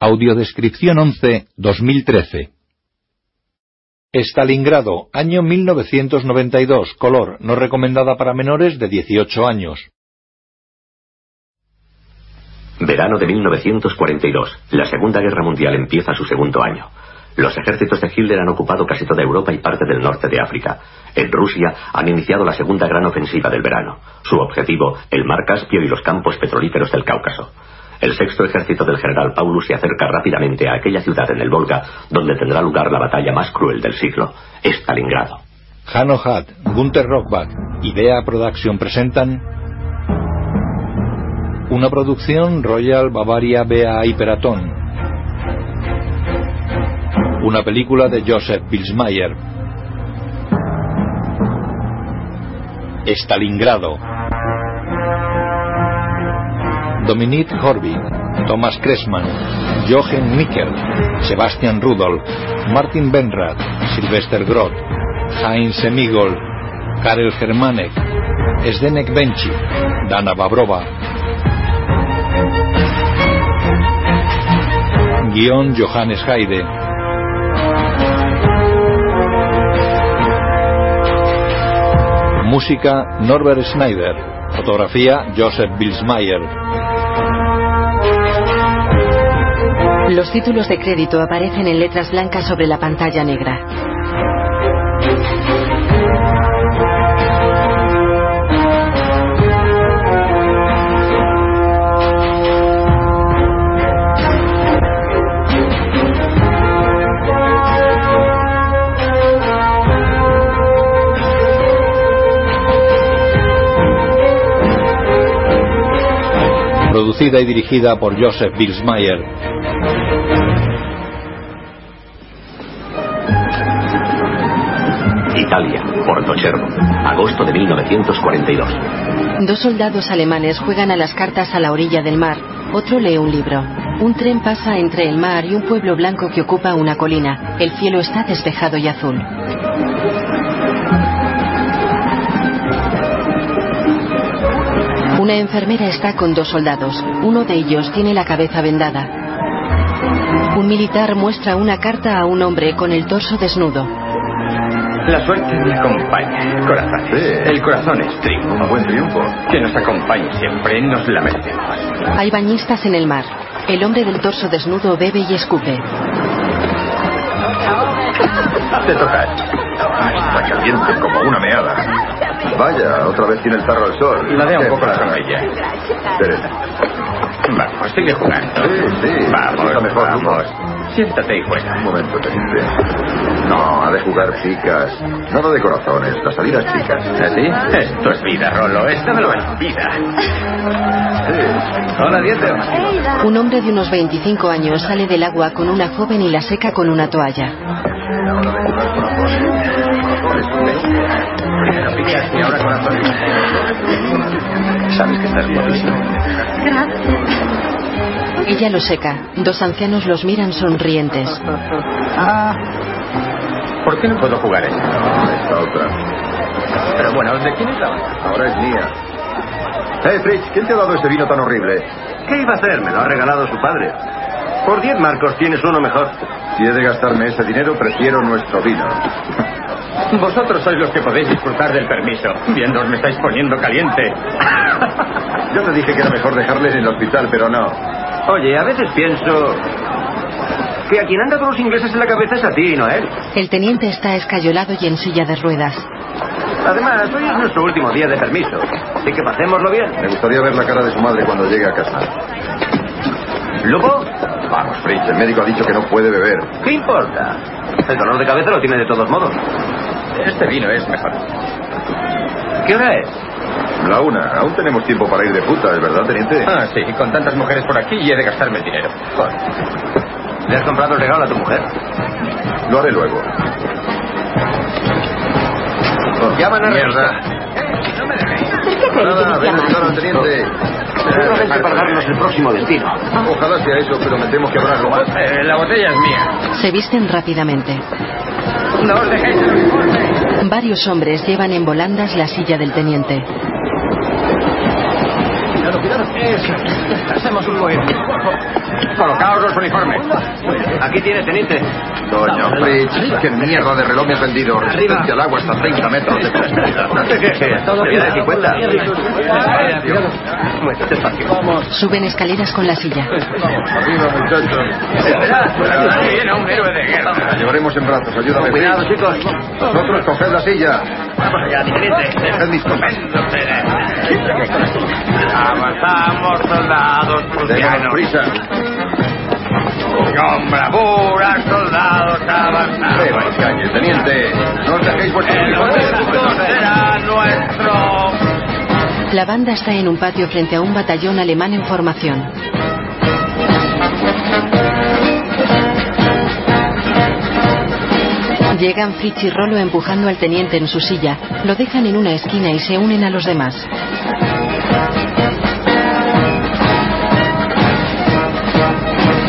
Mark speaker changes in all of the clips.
Speaker 1: Audiodescripción 11 2013 Stalingrado, año 1992, color, no recomendada para menores de 18 años.
Speaker 2: Verano de 1942. La Segunda Guerra Mundial empieza su segundo año. Los ejércitos de Hitler han ocupado casi toda Europa y parte del norte de África. En Rusia han iniciado la segunda gran ofensiva del verano. Su objetivo, el mar Caspio y los campos petrolíferos del Cáucaso. El sexto ejército del general Paulus se acerca rápidamente a aquella ciudad en el Volga donde tendrá lugar la batalla más cruel del siglo, Stalingrado.
Speaker 1: Hanno Hatt, Gunther Rockbach y Bea Production presentan una producción Royal Bavaria Bea Hyperaton. Una película de Joseph Bilsmayer. Stalingrado. Dominique Horby, Thomas Kressman, Jochen Nickel, Sebastian Rudolph, Martin Benrad, Sylvester Groth, Heinz Emigol, Karel Germanek, Zdenek Benchi, Dana Babrova. Guión Johannes Haide. Música Norbert Schneider. Fotografía Joseph Bilsmayer.
Speaker 3: Los títulos de crédito aparecen en letras blancas sobre la pantalla negra.
Speaker 1: Producida y dirigida por Joseph Bilsmayer.
Speaker 2: Italia, Portocervo, agosto de 1942.
Speaker 3: Dos soldados alemanes juegan a las cartas a la orilla del mar. Otro lee un libro. Un tren pasa entre el mar y un pueblo blanco que ocupa una colina. El cielo está despejado y azul. Una enfermera está con dos soldados. Uno de ellos tiene la cabeza vendada. Un militar muestra una carta a un hombre con el torso desnudo.
Speaker 4: La suerte me acompaña, corazones. El corazón es triunfo. buen triunfo. Que nos acompañe siempre, nos la merecemos.
Speaker 3: Hay bañistas en el mar. El hombre del torso desnudo bebe y escupe.
Speaker 4: Te toca. Está caliente como una meada. Vaya, otra vez tiene el tarro al sol. Ladea un poco la sombrilla. Vamos, sigue jugando. Sí, sí. Vamos, mejor, vamos. Siéntate y juega. Un momento, teniente. No, ha de jugar chicas. Nada de corazones, las salidas chicas. ¿Así? Esto es vida, Rolo. Esto me lo es vida. Sí. Hola, Diente.
Speaker 3: Un hombre de unos 25 años sale del agua con una joven y la seca con una toalla.
Speaker 4: Sabes que estás guapísimo.
Speaker 3: Ella lo seca. Dos ancianos los miran sonrientes.
Speaker 4: Ah. ¿Por qué no puedo jugar esta? Otra. Pero bueno, ¿de quién es la otra? Ahora es mía. Hey, Fritz, ¿quién te ha dado ese vino tan horrible? ¿Qué iba a hacer? Me lo ha regalado su padre. Por 10 marcos tienes uno mejor. Si he de gastarme ese dinero, prefiero nuestro vino.
Speaker 5: Vosotros sois los que podéis disfrutar del permiso. Viendo os me estáis poniendo caliente.
Speaker 4: Yo te dije que era mejor dejarle en el hospital, pero no.
Speaker 6: Oye, a veces pienso que a quien anda con los ingleses en la cabeza es a ti, no a él.
Speaker 3: El teniente está escayolado y en silla de ruedas.
Speaker 6: Además, hoy es nuestro último día de permiso. Así que pasémoslo bien.
Speaker 4: Me gustaría ver la cara de su madre cuando llegue a casa.
Speaker 6: ¿Lupo?
Speaker 4: Vamos, Fritz, el médico ha dicho que no puede beber.
Speaker 6: ¿Qué importa? El dolor de cabeza lo tiene de todos modos.
Speaker 5: Este vino es mejor.
Speaker 6: ¿Qué hora es?
Speaker 4: La una. Aún tenemos tiempo para ir de puta, ¿es verdad, teniente?
Speaker 5: Ah, sí, con tantas mujeres por aquí y he de gastarme el dinero. Joder.
Speaker 6: ¿Le has comprado el regalo a tu mujer?
Speaker 4: Lo haré luego. Oh,
Speaker 6: Llaman a
Speaker 4: mierda.
Speaker 7: ¿Por qué crees que
Speaker 4: Nada,
Speaker 7: nos
Speaker 4: ven, claro, teniente.
Speaker 6: Seguramente para darnos el próximo destino.
Speaker 4: Ojalá sea eso, pero me temo que habrá algo más.
Speaker 5: Eh, la botella es mía.
Speaker 3: Se visten rápidamente.
Speaker 5: No os dejéis el uniforme.
Speaker 3: Varios hombres llevan en volandas la silla del teniente.
Speaker 5: Hacemos un buen. Colocaos los uniformes.
Speaker 6: Aquí tiene, teniente.
Speaker 4: Coño, Fritz, qué mierda de reloj me has vendido. Resistencia al agua hasta 30 metros de.
Speaker 6: No te quejes. Todo bien de 50. Muy despacio.
Speaker 3: Suben escaleras con la silla.
Speaker 4: Arriba, muchachos.
Speaker 5: Viene un héroe de guerra.
Speaker 4: La llevaremos en brazos, ayúdame.
Speaker 6: Cuidado, chicos.
Speaker 4: Vosotros coged la silla.
Speaker 6: Vamos allá, mi teniente.
Speaker 4: Coged mis cosas.
Speaker 5: Avanzamos, soldados
Speaker 4: Tenemos
Speaker 5: prusianos.
Speaker 4: prisa.
Speaker 5: Con bravura, soldados, avanzamos.
Speaker 4: Beba y calle, teniente. No os dejéis vuestros
Speaker 5: El
Speaker 4: uniformes.
Speaker 5: será nuestro.
Speaker 3: La banda está en un patio frente a un batallón alemán en formación. Llegan Fritz y Rolo empujando al teniente en su silla. Lo dejan en una esquina y se unen a los demás.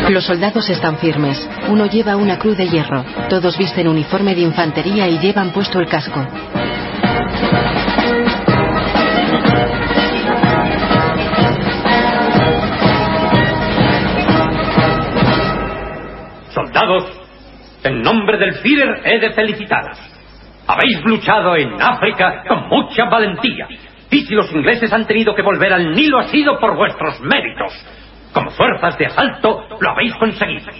Speaker 3: Los soldados están firmes. Uno lleva una cruz de hierro. Todos visten uniforme de infantería y llevan puesto el casco.
Speaker 8: Soldados, en nombre del Führer he de felicitaros. Habéis luchado en África con mucha valentía. Y si los ingleses han tenido que volver al Nilo ha sido por vuestros méritos. Como fuerzas de asalto lo habéis conseguido.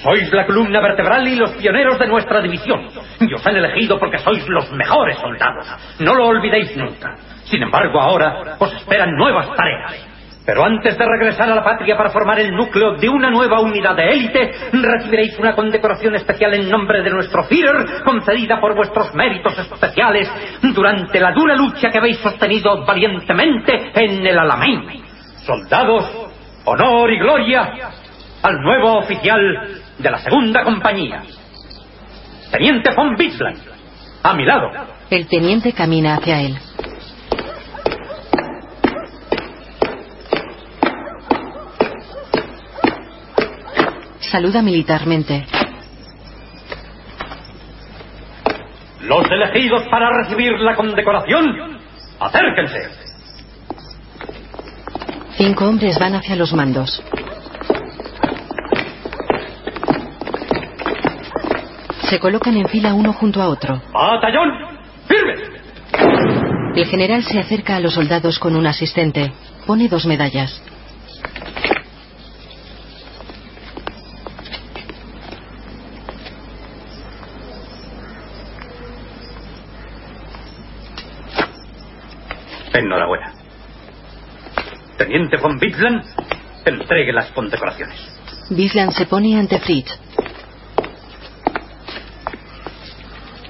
Speaker 8: Sois la columna vertebral y los pioneros de nuestra división. Y os han elegido porque sois los mejores soldados. No lo olvidéis nunca. Sin embargo, ahora os esperan nuevas tareas. Pero antes de regresar a la patria para formar el núcleo de una nueva unidad de élite, recibiréis una condecoración especial en nombre de nuestro Führer, concedida por vuestros méritos especiales durante la dura lucha que habéis sostenido valientemente en el Alamein. Soldados, honor y gloria al nuevo oficial de la segunda compañía, Teniente von Bisland, a mi lado.
Speaker 3: El teniente camina hacia él. Saluda militarmente.
Speaker 8: Los elegidos para recibir la condecoración, acérquense.
Speaker 3: Cinco hombres van hacia los mandos. Se colocan en fila uno junto a otro.
Speaker 8: Batallón, firme.
Speaker 3: El general se acerca a los soldados con un asistente. Pone dos medallas.
Speaker 8: Enhorabuena. Teniente von Bisland, entregue las condecoraciones.
Speaker 3: Bisland se pone ante Fritz.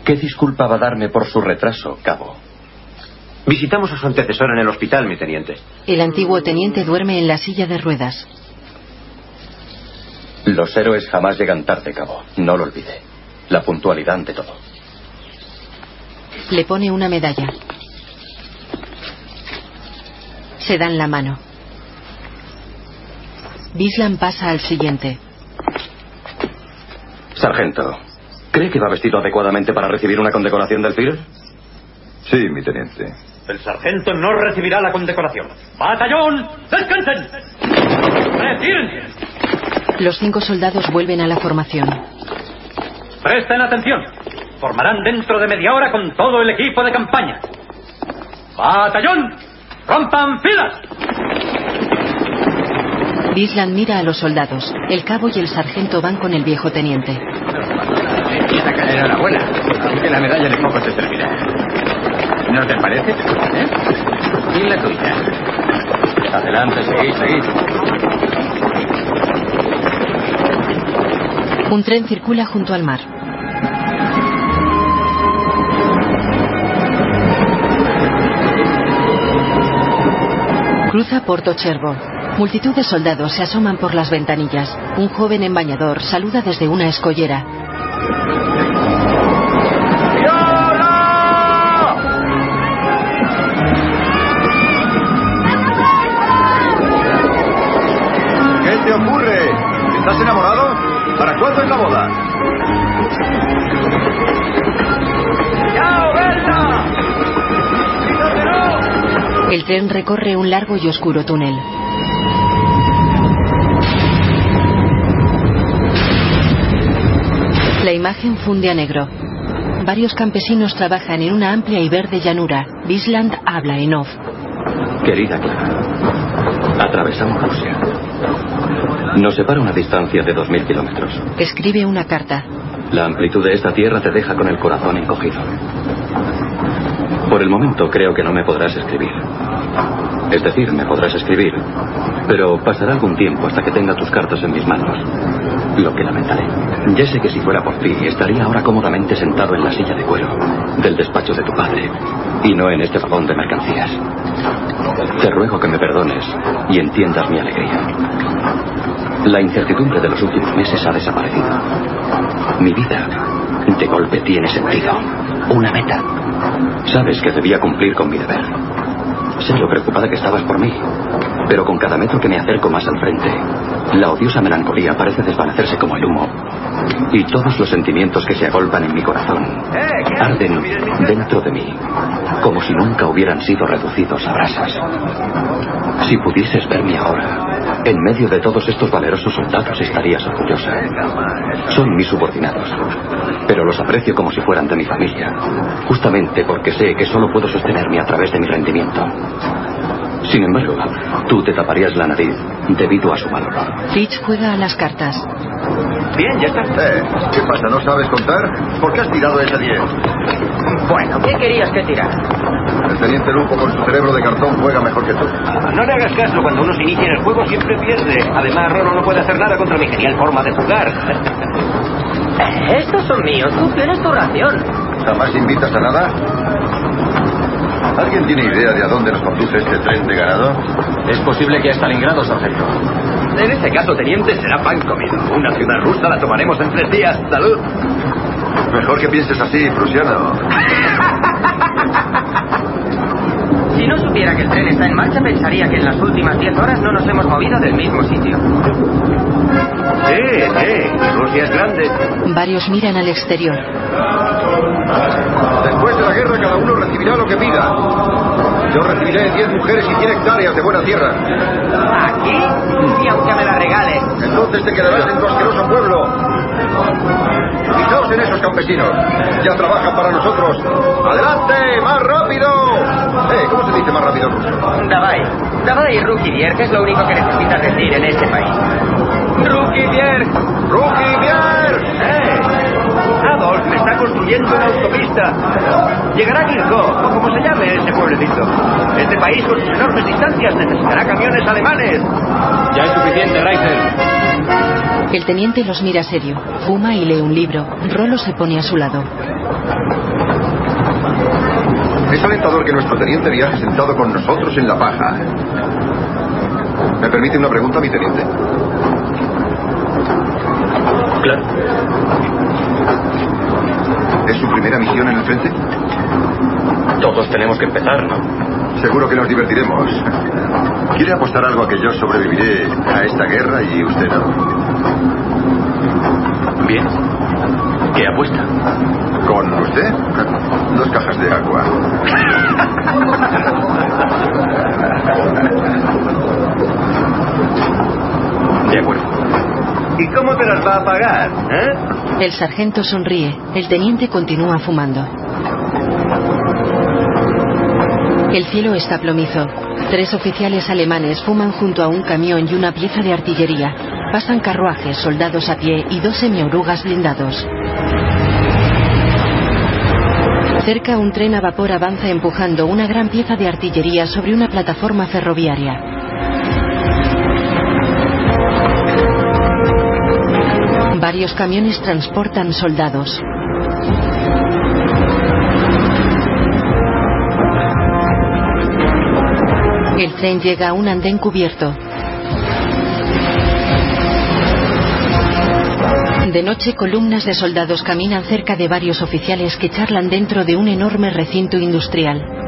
Speaker 9: ¿Qué disculpa va a darme por su retraso, cabo?
Speaker 6: Visitamos a su antecesor en el hospital, mi teniente.
Speaker 3: El antiguo teniente duerme en la silla de ruedas.
Speaker 9: Los héroes jamás llegan tarde, cabo. No lo olvide. La puntualidad ante todo.
Speaker 3: Le pone una medalla. Se dan la mano. Bisland pasa al siguiente.
Speaker 9: Sargento, ¿cree que va vestido adecuadamente para recibir una condecoración del Führer?
Speaker 4: Sí, mi teniente.
Speaker 8: El sargento no recibirá la condecoración. ¡Batallón! ¡Descansen! ¡Retírense!
Speaker 3: Los cinco soldados vuelven a la formación.
Speaker 8: Presten atención. formarán dentro de media hora con todo el equipo de campaña. ¡Batallón! ¡Rompan filas!
Speaker 3: Bisland mira a los soldados. El cabo y el sargento van con el viejo teniente.
Speaker 10: Enhorabuena. Que la medalla de poco te servirá. ¿No te parece? ¿Eh? Y la tuya. Adelante, seguid, seguid.
Speaker 3: Un tren circula junto al mar. Cruza Porto Cherbo. Multitud de soldados se asoman por las ventanillas. Un joven en bañador saluda desde una escollera.
Speaker 4: ¿Qué te ocurre? ¿Estás enamorado? ¿Para cuándo es la boda?
Speaker 3: El tren recorre un largo y oscuro túnel. Imagen funde a negro. Varios campesinos trabajan en una amplia y verde llanura. Bisland habla en off.
Speaker 9: Querida Clara, atravesamos Rusia. Nos separa una distancia de 2.000 kilómetros.
Speaker 3: Escribe una carta.
Speaker 9: La amplitud de esta tierra te deja con el corazón encogido. Por el momento creo que no me podrás escribir. Es decir, me podrás escribir, pero pasará algún tiempo hasta que tenga tus cartas en mis manos. Lo que lamentaré. Ya sé que si fuera por ti, estaría ahora cómodamente sentado en la silla de cuero del despacho de tu padre y no en este vagón de mercancías. Te ruego que me perdones y entiendas mi alegría. La incertidumbre de los últimos meses ha desaparecido. Mi vida, de golpe, tiene sentido. Una meta. Sabes que debía cumplir con mi deber. Sé lo preocupada que estabas por mí, pero con cada metro que me acerco más al frente, la odiosa melancolía parece desvanecerse como el humo. Y todos los sentimientos que se agolpan en mi corazón arden dentro de mí, como si nunca hubieran sido reducidos a brasas. Si pudieses verme ahora, en medio de todos estos valerosos soldados estarías orgullosa. Son mis subordinados, pero los aprecio como si fueran de mi familia, justamente porque sé que solo puedo sostenerme a través de mi rendimiento. Sin embargo, tú te taparías la nariz debido a su mal olor.
Speaker 3: Fitch juega a las cartas.
Speaker 4: Bien, ya está. Eh, ¿Qué pasa? ¿No sabes contar? ¿Por qué has tirado esa 10?
Speaker 5: Bueno, ¿qué querías que tirara?
Speaker 4: El teniente Lupo con su cerebro de cartón juega mejor que tú.
Speaker 6: No le hagas caso, cuando uno se inicia en el juego siempre pierde. Además, Roro no puede hacer nada contra mi genial forma de jugar.
Speaker 5: Eh, Estos son míos, tú tienes tu ración.
Speaker 4: ¿Jamás invitas a nada? ¿Alguien tiene idea de a dónde nos conduce este tren de ganado?
Speaker 10: Es posible que a Stalingrado, sargento.
Speaker 6: En ese caso, teniente, será pan comido. Una ciudad rusa la tomaremos en tres días. ¡Salud!
Speaker 4: Mejor que pienses así, prusiano.
Speaker 5: Si no supiera que el tren está en marcha, pensaría que en las últimas 10 horas no nos hemos movido del mismo sitio.
Speaker 6: Sí, sí. Rusia es grande.
Speaker 3: Varios miran al exterior.
Speaker 4: Después de la guerra, cada uno recibirá lo que pida. Yo recibiré 10 mujeres y 100 hectáreas de buena tierra.
Speaker 5: ¿Aquí? Y aunque me la regales.
Speaker 4: Entonces te quedarás en tu asqueroso pueblo. Fijaos en esos campesinos. Ya trabajan para nosotros. ¡Adelante! ¡Más rápido! Eh, ¿Cómo se dice más rápido en ruso?
Speaker 5: Davai. Davai Rukivier, que es lo único que necesitas decir en este país. Rukivier.
Speaker 4: ¡Rukivier!
Speaker 6: ¡Eh! Adolf está construyendo una autopista. Llegará Kirkov, o como se llame ese pueblecito. Este país, con sus enormes distancias, necesitará camiones alemanes.
Speaker 10: Ya es suficiente, Reiser.
Speaker 3: El teniente los mira serio. Fuma y lee un libro. Rolo se pone a su lado.
Speaker 4: Es alentador que nuestro teniente viaje sentado con nosotros en la paja. ¿Me permite una pregunta, mi teniente?
Speaker 9: Claro.
Speaker 4: ¿Es su primera misión en el frente?
Speaker 9: Todos tenemos que empezar, ¿no?
Speaker 4: Seguro que nos divertiremos. ¿Quiere apostar algo a que yo sobreviviré a esta guerra y usted no?
Speaker 9: Bien. ¿Qué apuesta?
Speaker 4: ¿Con usted? Dos cajas de agua.
Speaker 9: De acuerdo.
Speaker 6: ¿Y cómo te las va a pagar? ¿Eh?
Speaker 3: El sargento sonríe. El teniente continúa fumando. El cielo está plomizo. Tres oficiales alemanes fuman junto a un camión y una pieza de artillería. Pasan carruajes, soldados a pie y dos semiorugas blindados. Cerca un tren a vapor avanza empujando una gran pieza de artillería sobre una plataforma ferroviaria. Varios camiones transportan soldados. El tren llega a un andén cubierto. De noche, columnas de soldados caminan cerca de varios oficiales que charlan dentro de un enorme recinto industrial.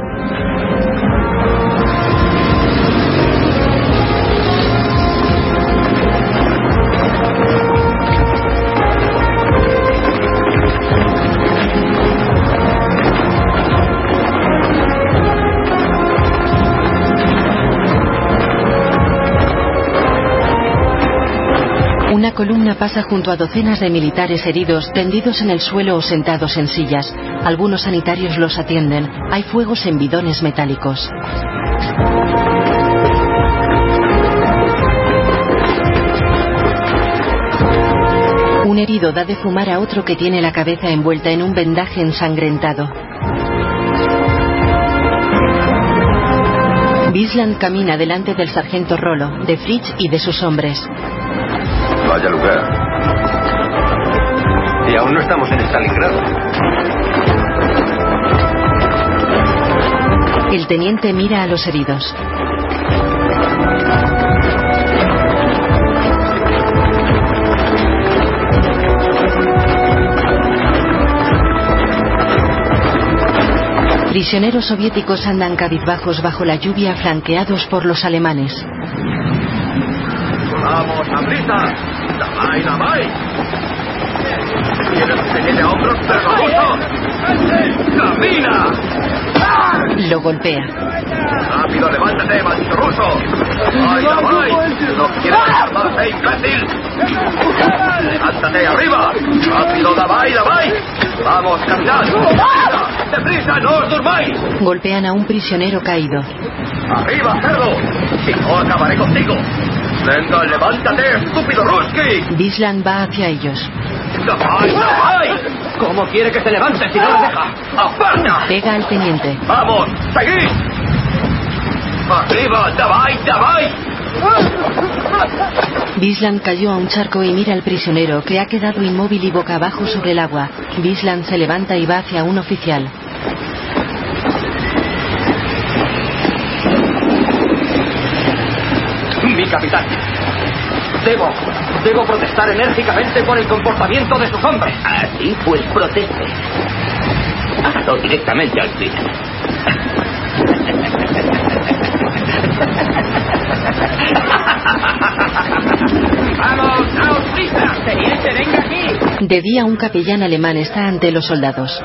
Speaker 3: Pasa junto a docenas de militares heridos tendidos en el suelo o sentados en sillas. Algunos sanitarios los atienden. Hay fuegos en bidones metálicos. Un herido da de fumar a otro que tiene la cabeza envuelta en un vendaje ensangrentado. Bisland camina delante del sargento Rolo, de Fritz y de sus hombres.
Speaker 11: Vaya lugar.
Speaker 6: Y aún no estamos en Stalingrado.
Speaker 3: El teniente mira a los heridos. Prisioneros soviéticos andan cabizbajos bajo la lluvia flanqueados por los alemanes.
Speaker 6: ¡Vamos, a prisa! ¡Damai, damai! ¿Tienes que tiene hombros perroso? ¡Camina!
Speaker 3: Lo golpea.
Speaker 6: ¡Rápido, levántate, maldito ruso! ¡Ay, damai! ¡No quieres escaparse, imbécil! ¡Levántate, arriba! ¡Rápido, damai, damai! ¡Vamos, capitán! ¡Deprisa, no os durmáis!
Speaker 3: Golpean a un prisionero caído.
Speaker 6: ¡Arriba, cerdo! Si no, acabaré contigo. Venga, levántate, estúpido Ruski.
Speaker 3: Bisland va hacia ellos.
Speaker 6: ¡Damai, damai! ¿Cómo quiere que se levante si no le deja? ¡Aparta!
Speaker 3: Pega al teniente.
Speaker 6: ¡Vamos, seguid! ¡Arriba, damai, damai!
Speaker 3: Bisland cayó a un charco y mira al prisionero que ha quedado inmóvil y boca abajo sobre el agua. Bisland se levanta y va hacia un oficial.
Speaker 6: Mi capitán. Debo, debo protestar enérgicamente por el comportamiento de sus hombres.
Speaker 12: Así pues, proteste. Hágalo directamente al Twitter.
Speaker 6: ¡Vamos, daos prisa! ¡Teniente, venga aquí!
Speaker 3: De día un capellán alemán está ante los soldados.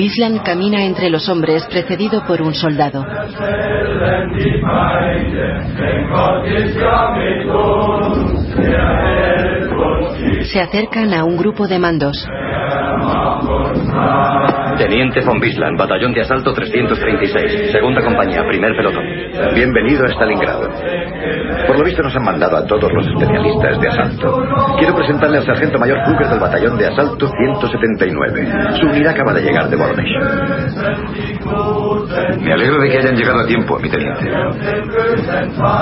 Speaker 3: Bisland camina entre los hombres precedido por un soldado. Se acercan a un grupo de mandos.
Speaker 9: Teniente von Bisland, batallón de asalto 336, segunda compañía, primer pelotón.
Speaker 11: Bienvenido a Stalingrado. Por lo visto nos han mandado a todos los especialistas de asalto. Quiero presentarle al sargento mayor Kruger del batallón de asalto 179. Su unidad acaba de llegar de Voronezh. Me alegro de que hayan llegado a tiempo, mi teniente.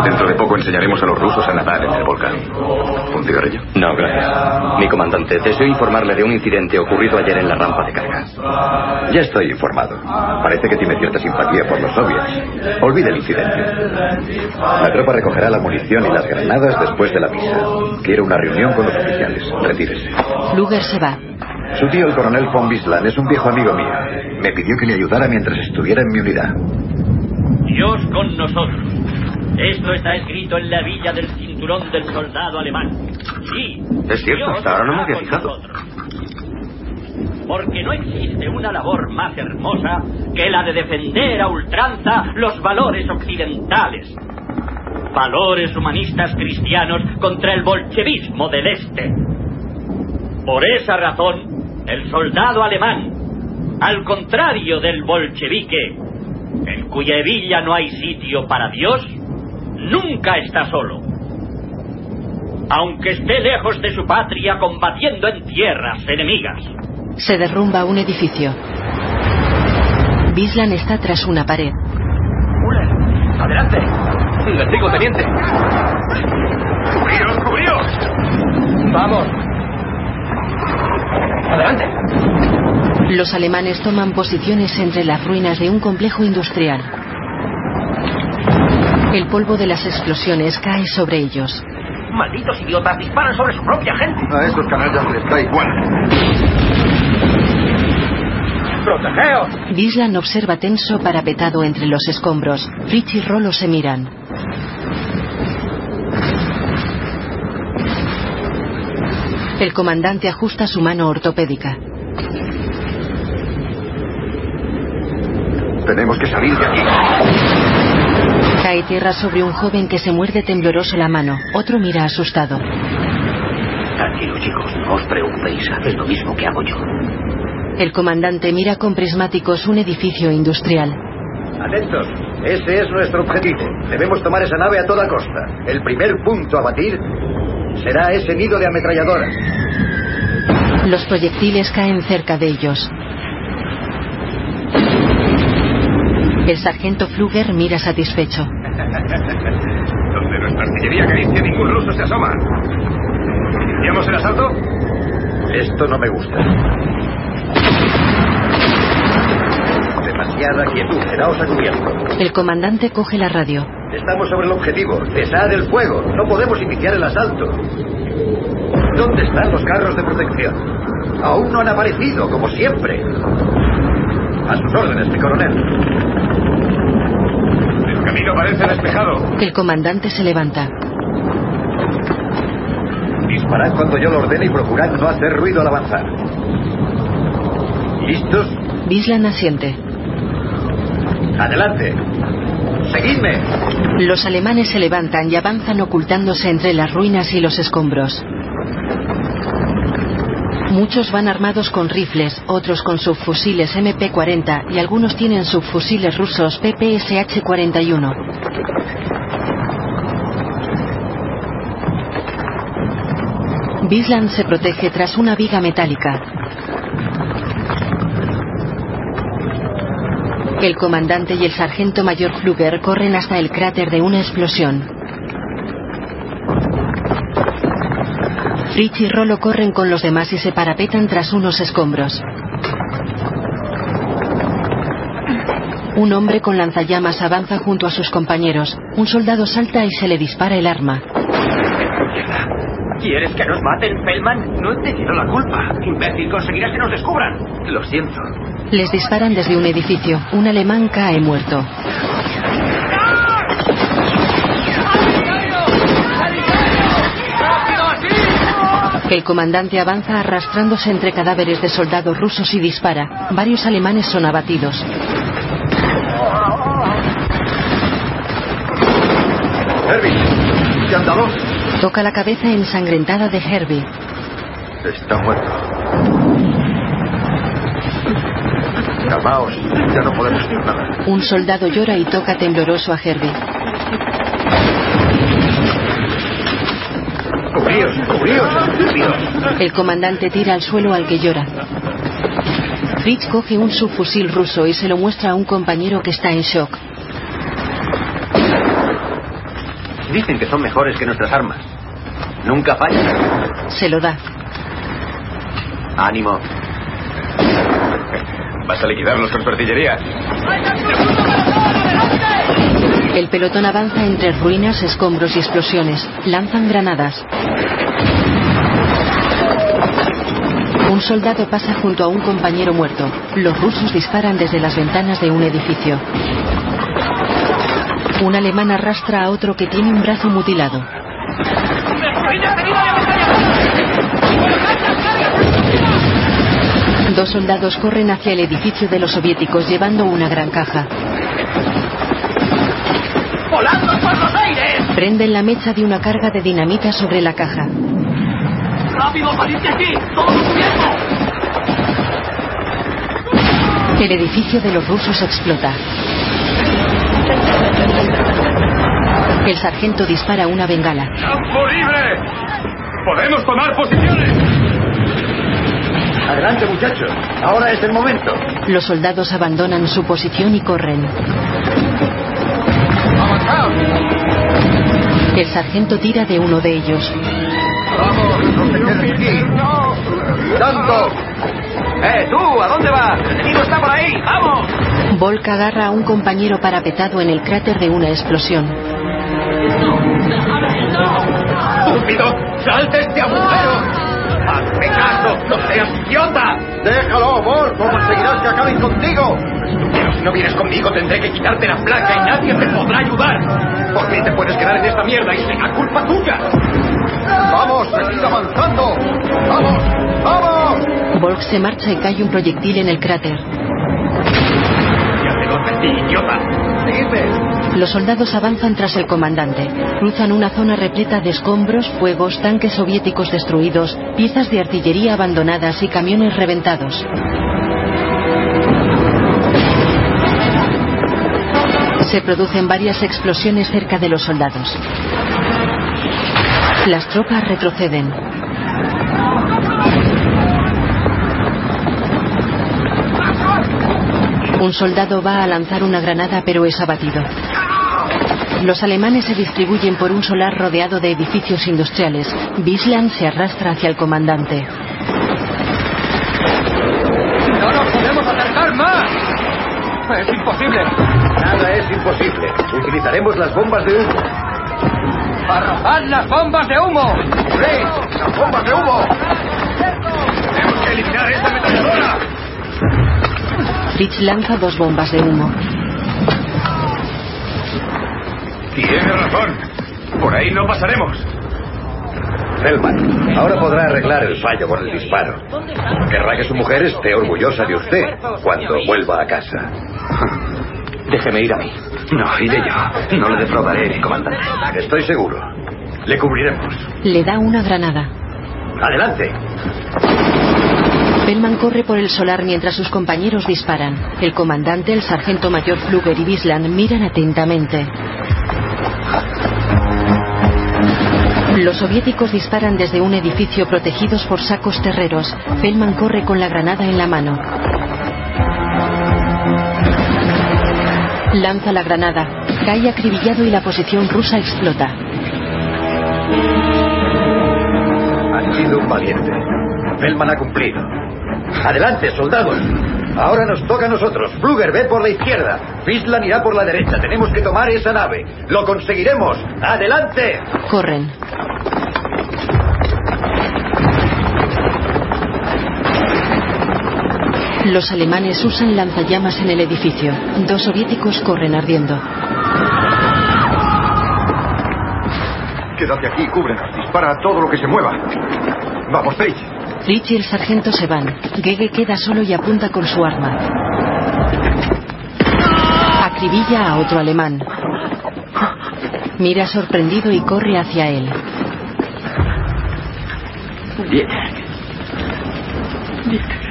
Speaker 11: Dentro de poco enseñaremos a los rusos a nadar en el volcán. ¿Un cigarrillo?
Speaker 9: No, gracias. Mi comandante, deseo informarle de un incidente ocurrido ayer en la rampa de carga.
Speaker 11: Ya estoy informado. Parece que tiene cierta simpatía por los soviets. Olvide el incidente. La tropa recogerá la munición y las granadas después de la misa. Quiero una reunión con los oficiales. Retírese.
Speaker 3: Luger se va.
Speaker 11: Su tío, el coronel von Bisland, es un viejo amigo mío. Me pidió que le ayudara mientras estuviera en mi unidad.
Speaker 13: Dios con nosotros. Esto está escrito en la villa del cinturón del soldado alemán. Sí.
Speaker 11: Es cierto,
Speaker 13: Dios
Speaker 11: hasta ahora no me había
Speaker 13: con
Speaker 11: fijado.
Speaker 13: nosotros. porque no existe una labor más hermosa que la de defender a ultranza los valores occidentales. Valores humanistas cristianos contra el bolchevismo del Este. Por esa razón, el soldado alemán, al contrario del bolchevique, en cuya villa no hay sitio para Dios, nunca está solo. Aunque esté lejos de su patria combatiendo en tierras enemigas.
Speaker 3: Se derrumba un edificio. Bislan está tras una pared.
Speaker 12: ¡Adelante! ¡Investigo, teniente!
Speaker 6: ¡Cubríos, cubríos!
Speaker 12: ¡Vamos! ¡Adelante!
Speaker 3: Los alemanes toman posiciones entre las ruinas de un complejo industrial. El polvo de las explosiones cae sobre ellos.
Speaker 12: ¡Malditos idiotas! ¡Disparan sobre su propia gente!
Speaker 11: A esos canallas les da igual.
Speaker 12: ¡Protegeos!
Speaker 3: Bislan observa tenso parapetado entre los escombros. Fritz y Rolo se miran. El comandante ajusta su mano ortopédica.
Speaker 11: Tenemos que salir de aquí.
Speaker 3: Cae tierra sobre un joven que se muerde tembloroso la mano. Otro mira asustado.
Speaker 12: Tranquilo, chicos. No os preocupéis. Haced lo mismo que hago yo.
Speaker 3: El comandante mira con prismáticos un edificio industrial.
Speaker 14: Atentos. Ese es nuestro objetivo. Debemos tomar esa nave a toda costa. El primer punto a batir será ese nido de ametralladoras.
Speaker 3: Los proyectiles caen cerca de ellos. El sargento Fluger mira satisfecho.
Speaker 6: Donde nuestra artillería acaricia ningún ruso se asoma. ¿Iniciamos el asalto?
Speaker 14: Esto no me gusta. Demasiada quietud. Quedaos a cubierto.
Speaker 3: El comandante coge la radio.
Speaker 14: Estamos sobre el objetivo. Cesad el fuego. No podemos iniciar el asalto. ¿Dónde están los carros de protección? Aún no han aparecido, como siempre. A sus órdenes, mi coronel.
Speaker 6: El camino parece despejado.
Speaker 3: El comandante se levanta.
Speaker 14: Disparad cuando yo lo ordene y procurad no hacer ruido al avanzar. ¿Listos?
Speaker 3: Bislan asiente.
Speaker 14: Adelante. Seguidme.
Speaker 3: Los alemanes se levantan y avanzan ocultándose entre las ruinas y los escombros. Muchos van armados con rifles, otros con subfusiles MP-40 y algunos tienen subfusiles rusos PPSH-41. Bisland se protege tras una viga metálica. El comandante y el sargento mayor Fluger corren hasta el cráter de una explosión. Fritz y Rolo corren con los demás y se parapetan tras unos escombros. Un hombre con lanzallamas avanza junto a sus compañeros. Un soldado salta y se le dispara el arma.
Speaker 12: ¿Quieres que nos maten, Feldman? No he tenido la culpa. Imbécil, conseguirás que nos descubran. Lo siento.
Speaker 3: Les disparan desde un edificio. Un alemán cae muerto. El comandante avanza arrastrándose entre cadáveres de soldados rusos y dispara. Varios alemanes son abatidos.
Speaker 14: Herbie, ¿qué andado?
Speaker 3: Toca la cabeza ensangrentada de Herbie.
Speaker 11: Está muerto.
Speaker 14: Calmaos, ya no podemos hacer nada.
Speaker 3: Un soldado llora y toca tembloroso a Herbie.
Speaker 14: Cubríos, cubríos, estúpidos.
Speaker 3: El comandante tira al suelo al que llora. Fritz coge un subfusil ruso y se lo muestra a un compañero que está en shock.
Speaker 14: Dicen que son mejores que nuestras armas. Nunca fallan.
Speaker 3: Se lo da.
Speaker 14: Ánimo.
Speaker 6: ¿Vas a liquidarlos con tu artillería?
Speaker 3: El pelotón avanza entre ruinas, escombros y explosiones. Lanzan granadas. Un soldado pasa junto a un compañero muerto. Los rusos disparan desde las ventanas de un edificio. Un alemán arrastra a otro que tiene un brazo mutilado. Dos soldados corren hacia el edificio de los soviéticos llevando una gran caja.
Speaker 13: ¡Volando por los aires!
Speaker 3: Prenden la mecha de una carga de dinamita sobre la caja.
Speaker 13: ¡Rápido, salid de aquí! ¡Todo su tiempo!
Speaker 3: El edificio de los rusos explota. El sargento dispara una bengala.
Speaker 14: ¡Campo libre! ¡Podemos tomar posiciones!
Speaker 4: Adelante, muchachos. Ahora es el momento.
Speaker 3: Los soldados abandonan su posición y corren. El sargento tira de uno de ellos.
Speaker 4: ¡Vamos! ¡No te aquí! ¡Tanto!
Speaker 6: ¡Eh, tú! ¿A dónde vas? ¡El enemigo está por ahí! ¡Vamos!
Speaker 3: Volk agarra a un compañero parapetado en el cráter de una explosión.
Speaker 14: ¡Estúpido! ¡Sal de este agujero! ¡Hazme caso! ¡No seas idiota!
Speaker 4: ¡Déjalo, Bor! ¿Cómo conseguirás que acaben contigo?
Speaker 14: Pero si no vienes conmigo tendré que quitarte la placa y nadie te podrá ayudar. ¿Por qué te puedes quedar en esta mierda y será culpa tuya?
Speaker 4: ¡Vamos! ¡Seguid avanzando! ¡Vamos! ¡Vamos!
Speaker 3: Volk se marcha y cae un proyectil en el cráter.
Speaker 14: Ya te lo advertí, idiota.
Speaker 3: Los soldados avanzan tras el comandante. Cruzan una zona repleta de escombros, fuegos, tanques soviéticos destruidos, piezas de artillería abandonadas y camiones reventados. Se producen varias explosiones cerca de los soldados. Las tropas retroceden. Un soldado va a lanzar una granada pero es abatido. Los alemanes se distribuyen por un solar rodeado de edificios industriales. Bisland se arrastra hacia el comandante.
Speaker 6: ¡No nos podemos acercar más! ¡Es imposible!
Speaker 4: Nada es imposible. Utilizaremos las bombas de humo.
Speaker 6: ¡Arrojad las bombas de humo!
Speaker 4: ¡Sí! ¡Las bombas de humo!
Speaker 14: ¡Tenemos que eliminar esta ametralladora!
Speaker 3: Fritz lanza dos bombas de humo.
Speaker 14: Tienes razón. Por ahí no pasaremos.
Speaker 4: Feldman, ahora podrá arreglar el fallo con el disparo. Querrá que su mujer esté orgullosa de usted cuando vuelva a casa.
Speaker 15: Déjeme ir a mí.
Speaker 4: No, iré yo. No le defraudaré, mi comandante. Estoy seguro. Le cubriremos.
Speaker 3: Le da una granada.
Speaker 4: ¡Adelante!
Speaker 3: Bellman corre por el solar mientras sus compañeros disparan. El comandante, el sargento mayor Fluger y Bisland miran atentamente. Los soviéticos disparan desde un edificio protegidos por sacos terreros. Feldman corre con la granada en la mano. Lanza la granada. Cae acribillado y la posición rusa explota.
Speaker 4: Han sido un valiente. Feldman ha cumplido. Adelante, soldados. Ahora nos toca a nosotros. Fluger, ve por la izquierda. Bisland irá por la derecha. Tenemos que tomar esa nave. Lo conseguiremos. Adelante.
Speaker 3: Corren. Los alemanes usan lanzallamas en el edificio. Dos soviéticos corren ardiendo.
Speaker 16: Quédate aquí, cúbrenos. Dispara a todo lo que se mueva. Vamos, Paige.
Speaker 3: Fritz y el sargento se van. Gege queda solo y apunta con su arma. Acribilla a otro alemán. Mira sorprendido y corre hacia él.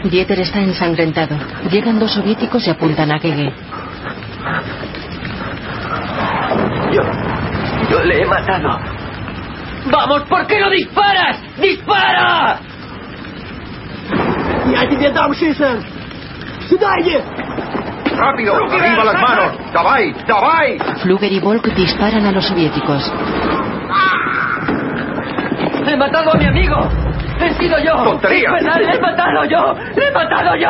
Speaker 3: Dieter está ensangrentado. Llegan dos soviéticos y apuntan a Gege.
Speaker 6: Yo. Yo le he matado. ¡Vamos! ¿Por qué no disparas? ¡Dispara!
Speaker 16: ¡Rápido! ¡Arriba las manos! ¡Davai! ¡Davai!
Speaker 3: Fluger y Volk disparan a los soviéticos.
Speaker 6: ¡He matado a mi amigo! ¡He sido yo!
Speaker 16: ¡Tontería!
Speaker 6: ¡Es verdad, ¡Le he matado yo! ¡Le he matado yo!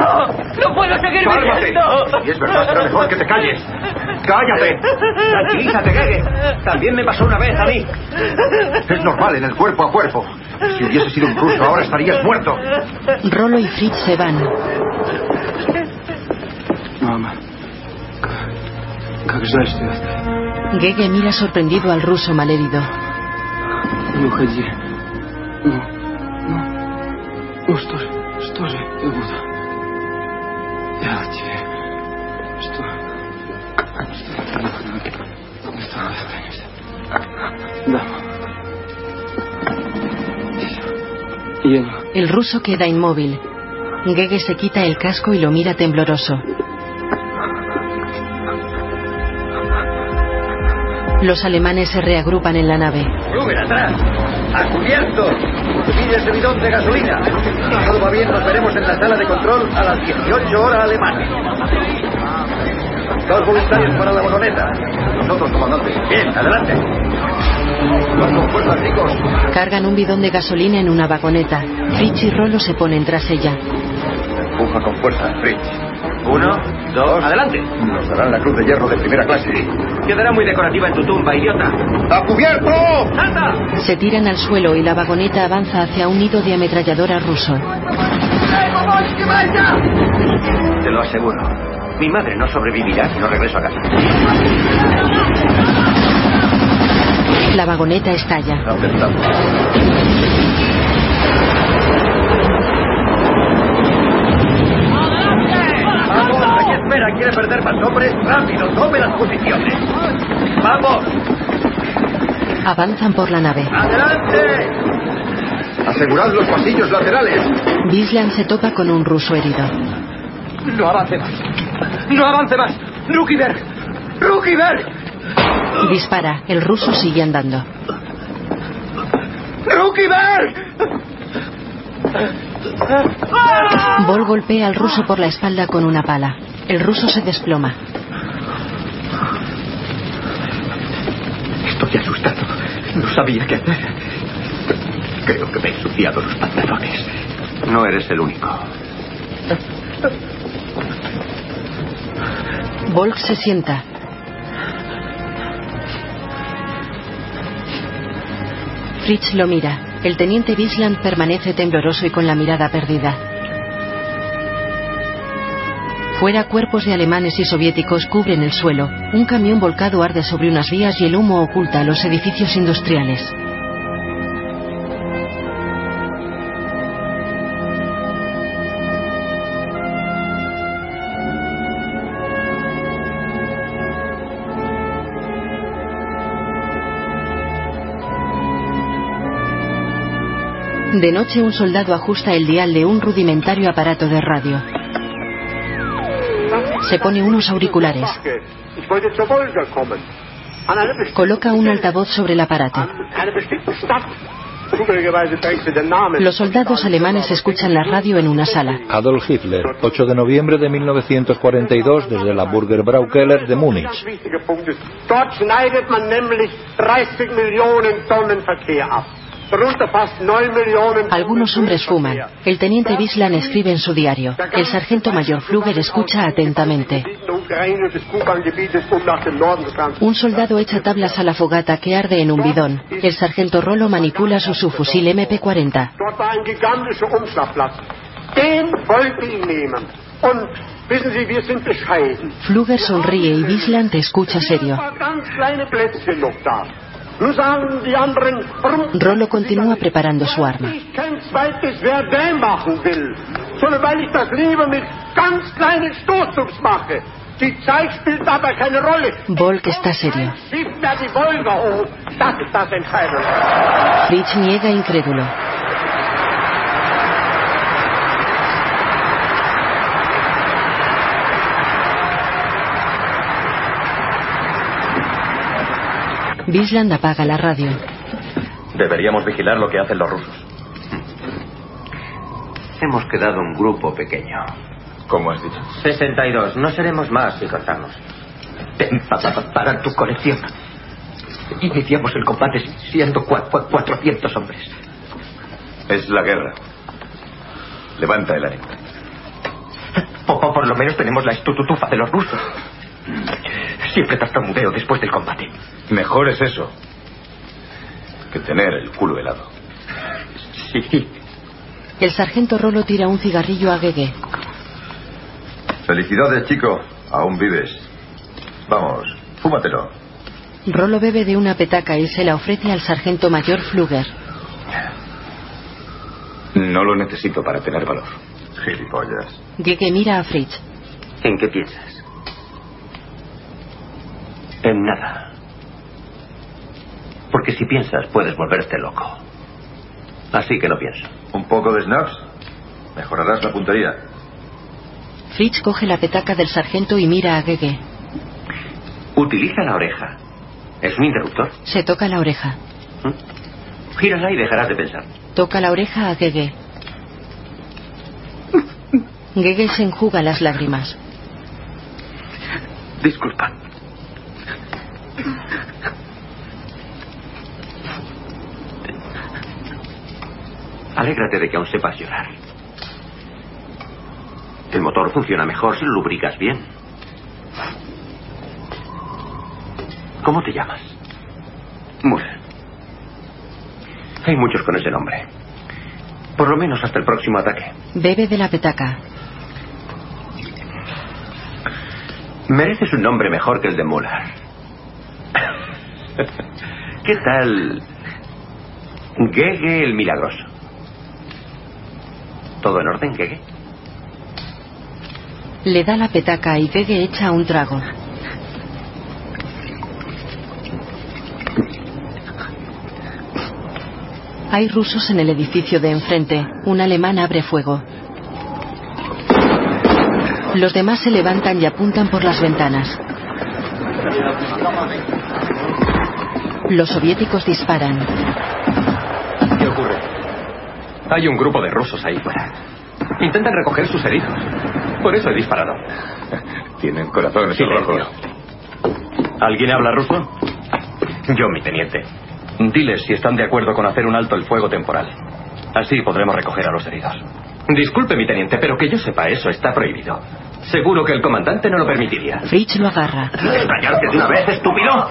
Speaker 6: ¡No puedo seguir
Speaker 16: ¡Cálmate!
Speaker 6: viviendo!
Speaker 16: Y es verdad, será mejor que te calles. ¡Cállate!
Speaker 6: Tranquilízate, Gege. También me pasó una vez a mí.
Speaker 16: Es normal en el cuerpo a cuerpo. Si hubiese sido un ruso, ahora estarías muerto.
Speaker 3: Rolo y Fritz se van.
Speaker 17: Mamá. ¿Cómo es esto?
Speaker 3: Gege mira sorprendido al ruso malherido.
Speaker 17: No, no, no.
Speaker 3: El ruso queda inmóvil. Gege se quita el casco y lo mira tembloroso. Los alemanes se reagrupan en la nave.
Speaker 14: ¡Fluger, atrás! ¡A cubierto! ¡Pide ese bidón de gasolina! Si todo va bien, nos veremos en la sala de control a las 18 horas alemanas. Dos voluntarios para la vagoneta. Nosotros, comandante. Bien, adelante. Vamos fuerza, chicos.
Speaker 3: Cargan un bidón de gasolina en una vagoneta. Fritz y Rolo se ponen tras ella.
Speaker 14: Empuja con fuerza, Fritz.
Speaker 18: Uno, dos, adelante.
Speaker 14: Nos darán la cruz de hierro de primera clase.
Speaker 18: Quedará muy decorativa en tu tumba, idiota.
Speaker 14: ¡A cubierto!
Speaker 18: ¡Anda!
Speaker 3: Se tiran al suelo y la vagoneta avanza hacia un nido de ametralladora ruso.
Speaker 18: Te lo aseguro. Mi madre no sobrevivirá si no regreso a casa.
Speaker 3: La vagoneta estalla.
Speaker 14: Aquí espera. ¿Quiere perder más hombres? ¡Rápido! ¡Tome las posiciones! ¡Vamos!
Speaker 3: Avanzan por la nave.
Speaker 14: ¡Adelante! Asegurad los pasillos laterales.
Speaker 3: Bisland se topa con un ruso herido.
Speaker 19: No avance más. No avance más. Rukiberg. Rukiberg.
Speaker 3: Dispara. El ruso sigue andando.
Speaker 19: Rukiberg.
Speaker 3: Bol golpea al ruso por la espalda con una pala. El ruso se desploma.
Speaker 18: Estoy asustado. No sabía qué hacer. Creo que me he ensuciado los pantalones. No eres el único.
Speaker 3: Volk se sienta. Fritz lo mira. El teniente Bisland permanece tembloroso y con la mirada perdida. Fuera, cuerpos de alemanes y soviéticos cubren el suelo. Un camión volcado arde sobre unas vías y el humo oculta los edificios industriales. De noche un soldado ajusta el dial de un rudimentario aparato de radio. Se pone unos auriculares. Coloca un altavoz sobre el aparato. Los soldados alemanes escuchan la radio en una sala.
Speaker 1: Adolf Hitler, 8 de noviembre de 1942, desde la Burger Braukeller de Múnich.
Speaker 20: Dort schneidet man nämlich 30 Millionen Tonnen Verkehr ab. Darunter fast 9 Millionen
Speaker 3: Algunos hombres fuman. El teniente Bislan escribe en su diario. El sargento mayor Fluger escucha atentamente. Un soldado echa tablas a la fogata que arde en un bidón. El sargento Rolo manipula su subfusil MP-40.
Speaker 20: Dort war ein gigantischer Umschlagplatz. Den wollte ich nehmen. Und wissen Sie, wir sind bescheiden.
Speaker 3: Fluger sonríe y Bisland escucha serio. Rolo continúa preparando su arma.
Speaker 20: ich kein zweites Verdun machen will,
Speaker 3: Bisland apaga la radio.
Speaker 9: Deberíamos vigilar lo que hacen los rusos.
Speaker 18: Hemos quedado un grupo pequeño.
Speaker 9: ¿Cómo has dicho?
Speaker 18: 62. No seremos más si cortamos. Ten pa- pa- pa- para tu colección. Iniciamos el combate siendo cua- cua- 400 hombres.
Speaker 4: Es la guerra. Levanta el ánimo.
Speaker 18: O por lo menos tenemos la estututufa de los rusos. Siempre tartamudeo después del combate.
Speaker 4: Mejor es eso que tener el culo helado.
Speaker 18: Sí.
Speaker 3: El sargento Rolo tira un cigarrillo a Gege.
Speaker 4: Felicidades, chico. Aún vives. Vamos, fúmatelo.
Speaker 3: Rolo bebe de una petaca y se la ofrece al sargento mayor Fluger.
Speaker 4: No lo necesito para tener valor. Gilipollas.
Speaker 3: Gege mira a Fritz.
Speaker 21: ¿En qué piensas?
Speaker 18: En nada. Porque si piensas puedes volverte loco. Así que no pienso.
Speaker 4: ¿Un poco de snaps? Mejorarás la puntería.
Speaker 3: Fritz coge la petaca del sargento y mira a Gege.
Speaker 18: Utiliza la oreja. ¿Es un interruptor?
Speaker 3: Se toca la oreja.
Speaker 18: Gírala y dejarás de pensar.
Speaker 3: Toca la oreja a Gege. Gege se enjuga las lágrimas.
Speaker 21: Disculpa.
Speaker 18: Alégrate de que aún sepas llorar. El motor funciona mejor si lo lubricas bien. ¿Cómo te llamas?
Speaker 21: Muller.
Speaker 18: Hay muchos con ese nombre. Por lo menos hasta el próximo ataque.
Speaker 3: Bebe de la petaca.
Speaker 18: Mereces un nombre mejor que el de Muller. ¿Qué tal? Gege el Milagroso. ¿Todo en orden, Gege?
Speaker 3: Le da la petaca y Gege echa un trago. Hay rusos en el edificio de enfrente. Un alemán abre fuego. Los demás se levantan y apuntan por las ventanas. Los soviéticos disparan.
Speaker 9: ¿Qué ocurre? Hay un grupo de rusos ahí fuera. Intentan recoger sus heridos. Por eso he disparado.
Speaker 4: Tienen corazones rojos.
Speaker 9: ¿Alguien habla ruso? Yo, mi teniente. Diles si están de acuerdo con hacer un alto el fuego temporal. Así podremos recoger a los heridos. Disculpe, mi teniente, pero que yo sepa, eso está prohibido. Seguro que el comandante no lo permitiría.
Speaker 3: Fritz lo agarra.
Speaker 18: ¿Quieres callarte de una vez, estúpido?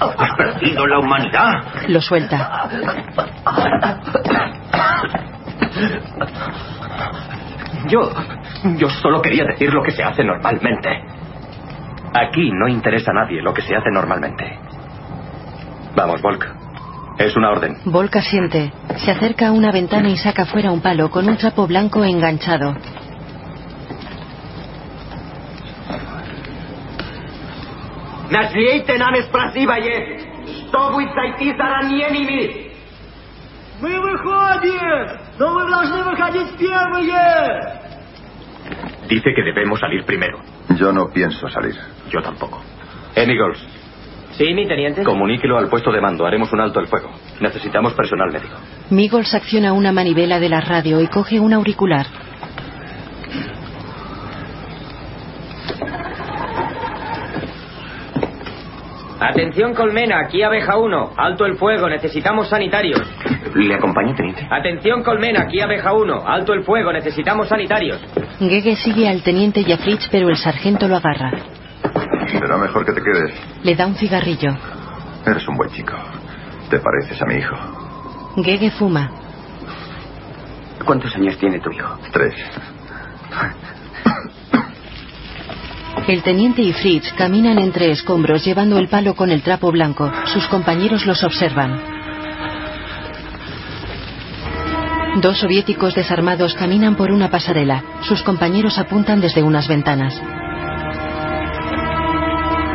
Speaker 18: ¿Has perdido la humanidad?
Speaker 3: Lo suelta.
Speaker 9: Yo. Yo solo quería decir lo que se hace normalmente. Aquí no interesa a nadie lo que se hace normalmente. Vamos, Volk. Es una orden.
Speaker 3: Volk asiente. Se acerca a una ventana y saca fuera un palo con un trapo blanco enganchado.
Speaker 5: Нашлейте нам спрашивае, что вы сойти заранениями?
Speaker 22: Мы выходим, но вы должны выходить первые.
Speaker 9: Dice que debemos salir primero.
Speaker 4: Yo no pienso salir.
Speaker 9: Yo tampoco. Enigols,
Speaker 5: Sí, mi teniente.
Speaker 9: comuníquelo al puesto de mando. Haremos un alto el fuego. Necesitamos personal médico.
Speaker 3: Miggles acciona una manivela de la radio y coge un auricular.
Speaker 5: Atención, Colmena, aquí abeja 1. Alto el fuego, necesitamos sanitarios.
Speaker 18: ¿Le acompaño, teniente?
Speaker 5: Atención, Colmena, aquí abeja 1. Alto el fuego, necesitamos sanitarios.
Speaker 3: Gege sigue al teniente y a Fritz, pero el sargento lo agarra.
Speaker 4: Será mejor que te quedes.
Speaker 3: Le da un cigarrillo.
Speaker 4: Eres un buen chico. Te pareces a mi hijo.
Speaker 3: Gege fuma.
Speaker 21: ¿Cuántos años tiene tu hijo?
Speaker 4: Tres.
Speaker 3: El teniente y Fritz caminan entre escombros llevando el palo con el trapo blanco. Sus compañeros los observan. Dos soviéticos desarmados caminan por una pasarela. Sus compañeros apuntan desde unas ventanas.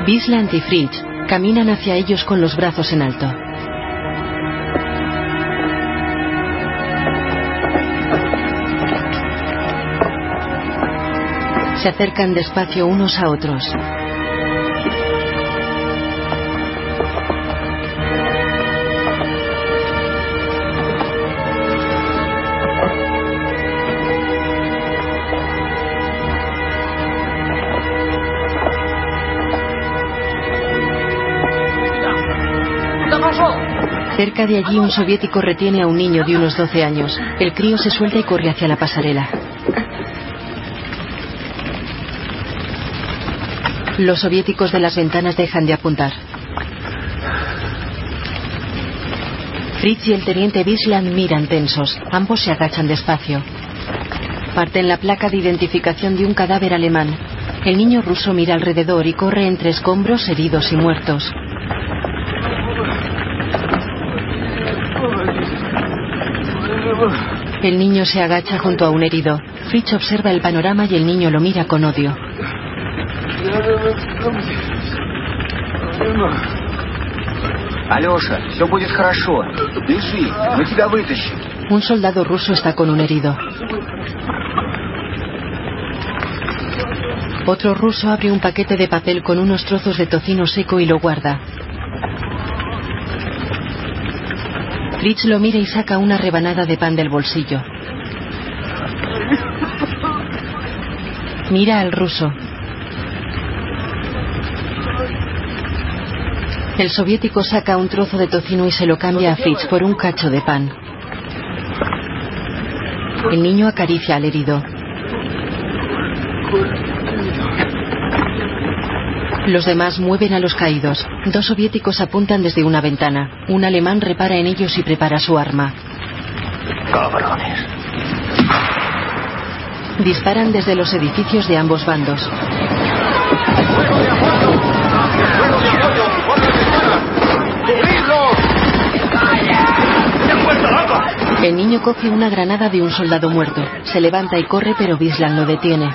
Speaker 3: Bisland y Fritz caminan hacia ellos con los brazos en alto. Se acercan despacio unos a otros. Cerca de allí un soviético retiene a un niño de unos 12 años. El crío se suelta y corre hacia la pasarela. Los soviéticos de las ventanas dejan de apuntar. Fritz y el teniente Bisland miran tensos. Ambos se agachan despacio. Parten la placa de identificación de un cadáver alemán. El niño ruso mira alrededor y corre entre escombros, heridos y muertos. El niño se agacha junto a un herido. Fritz observa el panorama y el niño lo mira con odio.
Speaker 23: Алеша, все будет хорошо. Бежи, мы тебя вытащим.
Speaker 3: Un soldado ruso está con un herido. Otro ruso abre un paquete de papel con unos trozos de tocino seco y lo guarda. Fritz lo mira y saca una rebanada de pan del bolsillo. Mira al ruso. El soviético saca un trozo de tocino y se lo cambia a Fritz por un cacho de pan. El niño acaricia al herido. Los demás mueven a los caídos. Dos soviéticos apuntan desde una ventana. Un alemán repara en ellos y prepara su arma.
Speaker 9: Cabrones.
Speaker 3: Disparan desde los edificios de ambos bandos. El niño coge una granada de un soldado muerto. Se levanta y corre, pero Bislan lo detiene.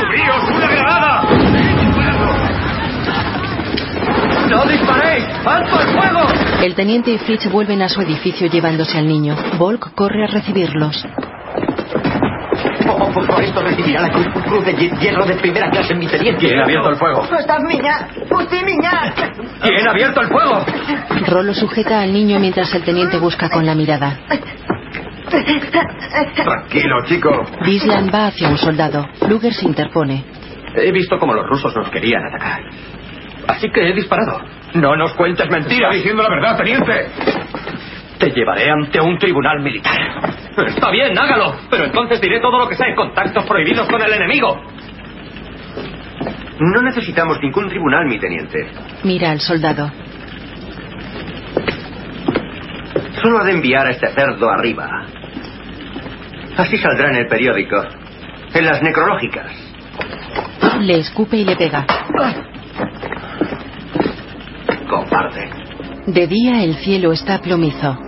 Speaker 6: ¡Cubríos una granada!
Speaker 5: ¡No disparéis! ¡Alto el fuego!
Speaker 3: El teniente y Fritz vuelven a su edificio llevándose al niño. Volk corre a recibirlos.
Speaker 5: Por, por esto recibirá la cruz, cruz de hi- hierro de primera clase en mi teniente.
Speaker 24: ¿Quién ha abierto el fuego?
Speaker 25: Estás miña, usted miña.
Speaker 24: ¿Quién ha abierto el fuego?
Speaker 3: Rolo sujeta al niño mientras el teniente busca con la mirada.
Speaker 11: Tranquilo, chico.
Speaker 3: Bislan va hacia un soldado. Luger se interpone.
Speaker 24: He visto cómo los rusos nos querían atacar. Así que he disparado. No nos cuentes mentiras.
Speaker 11: diciendo la verdad, teniente.
Speaker 24: Te llevaré ante un tribunal militar. Está bien, hágalo. Pero entonces diré todo lo que sé. Contactos prohibidos con el enemigo.
Speaker 14: No necesitamos ningún tribunal, mi teniente.
Speaker 3: Mira al soldado.
Speaker 14: Solo ha de enviar a este cerdo arriba. Así saldrá en el periódico. En las necrológicas.
Speaker 3: Le escupe y le pega.
Speaker 14: Cobarde.
Speaker 3: De día el cielo está plomizo.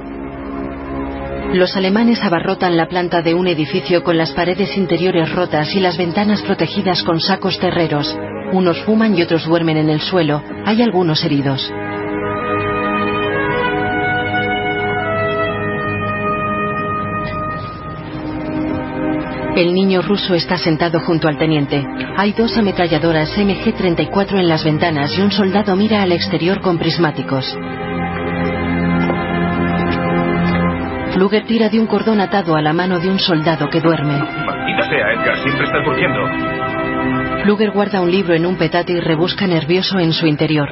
Speaker 3: Los alemanes abarrotan la planta de un edificio con las paredes interiores rotas y las ventanas protegidas con sacos terreros. Unos fuman y otros duermen en el suelo. Hay algunos heridos. El niño ruso está sentado junto al teniente. Hay dos ametralladoras MG-34 en las ventanas y un soldado mira al exterior con prismáticos. Luger tira de un cordón atado a la mano de un soldado que duerme.
Speaker 11: Maldita sea, Edgar, siempre estás durmiendo.
Speaker 3: Luger guarda un libro en un petate y rebusca nervioso en su interior.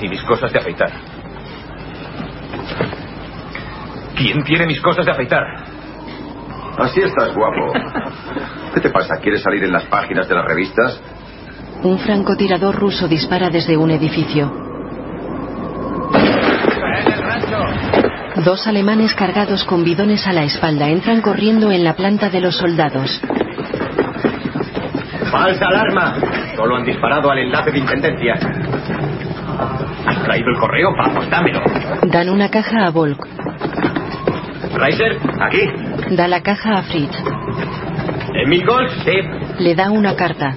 Speaker 11: Y mis cosas de afeitar. ¿Quién tiene mis cosas de afeitar?
Speaker 4: Así estás, guapo. ¿Qué te pasa? ¿Quieres salir en las páginas de las revistas?
Speaker 3: Un francotirador ruso dispara desde un edificio. Dos alemanes cargados con bidones a la espalda entran corriendo en la planta de los soldados.
Speaker 14: ¡Falsa alarma! Solo han disparado al enlace de intendencia. ¿Has traído el correo? Vamos, dámelo.
Speaker 3: Dan una caja a Volk.
Speaker 14: Reiser, aquí.
Speaker 3: Da la caja a Fritz.
Speaker 14: ¿Emil Gold? Sí.
Speaker 3: Le da una carta.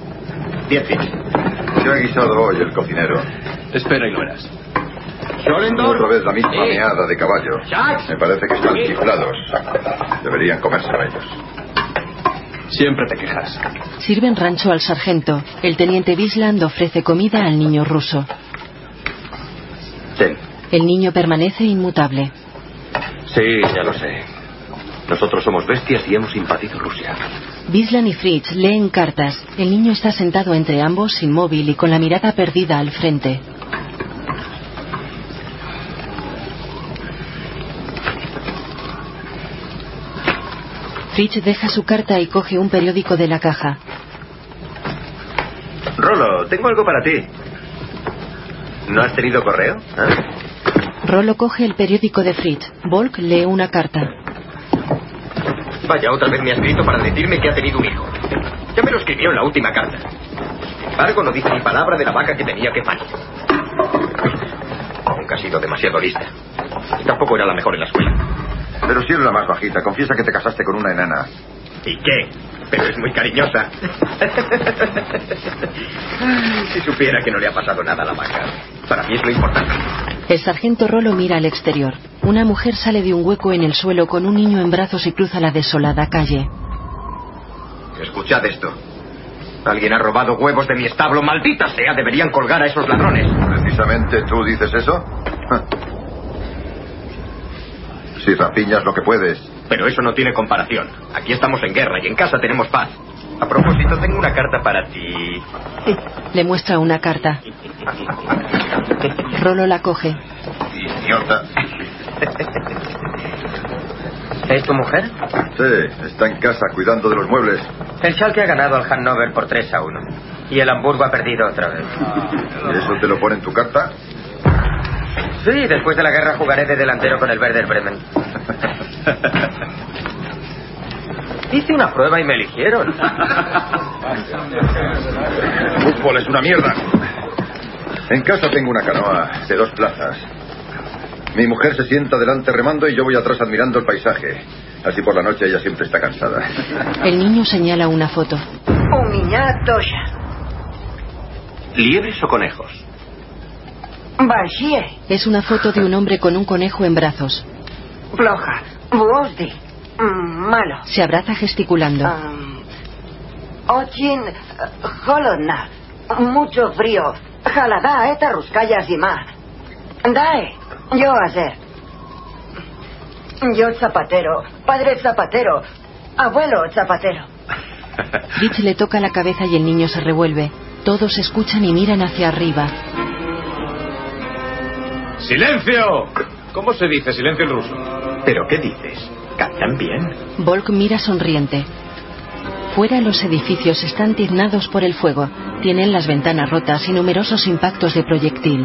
Speaker 14: Diez.
Speaker 4: ¿Qué ha guisado hoy el cocinero?
Speaker 24: Espera y lo verás.
Speaker 4: Otra vez la misma meada de caballo. Me parece que están chiflados. Deberían comérselo ellos.
Speaker 24: Siempre te quejas.
Speaker 3: Sirven rancho al sargento. El teniente Bisland ofrece comida al niño ruso.
Speaker 14: Ten.
Speaker 3: El niño permanece inmutable.
Speaker 9: Sí, ya lo sé. Nosotros somos bestias y hemos invadido Rusia.
Speaker 3: Bislan y Fritz leen cartas. El niño está sentado entre ambos, inmóvil y con la mirada perdida al frente. Fritz deja su carta y coge un periódico de la caja.
Speaker 14: Rolo, tengo algo para ti. ¿No has tenido correo? ¿Eh?
Speaker 3: Rolo coge el periódico de Fritz. Volk lee una carta.
Speaker 14: Vaya, otra vez me ha escrito para decirme que ha tenido un hijo. Ya me lo escribió en la última carta. Sin embargo, no dice ni palabra de la vaca que tenía que parir. Nunca ha sido demasiado lista. Y tampoco era la mejor en la escuela.
Speaker 4: Pero si eres la más bajita, confiesa que te casaste con una enana.
Speaker 14: ¿Y qué? pero es muy cariñosa. si supiera que no le ha pasado nada a la vaca. Para mí es lo importante.
Speaker 3: El sargento Rolo mira al exterior. Una mujer sale de un hueco en el suelo con un niño en brazos y cruza la desolada calle.
Speaker 14: Escuchad esto. Alguien ha robado huevos de mi establo. Maldita sea, deberían colgar a esos ladrones.
Speaker 4: ¿Precisamente tú dices eso? Si rapiñas lo que puedes.
Speaker 14: Pero eso no tiene comparación. Aquí estamos en guerra y en casa tenemos paz. A propósito, tengo una carta para ti.
Speaker 3: Le muestra una carta. Rolo la coge.
Speaker 4: Idiota.
Speaker 14: ¿Es tu mujer?
Speaker 4: Sí, está en casa cuidando de los muebles.
Speaker 14: El Schalke ha ganado al Hannover por 3 a 1. Y el Hamburgo ha perdido otra vez.
Speaker 4: ¿Y eso te lo pone en tu carta?
Speaker 14: Sí, después de la guerra jugaré de delantero con el Werder Bremen. Hice una prueba y me eligieron.
Speaker 4: Fútbol es una mierda. En casa tengo una canoa de dos plazas. Mi mujer se sienta delante remando y yo voy atrás admirando el paisaje. Así por la noche ella siempre está cansada.
Speaker 3: El niño señala una foto.
Speaker 25: Un niñato
Speaker 12: ¿Liebres o conejos?
Speaker 3: Es una foto de un hombre con un conejo en brazos.
Speaker 25: Floja. Buosdi. Malo.
Speaker 3: Se abraza gesticulando.
Speaker 25: Um, Ochin. Holodna. Mucho frío. Jalada, eta ruskaya zima. Dae. Yo hacer. Yo zapatero. Padre zapatero. Abuelo zapatero.
Speaker 3: Fritz le toca la cabeza y el niño se revuelve. Todos escuchan y miran hacia arriba.
Speaker 24: ¡Silencio! ¿Cómo se dice silencio en ruso?
Speaker 14: ¿Pero qué dices? ¿Cantan bien?
Speaker 3: Volk mira sonriente. Fuera los edificios están tiznados por el fuego. Tienen las ventanas rotas y numerosos impactos de proyectil.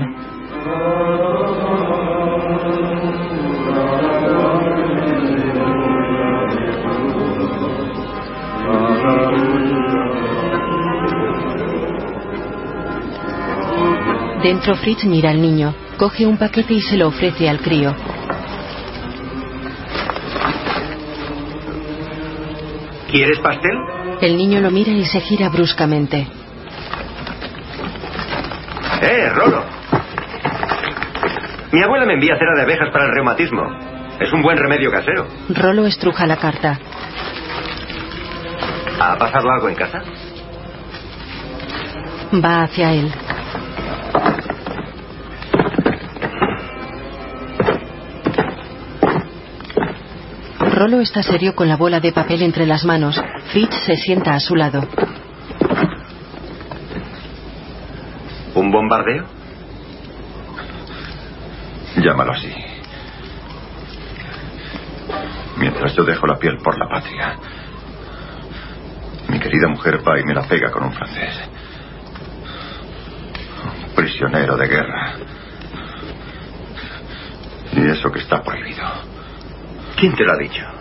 Speaker 3: Dentro Fritz mira al niño, coge un paquete y se lo ofrece al crío.
Speaker 14: ¿Quieres pastel?
Speaker 3: El niño lo mira y se gira bruscamente.
Speaker 14: ¡Eh, Rolo! Mi abuela me envía cera de abejas para el reumatismo. Es un buen remedio casero.
Speaker 3: Rolo estruja la carta.
Speaker 14: ¿Ha pasado algo en casa?
Speaker 3: Va hacia él. Rolo está serio con la bola de papel entre las manos. Fritz se sienta a su lado.
Speaker 14: ¿Un bombardeo?
Speaker 4: Llámalo así. Mientras yo dejo la piel por la patria, mi querida mujer va y me la pega con un francés. Un prisionero de guerra. Y eso que está prohibido.
Speaker 14: ¿Quién te lo ha dicho?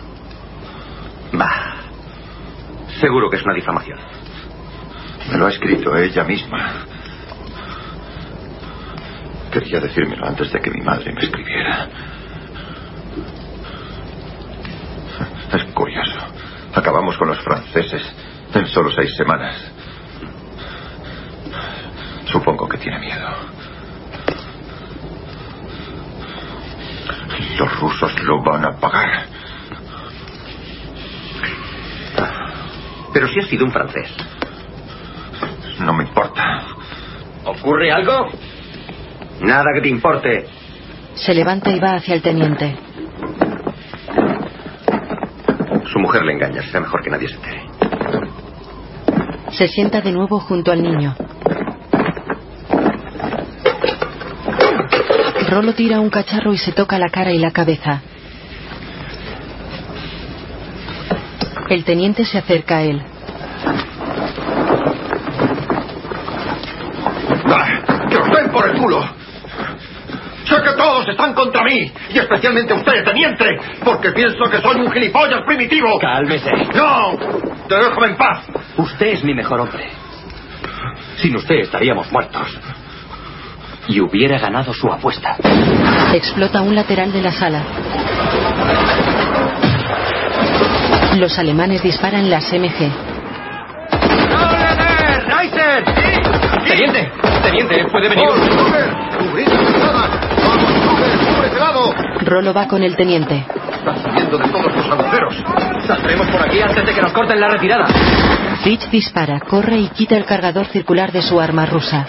Speaker 14: Seguro que es una difamación.
Speaker 4: Me lo ha escrito ella misma. Quería decírmelo antes de que mi madre me escribiera. Es curioso. Acabamos con los franceses en solo seis semanas. Supongo que tiene miedo. Los rusos lo van a pagar.
Speaker 14: Pero si ha sido un francés.
Speaker 4: No me importa.
Speaker 14: ¿Ocurre algo? Nada que te importe.
Speaker 3: Se levanta y va hacia el teniente.
Speaker 14: Su mujer le engaña. Será mejor que nadie se entere.
Speaker 3: Se sienta de nuevo junto al niño. Rolo tira un cacharro y se toca la cara y la cabeza. El teniente se acerca a él.
Speaker 4: ¡Que os den por el culo! Sé que todos están contra mí, y especialmente usted, teniente, porque pienso que soy un gilipollas primitivo.
Speaker 24: Cálmese.
Speaker 4: ¡No! ¡Déjame en paz!
Speaker 24: Usted es mi mejor hombre. Sin usted estaríamos muertos. Y hubiera ganado su apuesta.
Speaker 3: Explota un lateral de la sala. Los alemanes disparan las MG.
Speaker 24: ¡Teniente! ¡Teniente! ¡Puede venir!
Speaker 4: Este
Speaker 3: Rolo va con el teniente.
Speaker 4: Están saliendo de todos los agujeros.
Speaker 24: Saldremos por aquí antes de que nos corten la retirada.
Speaker 3: Fitch dispara, corre y quita el cargador circular de su arma rusa.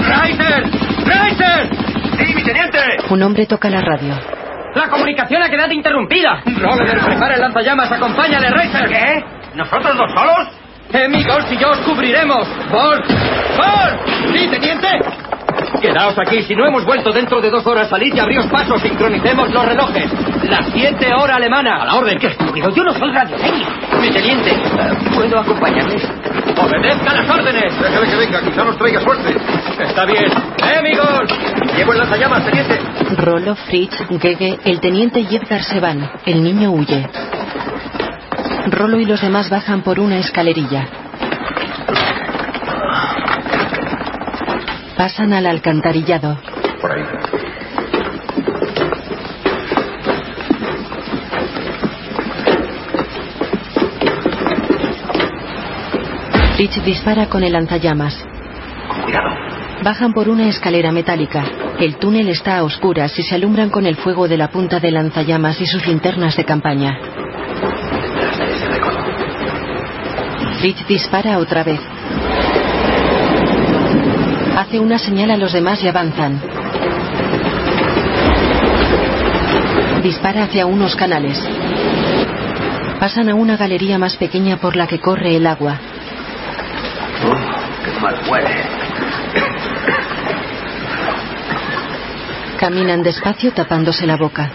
Speaker 24: ¡Reiser! ¡Reiser! ¡Sí, mi teniente!
Speaker 3: Un hombre toca la radio.
Speaker 24: ¡La comunicación ha quedado interrumpida! Roller, prepara el lanzallamas, acompáñale, Reiser. ¿Qué? ¿Nosotros dos solos? Emi, Golf y yo os cubriremos. ¡Vol! ¡Vol! ¿Sí, teniente? Quedaos aquí. Si no hemos vuelto dentro de dos horas, salid y abríos paso. Sincronicemos los relojes. Las siete hora alemana. A la orden. ¡Qué estúpido! Yo no soy radiotécnico. Mi teniente, ¿puedo acompañarles? ¡Obedezca las órdenes!
Speaker 4: Déjale que venga, quizá nos traiga suerte.
Speaker 24: Está bien. ¡Eh, amigos! Llevo el lanzallamas, teniente.
Speaker 3: Rolo, Fritz, Gege, el teniente y Edgar se van. El niño huye. Rolo y los demás bajan por una escalerilla. Pasan al alcantarillado.
Speaker 4: Por ahí.
Speaker 3: Fritz dispara con el lanzallamas.
Speaker 2: Cuidado.
Speaker 3: Bajan por una escalera metálica. El túnel está a oscuras y se alumbran con el fuego de la punta de lanzallamas y sus linternas de campaña. Fritz dispara otra vez. Hace una señal a los demás y avanzan. Dispara hacia unos canales. Pasan a una galería más pequeña por la que corre el agua.
Speaker 2: ¡Qué mal huele!
Speaker 3: Caminan despacio tapándose la boca.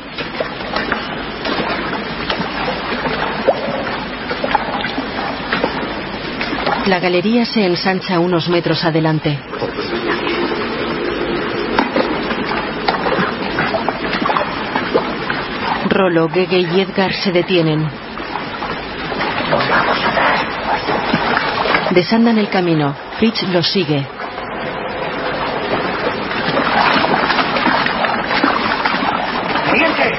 Speaker 3: La galería se ensancha unos metros adelante. Rolo, Gege y Edgar se detienen. Desandan el camino. Fritz los sigue.
Speaker 2: ¡Teniente!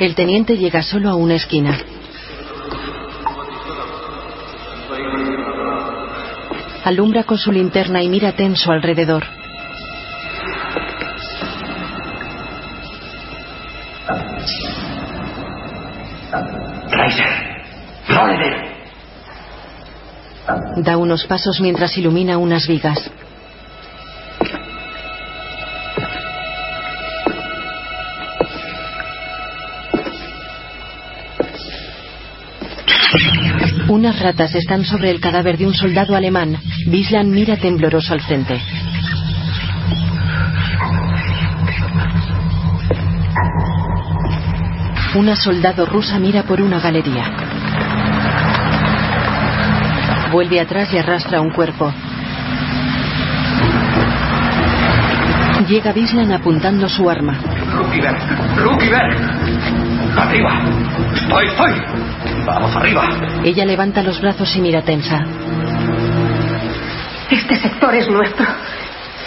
Speaker 3: El teniente llega solo a una esquina. Alumbra con su linterna y mira tenso alrededor. Da unos pasos mientras ilumina unas vigas. Unas ratas están sobre el cadáver de un soldado alemán. Bislan mira tembloroso al frente. Una soldado rusa mira por una galería. Vuelve atrás y arrastra un cuerpo. Llega Bislan apuntando su arma.
Speaker 2: Rukiberg. Rukiberg. Arriba. Estoy, estoy. Vamos arriba.
Speaker 3: Ella levanta los brazos y mira tensa.
Speaker 7: Este sector es nuestro.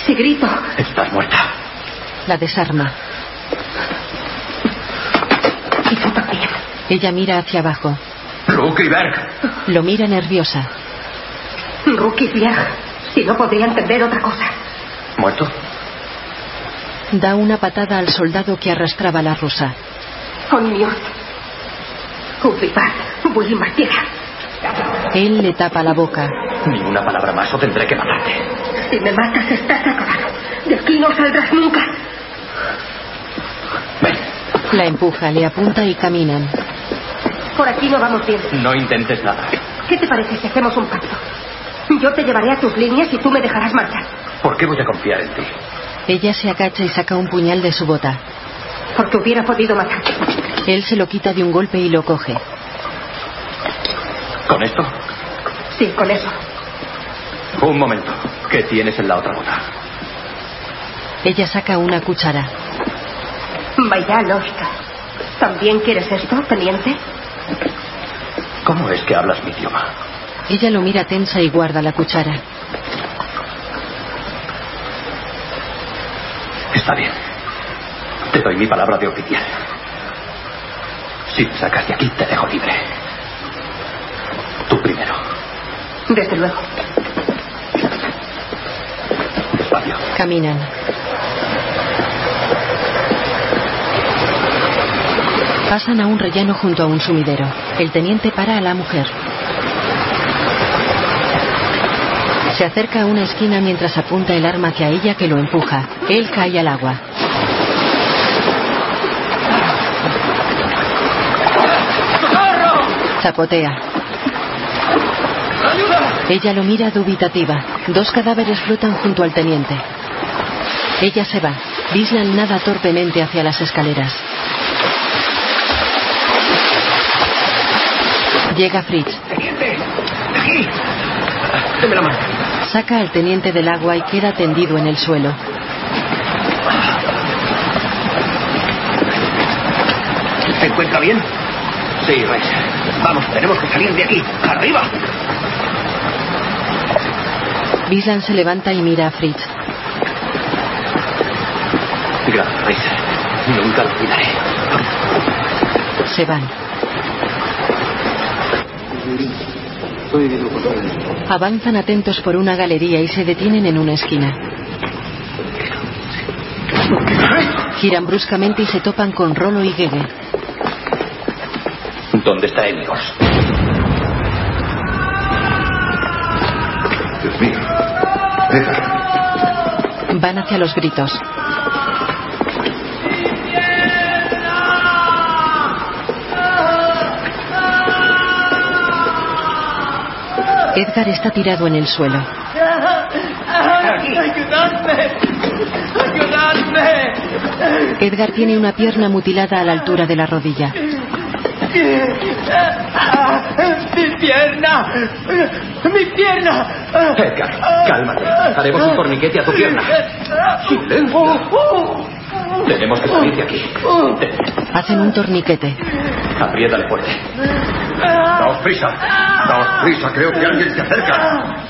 Speaker 7: Si grito,
Speaker 2: Estás muerta.
Speaker 3: La desarma.
Speaker 7: y tú también.
Speaker 3: Ella mira hacia abajo.
Speaker 2: Rukiberg.
Speaker 3: Lo mira nerviosa.
Speaker 7: Rookie Bjerg. Si no podría entender otra cosa.
Speaker 2: ¿Muerto?
Speaker 3: Da una patada al soldado que arrastraba a la rusa. Él le tapa la boca.
Speaker 2: Ni una palabra más o tendré que matarte.
Speaker 7: Si me matas, estás acabado. De aquí no saldrás nunca.
Speaker 3: La empuja, le apunta y caminan.
Speaker 7: Por aquí no vamos bien.
Speaker 2: No intentes nada.
Speaker 7: ¿Qué te parece si hacemos un pacto? Yo te llevaré a tus líneas y tú me dejarás marchar.
Speaker 2: ¿Por qué voy a confiar en ti?
Speaker 3: Ella se agacha y saca un puñal de su bota.
Speaker 7: Porque hubiera podido matarte.
Speaker 3: Él se lo quita de un golpe y lo coge.
Speaker 2: ¿Con esto?
Speaker 7: Sí, con eso.
Speaker 2: Un momento. ¿Qué tienes en la otra bota?
Speaker 3: Ella saca una cuchara.
Speaker 7: Vaya lógica. ¿También quieres esto, teniente?
Speaker 2: ¿Cómo es que hablas mi idioma?
Speaker 3: Ella lo mira tensa y guarda la cuchara.
Speaker 2: Está bien. Te doy mi palabra de oficial. Si me sacas de aquí, te dejo libre. Tú primero.
Speaker 7: Desde luego.
Speaker 3: Caminan. Pasan a un rellano junto a un sumidero. El teniente para a la mujer. Se acerca a una esquina mientras apunta el arma hacia ella que lo empuja. Él cae al agua. Zapotea. Ella lo mira dubitativa. Dos cadáveres flotan junto al teniente. Ella se va. Bislan nada torpemente hacia las escaleras. Llega Fritz.
Speaker 5: ¡Teniente! ¡Aquí! Deme la mano.
Speaker 3: Saca al teniente del agua y queda tendido en el suelo.
Speaker 5: ¿Se encuentra bien? Sí, Reis. Vamos, tenemos que salir de aquí. ¡Arriba!
Speaker 3: Bislan se levanta y mira a Fritz.
Speaker 5: Gracias, Reis. Nunca lo olvidaré.
Speaker 3: Se van. Avanzan atentos por una galería y se detienen en una esquina. Giran bruscamente y se topan con Rolo y Gege.
Speaker 9: ¿Dónde está Helios?
Speaker 4: Dios mío. Edgar.
Speaker 3: Van hacia los gritos. Edgar está tirado en el suelo.
Speaker 26: ¡Ayudadme! ¡Ayudadme!
Speaker 3: Edgar tiene una pierna mutilada a la altura de la rodilla.
Speaker 26: ¡Mi pierna! ¡Mi pierna!
Speaker 9: Edgar, cálmate. Haremos un torniquete a tu pierna. Silencio. Tenemos que salir de aquí.
Speaker 3: Hacen un torniquete.
Speaker 9: Apriétale fuerte.
Speaker 4: Daos prisa. Daos prisa. Creo que alguien se acerca.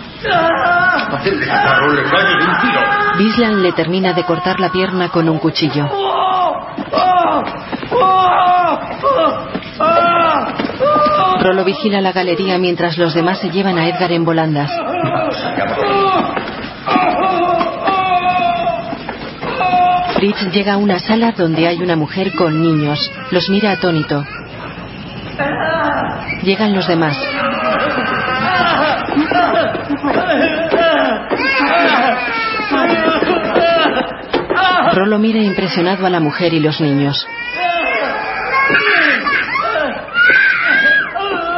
Speaker 4: Hacedle le callo de un tiro.
Speaker 3: Bislan le termina de cortar la pierna con un cuchillo. Rolo vigila la galería mientras los demás se llevan a Edgar en volandas. Fritz llega a una sala donde hay una mujer con niños. Los mira atónito. Llegan los demás. Rolo mira impresionado a la mujer y los niños.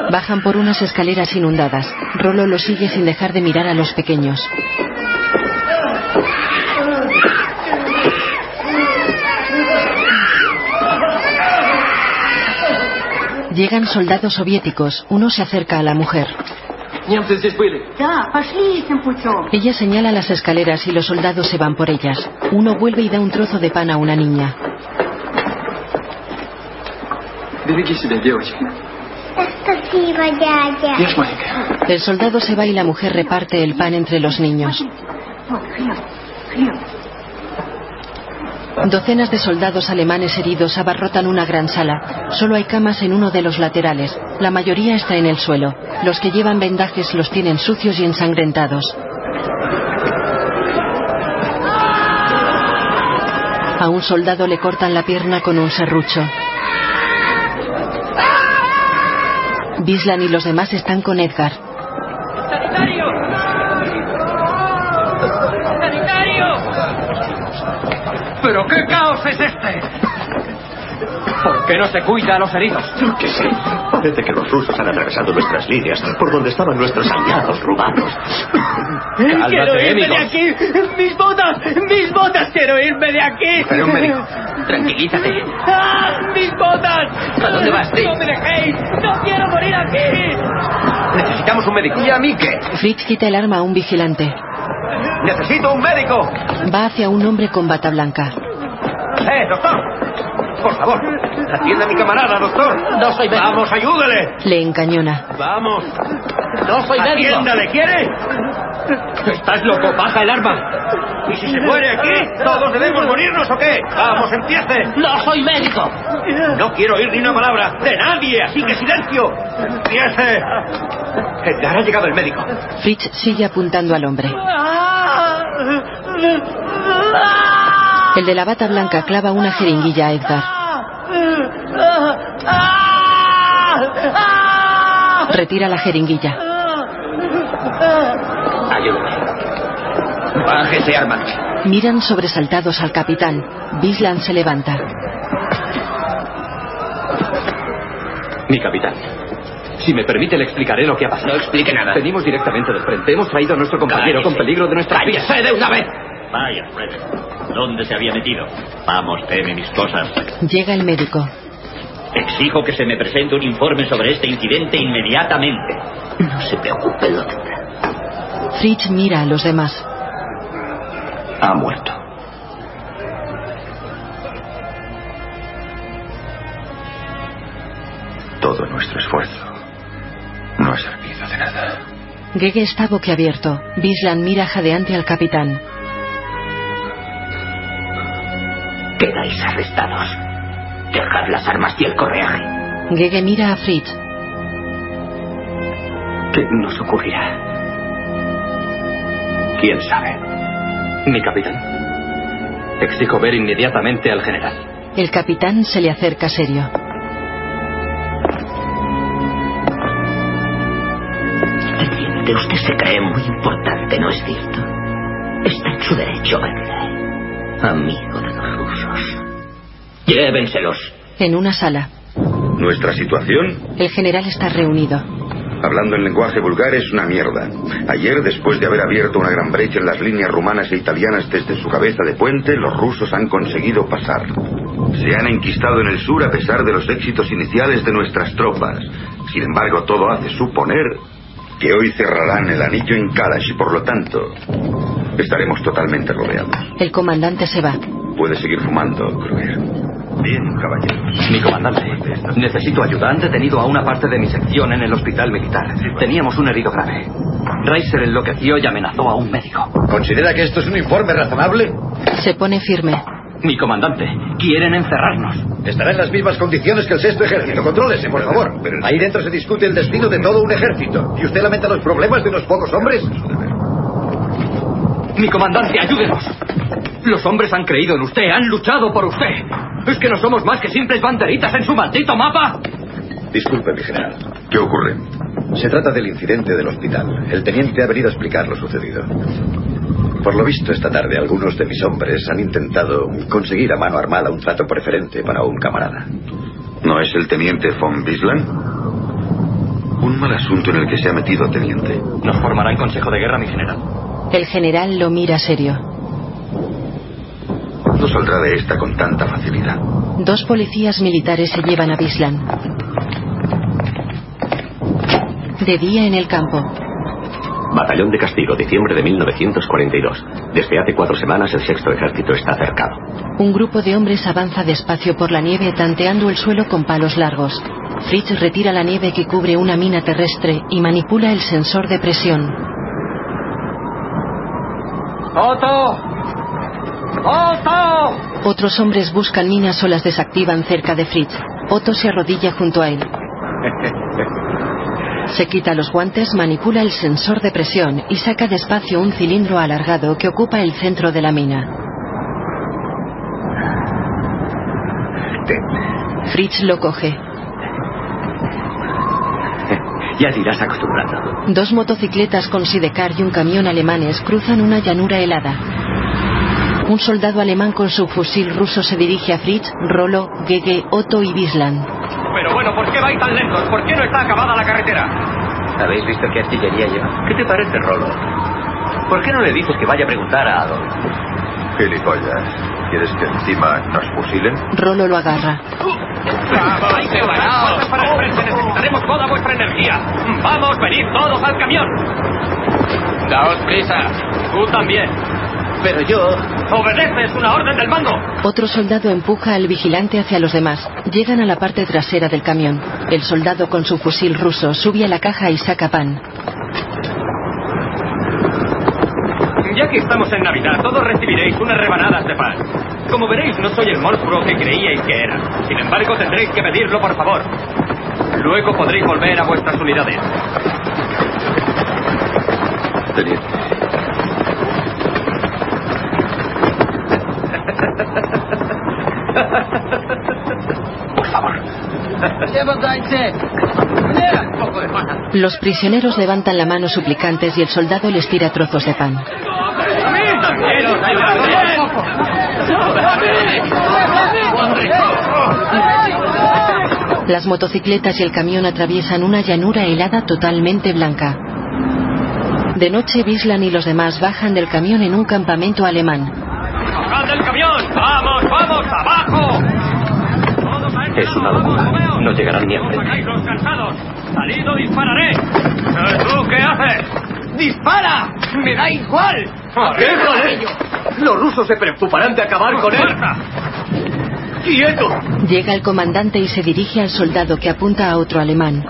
Speaker 3: Bajan por unas escaleras inundadas. Rolo lo sigue sin dejar de mirar a los pequeños. Llegan soldados soviéticos. Uno se acerca a la mujer. Ella señala las escaleras y los soldados se van por ellas. Uno vuelve y da un trozo de pan a una niña. El soldado se va y la mujer reparte el pan entre los niños. Docenas de soldados alemanes heridos abarrotan una gran sala. Solo hay camas en uno de los laterales. La mayoría está en el suelo. Los que llevan vendajes los tienen sucios y ensangrentados. A un soldado le cortan la pierna con un serrucho. Bislan y los demás están con Edgar.
Speaker 8: ¿Pero qué caos es este? ¿Por qué no se cuida a los heridos?
Speaker 2: Que sí. Parece que los rusos han atravesado nuestras líneas por donde estaban nuestros aliados rumanos.
Speaker 26: ¡Quiero irme de aquí! ¡Mis botas! ¡Mis botas! ¡Quiero irme de aquí!
Speaker 5: Buscaré un médico. Tranquilízate.
Speaker 26: ¡Ah! ¡Mis botas!
Speaker 5: ¿A dónde vas?
Speaker 26: ¡No me dejéis! ¡No quiero morir aquí!
Speaker 5: Necesitamos un médico.
Speaker 14: ¿Y a mí qué?
Speaker 3: Fritz quita el arma a un vigilante.
Speaker 14: ¡Necesito un médico!
Speaker 3: Va hacia un hombre con bata blanca.
Speaker 14: ¡Eh, doctor! Por favor, atienda a mi camarada, doctor.
Speaker 5: No soy médico.
Speaker 14: Vamos, ayúdele.
Speaker 3: Le encañona.
Speaker 14: Vamos.
Speaker 5: No soy médico.
Speaker 14: Atiéndale, ¿quiere?
Speaker 5: ¿Estás loco? Baja el arma.
Speaker 14: ¿Y si se muere aquí? ¿Todos debemos morirnos o qué? Vamos, empiece.
Speaker 5: No soy médico.
Speaker 14: No quiero oír ni una palabra de nadie, así que silencio. Empiece. Edgar, ha llegado el médico.
Speaker 3: Fritz sigue apuntando al hombre.
Speaker 26: ¡Ah!
Speaker 3: El de la bata blanca clava una jeringuilla a Edgar. Retira la jeringuilla.
Speaker 12: Ayúdame. Bájese, arma.
Speaker 3: Miran sobresaltados al capitán. Bisland se levanta.
Speaker 9: Mi capitán. Si me permite, le explicaré lo que ha pasado.
Speaker 12: No explique nada.
Speaker 9: Venimos directamente del frente. Hemos traído a nuestro compañero con peligro de nuestra vida.
Speaker 12: ¡Cállese de una vez!
Speaker 13: Vaya, Fred. ¿Dónde se había metido? Vamos, teme mis cosas.
Speaker 3: Llega el médico.
Speaker 13: Exijo que se me presente un informe sobre este incidente inmediatamente.
Speaker 12: No se preocupe, doctor.
Speaker 3: Fritz mira a los demás.
Speaker 9: Ha muerto.
Speaker 4: Todo nuestro esfuerzo no ha servido de nada.
Speaker 3: Gege está boquiabierto. Bisland mira jadeante al capitán.
Speaker 12: Quedáis arrestados. Dejad las armas y el correaje.
Speaker 3: Gege mira a Fritz.
Speaker 9: ¿Qué nos ocurrirá? ¿Quién sabe? Mi capitán. Exijo ver inmediatamente al general.
Speaker 3: El capitán se le acerca serio.
Speaker 12: Teniente, usted se cree muy importante, ¿no es cierto? Está en su derecho, ¿verdad? Amigo de los rusos. Llévenselos.
Speaker 3: En una sala.
Speaker 27: Nuestra situación,
Speaker 3: El general está reunido.
Speaker 27: hablando en lenguaje vulgar, es una mierda. Ayer, después de haber abierto una gran brecha en las líneas rumanas e italianas desde su cabeza de puente, los rusos han conseguido pasar. Se han enquistado en el sur a pesar de los éxitos iniciales de nuestras tropas. Sin embargo, todo hace suponer que hoy cerrarán el anillo en Kalash y por lo tanto estaremos totalmente rodeados.
Speaker 3: El comandante se va.
Speaker 27: Puede seguir fumando, Kruger. Bien, caballeros.
Speaker 9: Mi comandante, necesito ayuda. Han detenido a una parte de mi sección en el hospital militar. Teníamos un herido grave. Reiser enloqueció y amenazó a un médico.
Speaker 14: ¿Considera que esto es un informe razonable?
Speaker 3: Se pone firme.
Speaker 9: Mi comandante, quieren encerrarnos.
Speaker 14: Estará en las mismas condiciones que el sexto ejército. Contrólese, por favor. Ahí dentro se discute el destino de todo un ejército. ¿Y usted lamenta los problemas de unos pocos hombres?
Speaker 9: Mi comandante, ayúdenos. Los hombres han creído en usted, han luchado por usted. ¿Es que no somos más que simples banderitas en su maldito mapa?
Speaker 4: Disculpe, mi general. ¿Qué ocurre? Se trata del incidente del hospital. El teniente ha venido a explicar lo sucedido. Por lo visto, esta tarde algunos de mis hombres han intentado conseguir a mano armada un trato preferente para un camarada.
Speaker 27: ¿No es el teniente von Bisland? Un mal asunto en el que se ha metido, teniente.
Speaker 9: Nos formará en consejo de guerra, mi general.
Speaker 3: El general lo mira serio.
Speaker 27: No saldrá de esta con tanta facilidad.
Speaker 3: Dos policías militares se llevan a Bisland. De día en el campo.
Speaker 2: Batallón de Castigo, diciembre de 1942. Desde hace cuatro semanas el sexto ejército está cercado.
Speaker 3: Un grupo de hombres avanza despacio por la nieve tanteando el suelo con palos largos. Fritz retira la nieve que cubre una mina terrestre y manipula el sensor de presión.
Speaker 8: ¡Otto! ¡Otto!
Speaker 3: Otros hombres buscan minas o las desactivan cerca de Fritz. Otto se arrodilla junto a él. Se quita los guantes, manipula el sensor de presión y saca despacio un cilindro alargado que ocupa el centro de la mina. Fritz lo coge.
Speaker 12: Ya te irás acostumbrando.
Speaker 3: Dos motocicletas con sidecar y un camión alemanes cruzan una llanura helada. Un soldado alemán con su fusil ruso se dirige a Fritz, Rolo, Gege, Otto y Bisland.
Speaker 8: Pero bueno, ¿por qué vais tan lentos? ¿Por qué no está acabada la carretera?
Speaker 12: ¿Habéis visto qué artillería lleva? ¿Qué te parece, Rolo? ¿Por qué no le dices que vaya a preguntar a Adolf?
Speaker 4: Gilipollas. ¿Quieres que encima nos fusilen?
Speaker 3: Rolo lo agarra.
Speaker 8: ¡Ay, qué paraos! para el frente! ¡Necesitaremos toda vuestra energía! ¡Vamos, venid todos al camión! ¡Daos prisa! ¡Tú también!
Speaker 12: Pero yo...
Speaker 8: ¡Obedece! ¡Es una orden del mando!
Speaker 3: Otro soldado empuja al vigilante hacia los demás. Llegan a la parte trasera del camión. El soldado con su fusil ruso sube a la caja y saca pan.
Speaker 8: Ya que estamos en Navidad, todos recibiréis unas rebanadas de pan. Como veréis, no soy el monstruo que creíais que era. Sin embargo, tendréis que pedirlo, por favor. Luego podréis volver a vuestras unidades.
Speaker 27: Teniente.
Speaker 3: Los prisioneros levantan la mano suplicantes y el soldado les tira trozos de pan. Las motocicletas y el camión atraviesan una llanura helada totalmente blanca. De noche, Bislan y los demás bajan del camión en un campamento alemán.
Speaker 14: Del camión! ¡Vamos, vamos, abajo!
Speaker 9: Es una locura. No llegarán ni a frente.
Speaker 14: los cansados! ¡Salido dispararé! ¿Tú qué haces?
Speaker 28: ¡Dispara! ¡Me da igual!
Speaker 14: qué,
Speaker 28: joder? Los rusos se preocuparán de acabar con él. ¡Quieto!
Speaker 3: Llega el comandante y se dirige al soldado que apunta a otro alemán.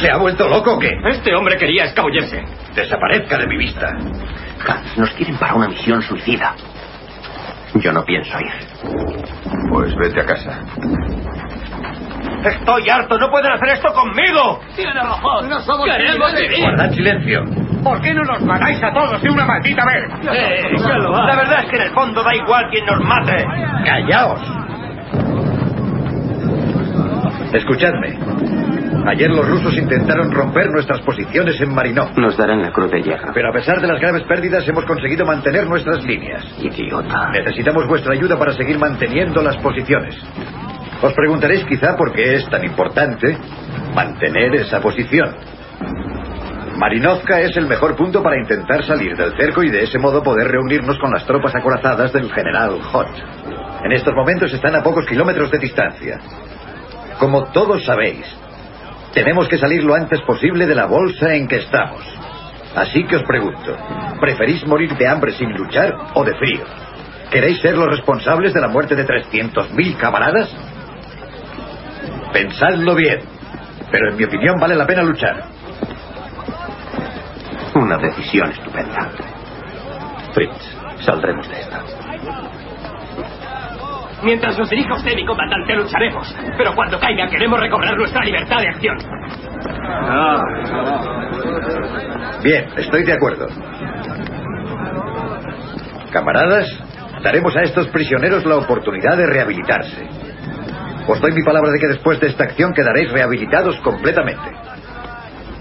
Speaker 4: ¿Se ha vuelto loco o qué?
Speaker 14: Este hombre quería escabullirse.
Speaker 4: Desaparezca de mi vista.
Speaker 18: Hans, nos quieren para una misión suicida. Yo no pienso ir.
Speaker 29: Pues vete a casa.
Speaker 14: Estoy harto, no pueden hacer esto conmigo.
Speaker 28: Tiene razón, no somos
Speaker 14: Queremos vivir.
Speaker 4: Guardad silencio.
Speaker 14: ¿Por qué no nos matáis a todos de una maldita vez? La verdad es que en el fondo da igual quien nos mate.
Speaker 4: Callaos. Escuchadme. Ayer los rusos intentaron romper nuestras posiciones en Marinov.
Speaker 18: Nos darán la cruz de hierro.
Speaker 4: Pero a pesar de las graves pérdidas hemos conseguido mantener nuestras líneas.
Speaker 18: Idiota.
Speaker 4: Necesitamos vuestra ayuda para seguir manteniendo las posiciones. Os preguntaréis quizá por qué es tan importante mantener esa posición. Marinovka es el mejor punto para intentar salir del cerco y de ese modo poder reunirnos con las tropas acorazadas del general Hoth. En estos momentos están a pocos kilómetros de distancia. Como todos sabéis, tenemos que salir lo antes posible de la bolsa en que estamos. Así que os pregunto, ¿preferís morir de hambre sin luchar o de frío? ¿Queréis ser los responsables de la muerte de 300.000 camaradas? Pensadlo bien, pero en mi opinión vale la pena luchar.
Speaker 18: Una decisión estupenda.
Speaker 9: Fritz, saldremos de esta.
Speaker 14: Mientras nos dirija usted, mi comandante, lucharemos. Pero cuando caiga, queremos recobrar nuestra libertad de acción.
Speaker 4: Bien, estoy de acuerdo. Camaradas, daremos a estos prisioneros la oportunidad de rehabilitarse. Os doy mi palabra de que después de esta acción quedaréis rehabilitados completamente.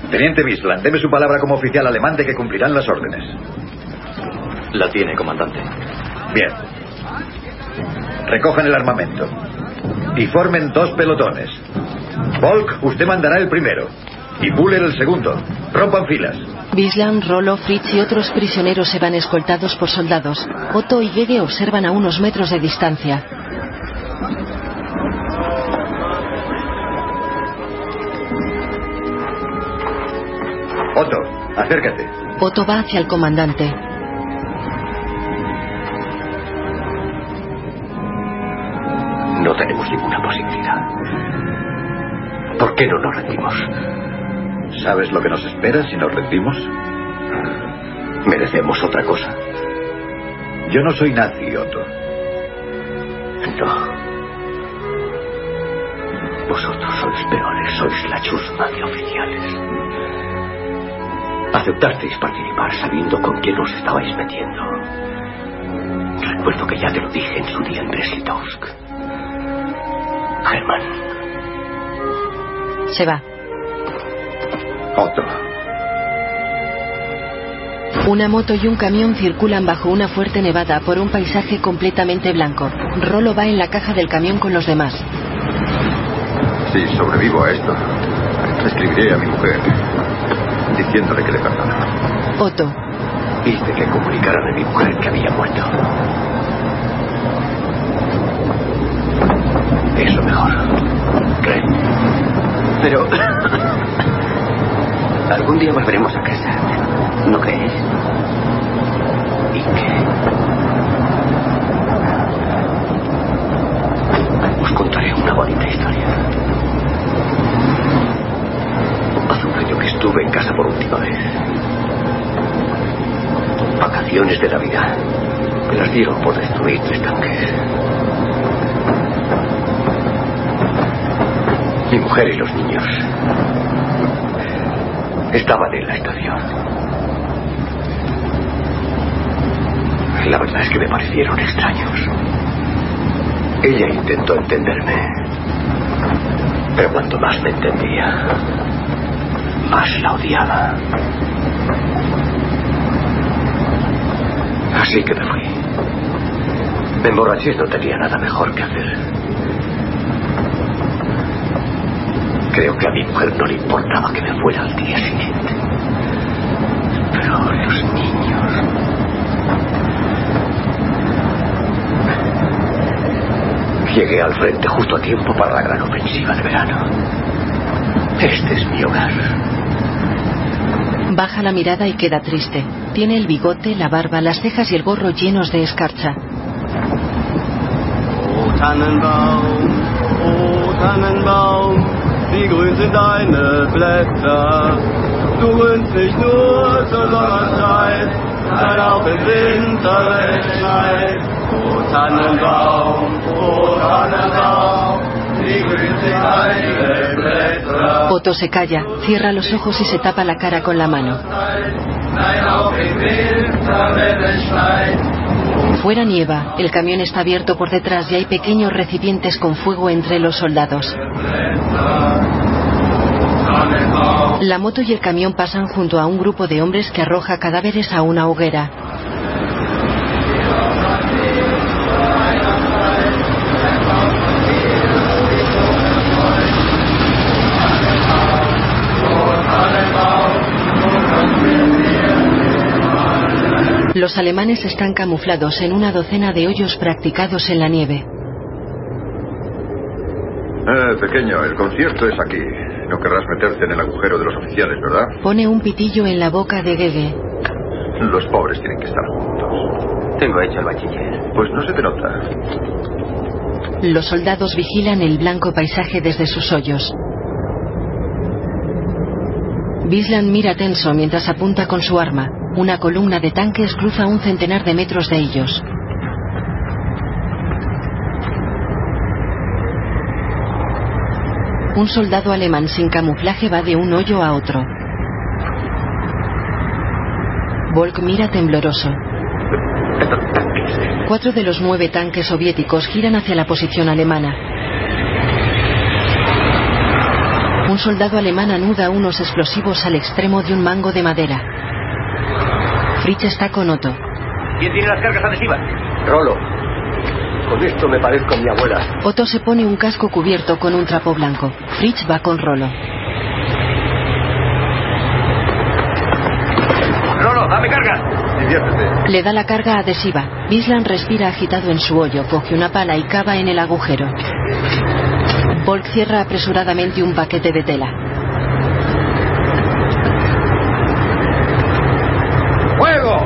Speaker 4: Teniente Bisland, deme su palabra como oficial alemán de que cumplirán las órdenes.
Speaker 9: La tiene, comandante.
Speaker 4: Bien. Recojan el armamento. Y formen dos pelotones. Volk, usted mandará el primero. Y Buller el segundo. Rompan filas.
Speaker 3: Bisland, Rolo, Fritz y otros prisioneros se van escoltados por soldados. Otto y Gege observan a unos metros de distancia.
Speaker 4: Otto, acércate.
Speaker 3: Otto va hacia el comandante.
Speaker 18: Tenemos ninguna posibilidad. ¿Por qué no nos rendimos?
Speaker 4: ¿Sabes lo que nos espera si nos rendimos?
Speaker 18: Merecemos otra cosa.
Speaker 4: Yo no soy nazi, Otto.
Speaker 18: No. Vosotros sois peores, sois la chusma de oficiales. Aceptasteis participar sabiendo con quién os estabais metiendo. Recuerdo que ya te lo dije en su día en Breslitovsk. Germán.
Speaker 3: Se va.
Speaker 4: Otto.
Speaker 3: Una moto y un camión circulan bajo una fuerte nevada por un paisaje completamente blanco. Rolo va en la caja del camión con los demás.
Speaker 29: Si sobrevivo a esto, escribiré a mi mujer diciéndole que le perdono.
Speaker 3: Otto.
Speaker 18: Hice que comunicaran a mi mujer que había muerto. Eso mejor. ¿Cree? Pero... Algún día volveremos a casa. ¿No crees? ¿Y qué? Os contaré una bonita historia. Hace un año que estuve en casa por última vez. Vacaciones de Navidad. Me las dieron por destruir tres tanques. Mi mujer y los niños estaban en la estación. La verdad es que me parecieron extraños.
Speaker 14: Ella intentó entenderme. Pero cuanto más me entendía, más la odiaba. Así que me fui. Me emborraché no tenía nada mejor que hacer. Creo que a mi mujer no le importaba que me fuera al día siguiente. Pero los niños... Llegué al frente justo a tiempo para la gran ofensiva de verano. Este es mi hogar.
Speaker 3: Baja la mirada y queda triste. Tiene el bigote, la barba, las cejas y el gorro llenos de escarcha.
Speaker 30: Oh Tannenbaum, oh Tannenbaum, deine Blätter. Du grünst nicht nur zur Sommerzeit, sondern auch im Winter, wenn es schneit. Oh Tannenbaum, oh Tannenbaum, wie grün sind deine Blätter.
Speaker 3: Otto se calla, cierra los ojos y se tapa la cara con la mano.
Speaker 30: Nein, auch im Winter, wenn es.
Speaker 3: Fuera nieva, el camión está abierto por detrás y hay pequeños recipientes con fuego entre los soldados. La moto y el camión pasan junto a un grupo de hombres que arroja cadáveres a una hoguera. Los alemanes están camuflados en una docena de hoyos practicados en la nieve.
Speaker 4: Eh, pequeño, el concierto es aquí. No querrás meterte en el agujero de los oficiales, ¿verdad?
Speaker 3: Pone un pitillo en la boca de Gege.
Speaker 4: Los pobres tienen que estar juntos.
Speaker 14: Tengo hecho el bachiller.
Speaker 4: Pues no se te nota.
Speaker 3: Los soldados vigilan el blanco paisaje desde sus hoyos. Bisland mira tenso mientras apunta con su arma. Una columna de tanques cruza un centenar de metros de ellos. Un soldado alemán sin camuflaje va de un hoyo a otro. Volk mira tembloroso. Cuatro de los nueve tanques soviéticos giran hacia la posición alemana. Un soldado alemán anuda unos explosivos al extremo de un mango de madera. Fritz está con Otto.
Speaker 14: ¿Quién tiene las cargas adhesivas? Rolo. Con esto me parezco a mi abuela.
Speaker 3: Otto se pone un casco cubierto con un trapo blanco. Fritz va con Rolo.
Speaker 14: Rolo, dame carga.
Speaker 4: Diviértete.
Speaker 3: Le da la carga adhesiva. Bisland respira agitado en su hoyo, coge una pala y cava en el agujero. Volk cierra apresuradamente un paquete de tela.
Speaker 14: ¡Fuego!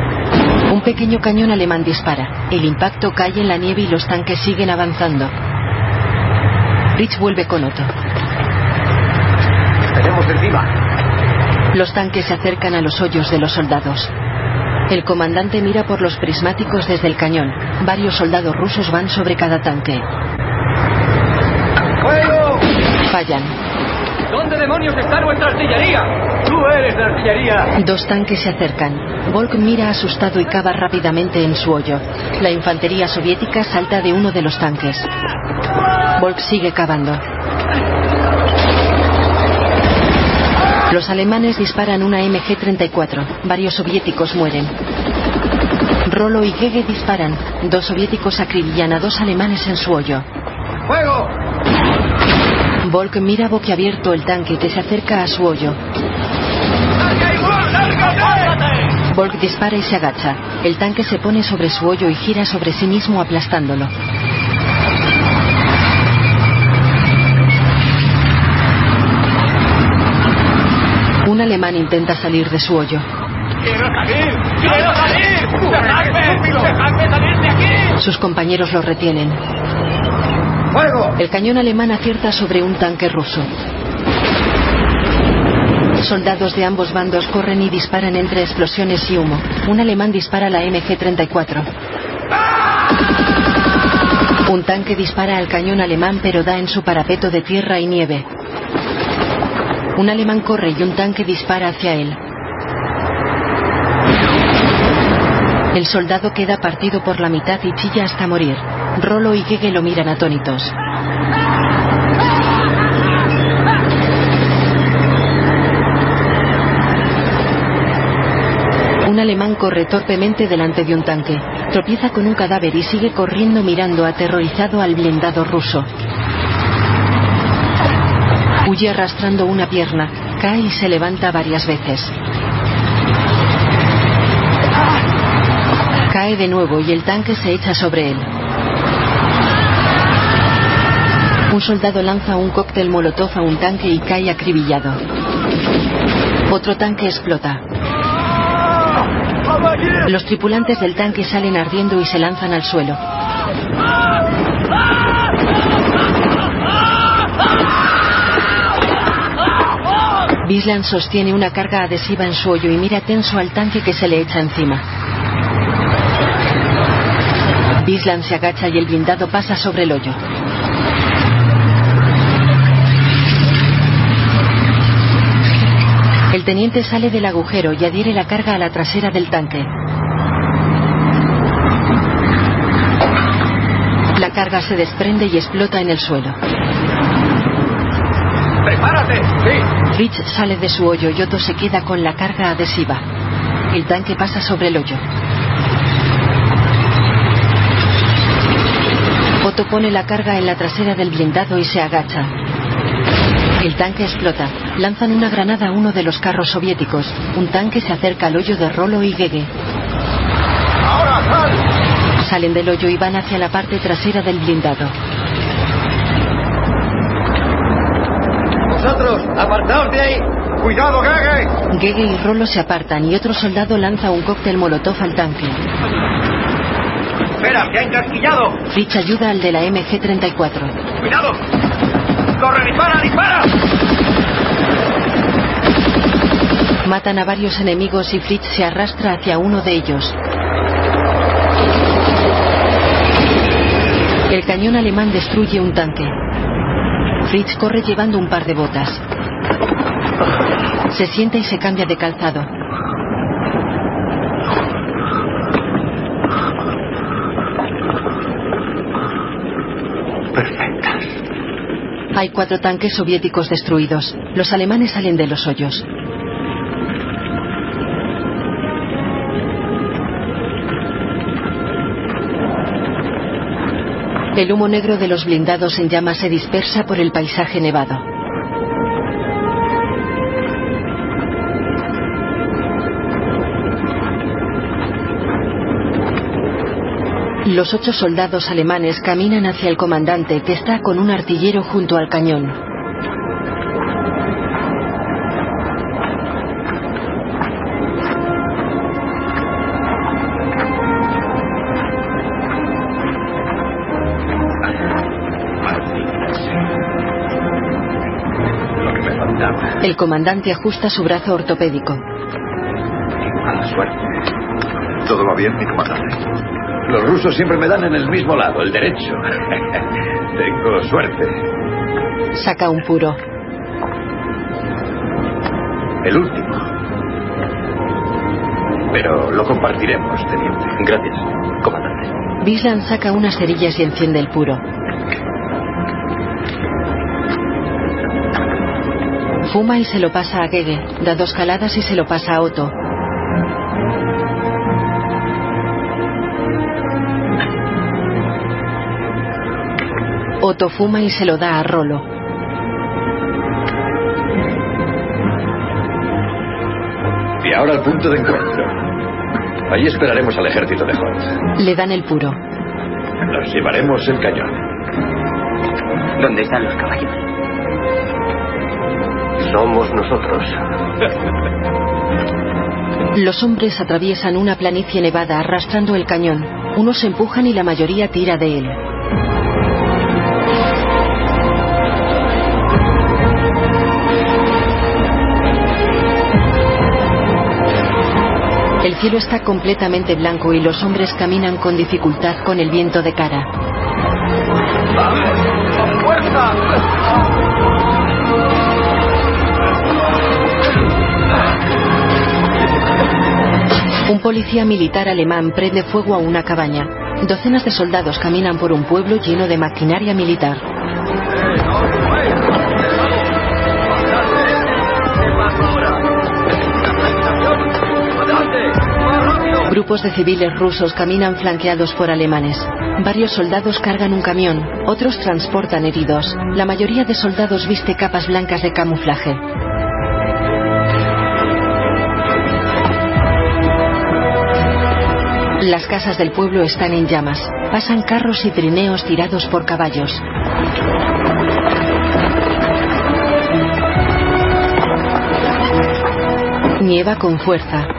Speaker 3: Un pequeño cañón alemán dispara. El impacto cae en la nieve y los tanques siguen avanzando. Rich vuelve con Otto.
Speaker 14: Tenemos encima.
Speaker 3: Los tanques se acercan a los hoyos de los soldados. El comandante mira por los prismáticos desde el cañón. Varios soldados rusos van sobre cada tanque.
Speaker 14: ¡Fuego!
Speaker 3: Fallan.
Speaker 5: ¿Dónde demonios está nuestra artillería?
Speaker 14: Tú eres la artillería.
Speaker 3: Dos tanques se acercan. Volk mira asustado y cava rápidamente en su hoyo. La infantería soviética salta de uno de los tanques. Volk sigue cavando. Los alemanes disparan una MG-34. Varios soviéticos mueren. Rolo y Gege disparan. Dos soviéticos acribillan a dos alemanes en su hoyo.
Speaker 14: ¡Fuego!
Speaker 3: Volk mira boquiabierto el tanque que se acerca a su hoyo. Volk dispara y se agacha. El tanque se pone sobre su hoyo y gira sobre sí mismo aplastándolo. Un alemán intenta salir de su hoyo.
Speaker 5: ¡Quiero salir! ¡Quiero salir! ¡Dejadme! ¡Dejadme salir de aquí!
Speaker 3: Sus compañeros lo retienen. El cañón alemán acierta sobre un tanque ruso. Soldados de ambos bandos corren y disparan entre explosiones y humo. Un alemán dispara la MG-34. Un tanque dispara al cañón alemán pero da en su parapeto de tierra y nieve. Un alemán corre y un tanque dispara hacia él. El soldado queda partido por la mitad y chilla hasta morir. Rolo y Gege lo miran atónitos. Un alemán corre torpemente delante de un tanque. Tropieza con un cadáver y sigue corriendo mirando aterrorizado al blindado ruso. Huye arrastrando una pierna, cae y se levanta varias veces. Cae de nuevo y el tanque se echa sobre él. Un soldado lanza un cóctel molotov a un tanque y cae acribillado. Otro tanque explota. Los tripulantes del tanque salen ardiendo y se lanzan al suelo. Bisland sostiene una carga adhesiva en su hoyo y mira tenso al tanque que se le echa encima. Bisland se agacha y el blindado pasa sobre el hoyo. El teniente sale del agujero y adhiere la carga a la trasera del tanque. La carga se desprende y explota en el suelo.
Speaker 14: ¡Prepárate! ¡Sí!
Speaker 3: Fritz sale de su hoyo y Otto se queda con la carga adhesiva. El tanque pasa sobre el hoyo. Otto pone la carga en la trasera del blindado y se agacha. El tanque explota. Lanzan una granada a uno de los carros soviéticos. Un tanque se acerca al hoyo de Rolo y Gege.
Speaker 14: ¡Ahora sal!
Speaker 3: Salen del hoyo y van hacia la parte trasera del blindado.
Speaker 14: ¡Vosotros, apartaos de ahí! ¡Cuidado, Gege!
Speaker 3: Gege y Rolo se apartan y otro soldado lanza un cóctel molotov al tanque.
Speaker 14: ¡Espera, se ha encasquillado!
Speaker 3: Fritz ayuda al de la MG-34.
Speaker 14: ¡Cuidado! ¡Corre, dispara, dispara!
Speaker 3: Matan a varios enemigos y Fritz se arrastra hacia uno de ellos. El cañón alemán destruye un tanque. Fritz corre llevando un par de botas. Se sienta y se cambia de calzado. Hay cuatro tanques soviéticos destruidos. Los alemanes salen de los hoyos. El humo negro de los blindados en llamas se dispersa por el paisaje nevado. Los ocho soldados alemanes caminan hacia el comandante que está con un artillero junto al cañón. El comandante ajusta su brazo ortopédico.
Speaker 14: Mala suerte. ¿Todo va bien, mi comandante? Los rusos siempre me dan en el mismo lado, el derecho. Tengo suerte.
Speaker 3: Saca un puro.
Speaker 14: El último. Pero lo compartiremos, teniente.
Speaker 9: Gracias, comandante.
Speaker 3: Bisland saca unas cerillas y enciende el puro. Fuma y se lo pasa a Gege. Da dos caladas y se lo pasa a Otto. Otto fuma y se lo da a Rolo.
Speaker 14: Y ahora al punto de encuentro. Allí esperaremos al ejército de Holt.
Speaker 3: Le dan el puro.
Speaker 14: Nos llevaremos el cañón.
Speaker 12: ¿Dónde están los caballos?
Speaker 9: Somos nosotros.
Speaker 3: Los hombres atraviesan una planicie nevada arrastrando el cañón. Unos se empujan y la mayoría tira de él. El cielo está completamente blanco y los hombres caminan con dificultad con el viento de cara. Un policía militar alemán prende fuego a una cabaña. Docenas de soldados caminan por un pueblo lleno de maquinaria militar. Grupos de civiles rusos caminan flanqueados por alemanes. Varios soldados cargan un camión, otros transportan heridos. La mayoría de soldados viste capas blancas de camuflaje. Las casas del pueblo están en llamas. Pasan carros y trineos tirados por caballos. Nieva con fuerza.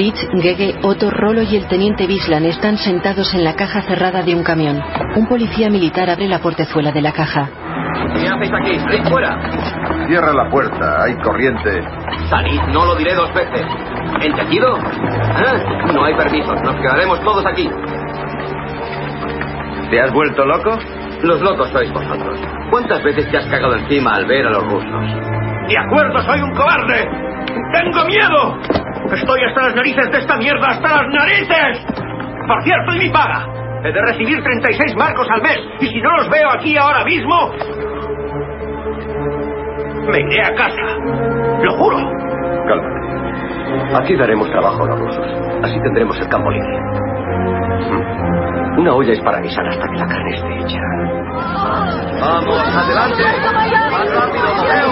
Speaker 3: Fritz, Gege, Otto, Rolo y el teniente Bislan están sentados en la caja cerrada de un camión. Un policía militar abre la portezuela de la caja.
Speaker 6: ¿Qué hacéis aquí? ¡Salid fuera!
Speaker 31: Cierra la puerta, hay corriente.
Speaker 6: Salid, no lo diré dos veces. ¿Entendido? ¿Eh? No hay permisos, nos quedaremos todos aquí.
Speaker 4: ¿Te has vuelto loco?
Speaker 6: Los locos sois vosotros. ¿Cuántas veces te has cagado encima al ver a los rusos?
Speaker 14: De acuerdo, soy un cobarde. ¡Tengo miedo! Estoy hasta las narices de esta mierda, hasta las narices. Por cierto, ¿y mi paga? He de recibir 36 marcos al mes. Y si no los veo aquí ahora mismo, me iré a casa. Lo juro.
Speaker 6: Cálmate. Aquí daremos trabajo a los rusos. Así tendremos el campo libre. Una olla es para guisar hasta que la carne esté hecha. ¡Vamos, adelante! ¡Más rápido, Mateo!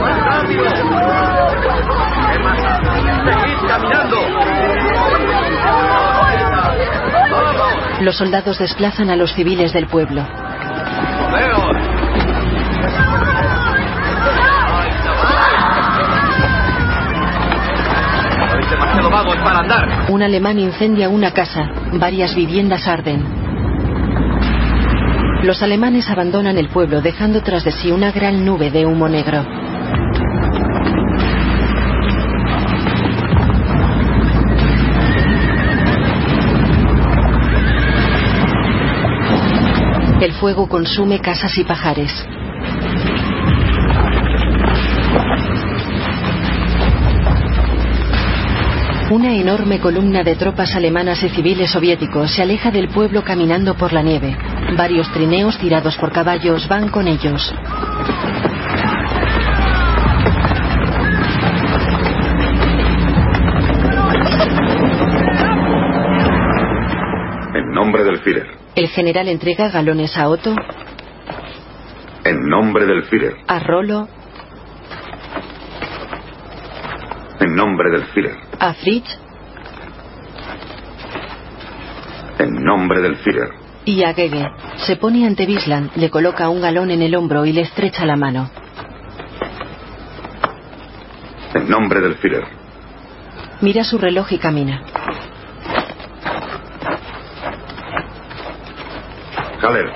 Speaker 6: ¡Más rápido!
Speaker 3: Los soldados desplazan a los civiles del pueblo. Un alemán incendia una casa. Varias viviendas arden. Los alemanes abandonan el pueblo dejando tras de sí una gran nube de humo negro. Fuego consume casas y pajares. Una enorme columna de tropas alemanas y civiles soviéticos se aleja del pueblo caminando por la nieve. Varios trineos tirados por caballos van con ellos.
Speaker 4: En nombre del Führer.
Speaker 3: El general entrega galones a Otto,
Speaker 4: En nombre del Führer.
Speaker 3: a Rolo,
Speaker 4: En nombre del Führer.
Speaker 3: a Fritz
Speaker 4: En nombre del Führer.
Speaker 3: y a Gege. Se pone ante Bisland, le coloca un galón en el hombro y le estrecha la mano.
Speaker 4: En nombre del Führer.
Speaker 3: Mira su reloj y camina.
Speaker 4: Haller.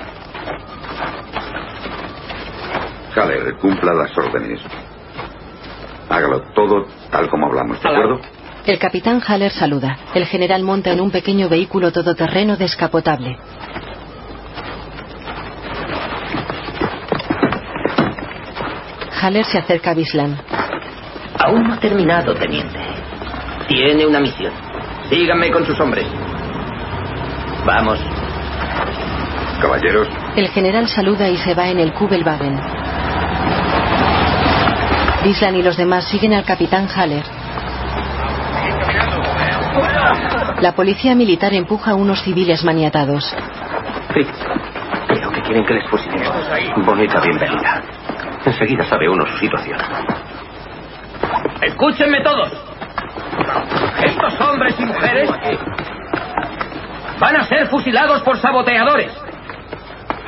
Speaker 4: Haller, cumpla las órdenes. Hágalo todo tal como hablamos, ¿de acuerdo?
Speaker 3: El capitán Haller saluda. El general monta en un pequeño vehículo todoterreno descapotable. Haller se acerca a Bisland.
Speaker 12: Aún no ha terminado, teniente. Tiene una misión.
Speaker 6: Síganme con sus hombres.
Speaker 12: Vamos.
Speaker 4: Caballeros,
Speaker 3: El general saluda y se va en el Kubelwagen. Bisland y los demás siguen al capitán Haller. La policía militar empuja a unos civiles maniatados.
Speaker 18: Fritz, creo que quieren que les fusilemos. Bonita bienvenida. Enseguida sabe uno su situación.
Speaker 32: Escúchenme todos. Estos hombres y mujeres van a ser fusilados por saboteadores.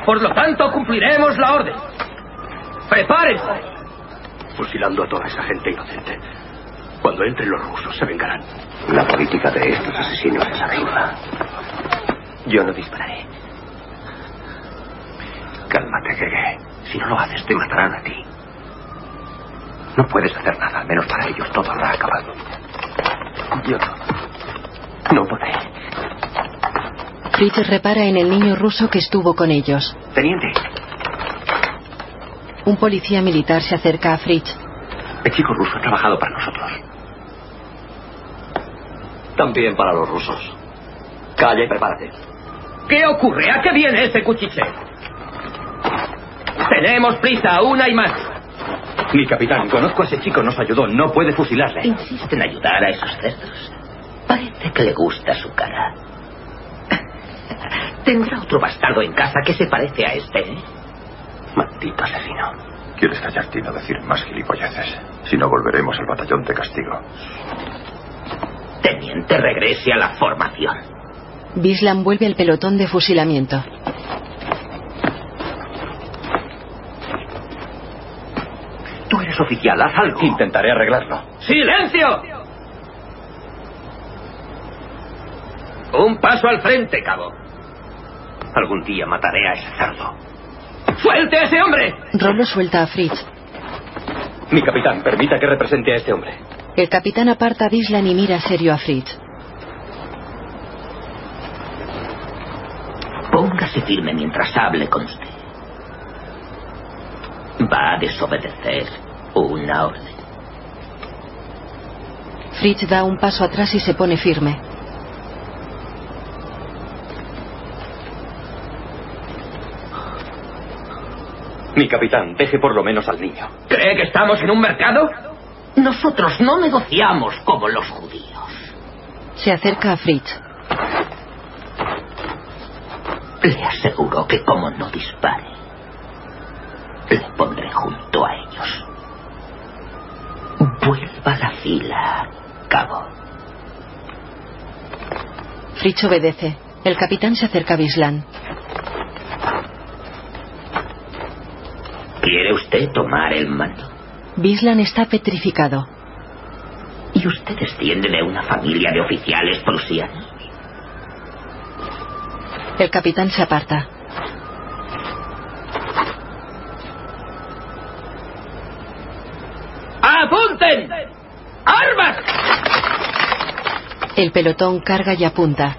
Speaker 32: Por lo tanto, cumpliremos la orden. ¡Prepárense!
Speaker 18: Fusilando a toda esa gente inocente. Cuando entren los rusos se vengarán. La política de estos asesinos es absurda. Yo no dispararé. Cálmate, Gege. Si no lo haces, te matarán a ti. No puedes hacer nada, al menos para ellos todo habrá acabado. Yo no podré.
Speaker 3: Fritz repara en el niño ruso que estuvo con ellos.
Speaker 18: Teniente,
Speaker 3: Un policía militar se acerca a Fritz.
Speaker 18: el chico ruso ha trabajado para nosotros.
Speaker 5: también para los rusos. Calla y prepárate.
Speaker 26: ¿Qué ocurre? ¿A qué viene ese cuchicheo? Tenemos prisa, una y más.
Speaker 24: Mi capitán, conozco a ese chico, nos ayudó. No puede fusilarle.
Speaker 12: Insiste en ayudar a esos cerdos. Parece que le gusta su cara. Tendrá otro bastardo en casa que se parece a este, ¿eh?
Speaker 24: Maldito asesino.
Speaker 4: ¿Quieres callarte y no decir más gilipolleces? Si no, volveremos al batallón de castigo.
Speaker 12: Teniente, regrese a la formación.
Speaker 3: Bislan vuelve al pelotón de fusilamiento.
Speaker 24: Tú eres oficial, haz algo. Intentaré arreglarlo.
Speaker 26: ¡Silencio! Un paso al frente, cabo.
Speaker 24: Algún día mataré a ese cerdo.
Speaker 26: ¡Suelte a ese hombre!
Speaker 3: Rolo suelta a Fritz.
Speaker 24: Mi capitán, permita que represente a este hombre.
Speaker 3: El capitán aparta a Bislan y mira serio a Fritz.
Speaker 12: Póngase firme mientras hable con usted. Va a desobedecer una orden.
Speaker 3: Fritz da un paso atrás y se pone firme.
Speaker 24: Mi capitán, deje por lo menos al niño.
Speaker 26: ¿Cree que estamos en un mercado?
Speaker 12: Nosotros no negociamos como los judíos.
Speaker 3: Se acerca a Fritz.
Speaker 12: Le aseguro que como no dispare, le pondré junto a ellos. Vuelva a la fila, cabo.
Speaker 3: Fritz obedece. El capitán se acerca a Bislan.
Speaker 12: ¿Quiere usted tomar el mando?
Speaker 3: Bislan está petrificado.
Speaker 12: ¿Y usted desciende de una familia de oficiales prusianos?
Speaker 3: El capitán se aparta.
Speaker 26: ¡Apunten! ¡Armas!
Speaker 3: El pelotón carga y apunta.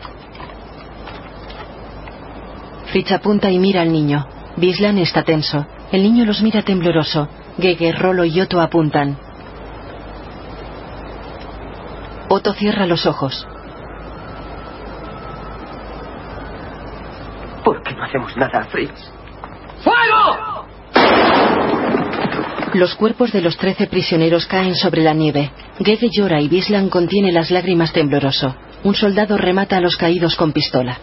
Speaker 3: Fritz apunta y mira al niño. Bislan está tenso. El niño los mira tembloroso. Gege, Rolo y Otto apuntan. Otto cierra los ojos.
Speaker 5: ¿Por qué no hacemos nada, Fritz?
Speaker 26: ¡Fuego!
Speaker 3: Los cuerpos de los trece prisioneros caen sobre la nieve. Gege llora y Bislan contiene las lágrimas tembloroso. Un soldado remata a los caídos con pistola.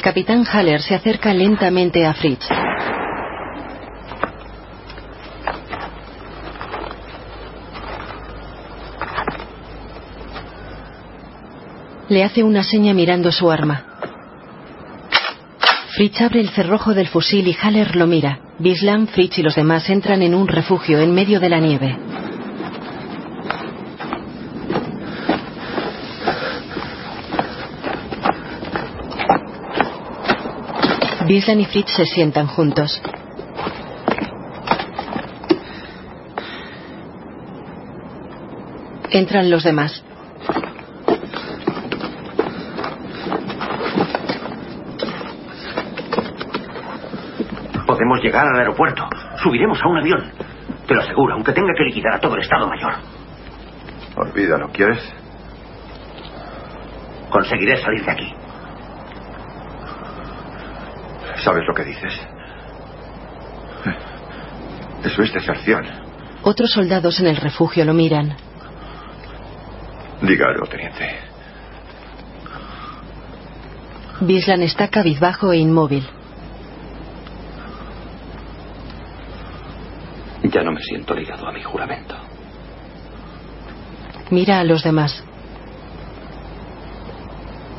Speaker 3: El capitán Haller se acerca lentamente a Fritz. Le hace una seña mirando su arma. Fritz abre el cerrojo del fusil y Haller lo mira. Bislam, Fritz y los demás entran en un refugio en medio de la nieve. Bislan y Fritz se sientan juntos. Entran los demás.
Speaker 24: Podemos llegar al aeropuerto. Subiremos a un avión. Te lo aseguro, aunque tenga que liquidar a todo el Estado Mayor.
Speaker 4: Olvídalo, ¿quieres?
Speaker 24: Conseguiré salir de aquí.
Speaker 4: ¿Sabes lo que dices? Eso es deserción.
Speaker 3: Otros soldados en el refugio lo miran.
Speaker 4: Diga algo, teniente.
Speaker 3: Bislan está cabizbajo e inmóvil.
Speaker 9: Ya no me siento ligado a mi juramento.
Speaker 3: Mira a los demás.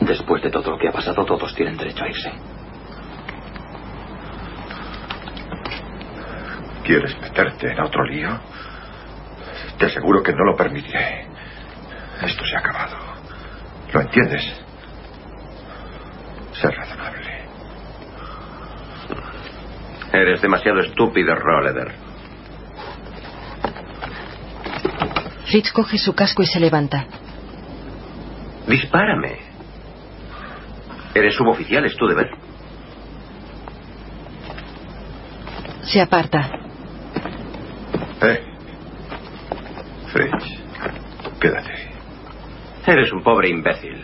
Speaker 9: Después de todo lo que ha pasado, todos tienen derecho a irse.
Speaker 4: ¿Quieres meterte en otro lío? Te aseguro que no lo permitiré. Esto se ha acabado. ¿Lo entiendes? Ser razonable.
Speaker 14: Eres demasiado estúpido, Rolleder.
Speaker 3: Fritz coge su casco y se levanta.
Speaker 14: Dispárame.
Speaker 6: Eres suboficial, es tu deber.
Speaker 3: Se aparta.
Speaker 4: Eh. Fritz, quédate.
Speaker 6: Eres un pobre imbécil.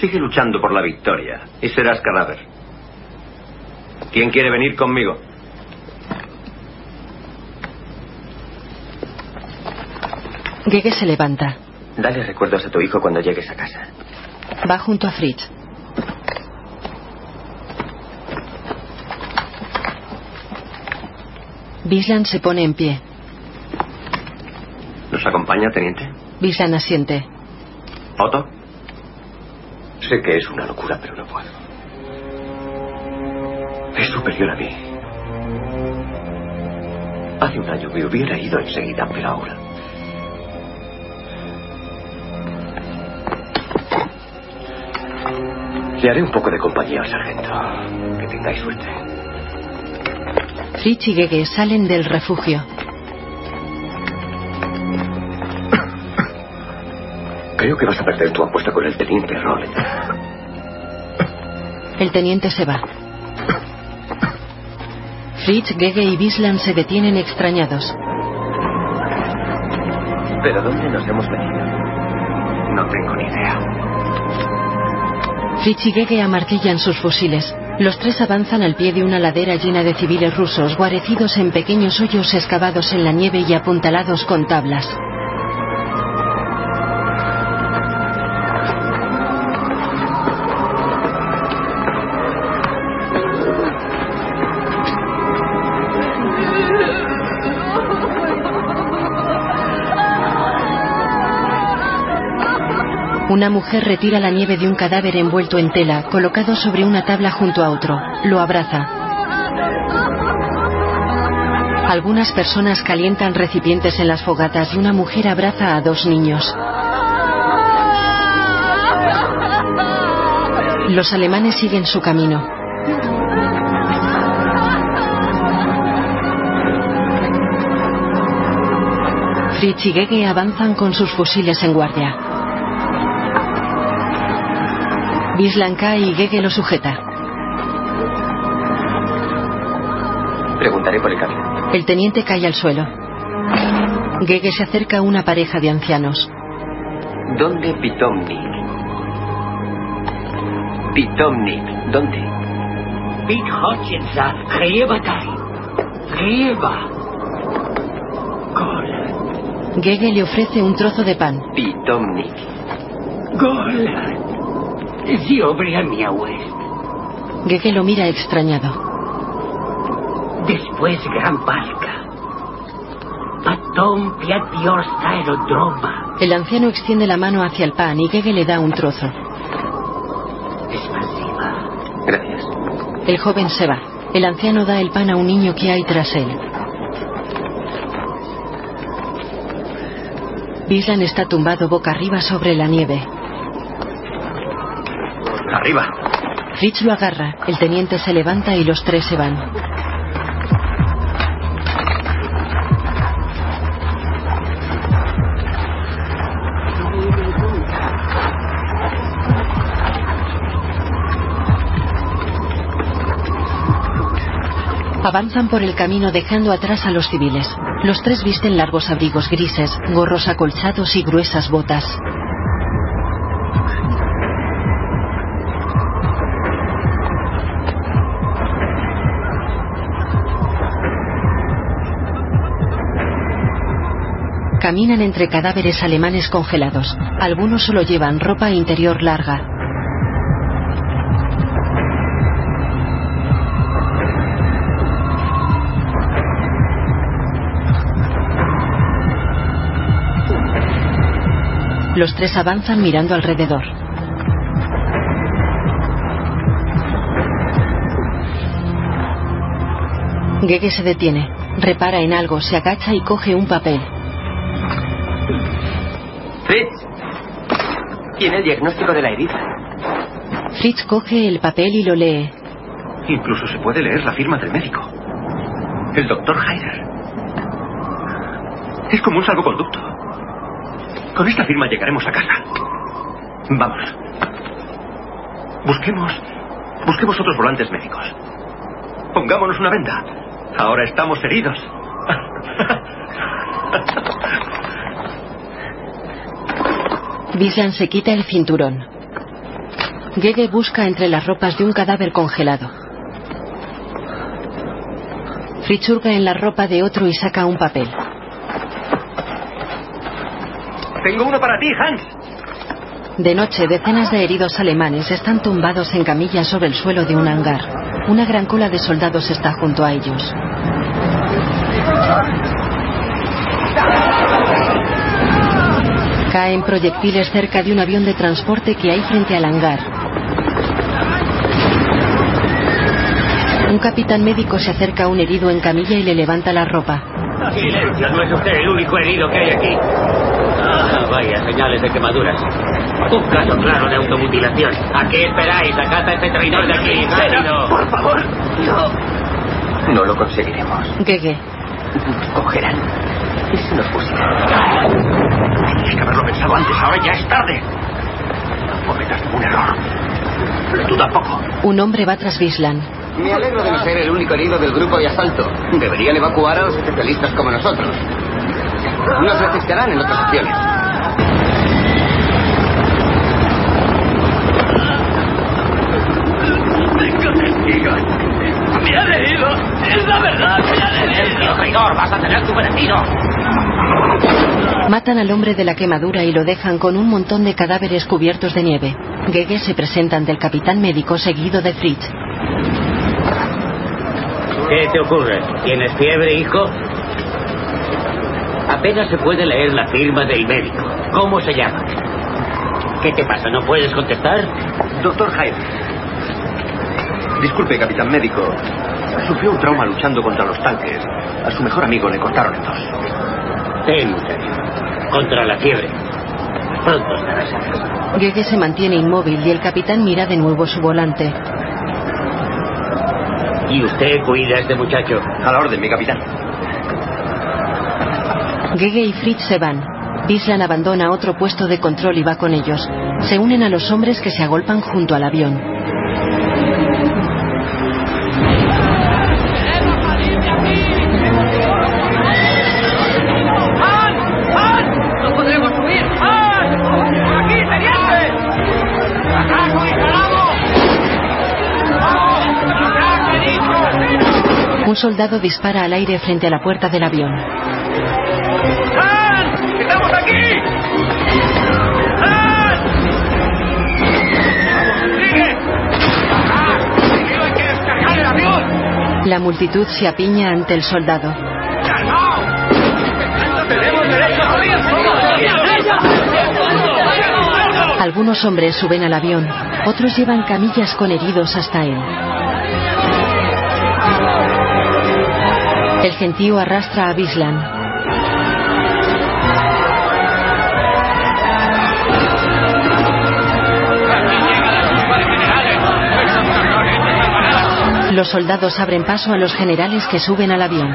Speaker 6: Sigue luchando por la victoria y serás cadáver. ¿Quién quiere venir conmigo?
Speaker 3: Gege se levanta.
Speaker 18: Dale recuerdos a tu hijo cuando llegues a casa.
Speaker 3: Va junto a Fritz. Bislan se pone en pie.
Speaker 6: ¿Nos acompaña, teniente?
Speaker 3: Bislan asiente.
Speaker 6: ¿Otto?
Speaker 18: Sé que es una locura, pero no puedo. Es superior a mí. Hace un año me hubiera ido enseguida, pero ahora. Le haré un poco de compañía al sargento. Que tengáis suerte.
Speaker 3: Fritz y Gege salen del refugio.
Speaker 18: Creo que vas a perder tu apuesta con el teniente Rowland.
Speaker 3: El teniente se va. Fritz, Gege y Bislan se detienen extrañados.
Speaker 18: ¿Pero dónde nos hemos metido?
Speaker 6: No tengo ni idea.
Speaker 3: Fritz y Gege amartillan sus fusiles. Los tres avanzan al pie de una ladera llena de civiles rusos, guarecidos en pequeños hoyos excavados en la nieve y apuntalados con tablas. Una mujer retira la nieve de un cadáver envuelto en tela, colocado sobre una tabla junto a otro. Lo abraza. Algunas personas calientan recipientes en las fogatas y una mujer abraza a dos niños. Los alemanes siguen su camino. Fritz y Gege avanzan con sus fusiles en guardia. Bislan cae y Gege lo sujeta.
Speaker 18: Preguntaré por el camino.
Speaker 3: El teniente cae al suelo. Gege se acerca a una pareja de ancianos.
Speaker 18: ¿Dónde Pitomnik? Pitomnik, ¿dónde?
Speaker 12: Pit Hutchinsa, Geebatai. Geeba.
Speaker 3: Gege le ofrece un trozo de pan.
Speaker 18: Pitomnik.
Speaker 12: Gola. Diobria miałeś.
Speaker 3: Gege lo mira extrañado.
Speaker 12: Después gran barca. Patón piatiorsta aerodroma.
Speaker 3: El anciano extiende la mano hacia el pan y Gege le da un trozo.
Speaker 12: Expansiva.
Speaker 18: Gracias.
Speaker 3: El joven se va. El anciano da el pan a un niño que hay tras él. Bislan está tumbado boca arriba sobre la nieve.
Speaker 6: Arriba.
Speaker 3: Lo agarra. El teniente se levanta y los tres se van. Avanzan por el camino dejando atrás a los civiles. Los tres visten largos abrigos grises, gorros acolchados y gruesas botas. Caminan entre cadáveres alemanes congelados. Algunos solo llevan ropa interior larga. Los tres avanzan mirando alrededor. Gege se detiene, repara en algo, se agacha y coge un papel.
Speaker 18: Tiene el diagnóstico de la herida.
Speaker 3: Fritz coge el papel y lo lee.
Speaker 6: Incluso se puede leer la firma del médico. El doctor Heider. Es como un salvoconducto. Con esta firma llegaremos a casa. Vamos.
Speaker 14: Busquemos. Busquemos otros volantes médicos. Pongámonos una venda. Ahora estamos heridos.
Speaker 3: Bislan se quita el cinturón. Gege busca entre las ropas de un cadáver congelado. Fritz hurga en la ropa de otro y saca un papel.
Speaker 14: Tengo uno para ti, Hans.
Speaker 3: De noche, decenas de heridos alemanes están tumbados en camillas sobre el suelo de un hangar. Una gran cola de soldados está junto a ellos. Caen proyectiles cerca de un avión de transporte que hay frente al hangar. Un capitán médico se acerca a un herido en camilla y le levanta la ropa.
Speaker 12: Silencio, no es usted el único herido que hay aquí. Ah, vaya, señales de quemaduras. Un caso claro de automutilación. ¿A qué esperáis? Sacad a este traidor de aquí, rápido.
Speaker 14: Por favor, no.
Speaker 23: No lo conseguiremos.
Speaker 3: Gege.
Speaker 23: Cogerán. Y se nos fusilan.
Speaker 14: Tenías que haberlo pensado antes, ahora ya es tarde. No cometas ningún error. Tú tampoco.
Speaker 3: Un hombre va tras Bislan.
Speaker 23: Me alegro de no ser el único herido del grupo de asalto. Deberían evacuar a los especialistas como nosotros. Nos necesitarán en otras acciones.
Speaker 12: Me han herido. Es la verdad, me han herido. traidor, vas a tener tu merecido.
Speaker 3: Matan al hombre de la quemadura y lo dejan con un montón de cadáveres cubiertos de nieve. Gege se presenta ante el capitán médico seguido de Fritz.
Speaker 12: ¿Qué te ocurre? ¿Tienes fiebre, hijo? Apenas se puede leer la firma del médico. ¿Cómo se llama? ¿Qué te pasa? ¿No puedes contestar?
Speaker 14: Doctor Jaime. Disculpe, capitán médico. Sufrió un trauma luchando contra los tanques. A su mejor amigo le cortaron en dos.
Speaker 12: Ten, muchacho. Contra la fiebre. Pronto estarás.
Speaker 3: Gege se mantiene inmóvil y el capitán mira de nuevo su volante.
Speaker 12: ¿Y usted cuida a este muchacho?
Speaker 14: A la orden, mi capitán.
Speaker 3: Gege y Fritz se van. Bislan abandona otro puesto de control y va con ellos. Se unen a los hombres que se agolpan junto al avión. Un soldado dispara al aire frente a la puerta del avión.
Speaker 12: ¡Han! ¡Estamos aquí! ¡Han! ¡Sigue! ¡Ah! ¡Primero hay que descargar el avión!
Speaker 3: La multitud se apiña ante el soldado.
Speaker 12: ¡Tenemos derecho a morir!
Speaker 3: Algunos hombres suben al avión. Otros llevan camillas con heridos hasta él. El gentío arrastra a Bislan. Los soldados abren paso a los generales que suben al avión.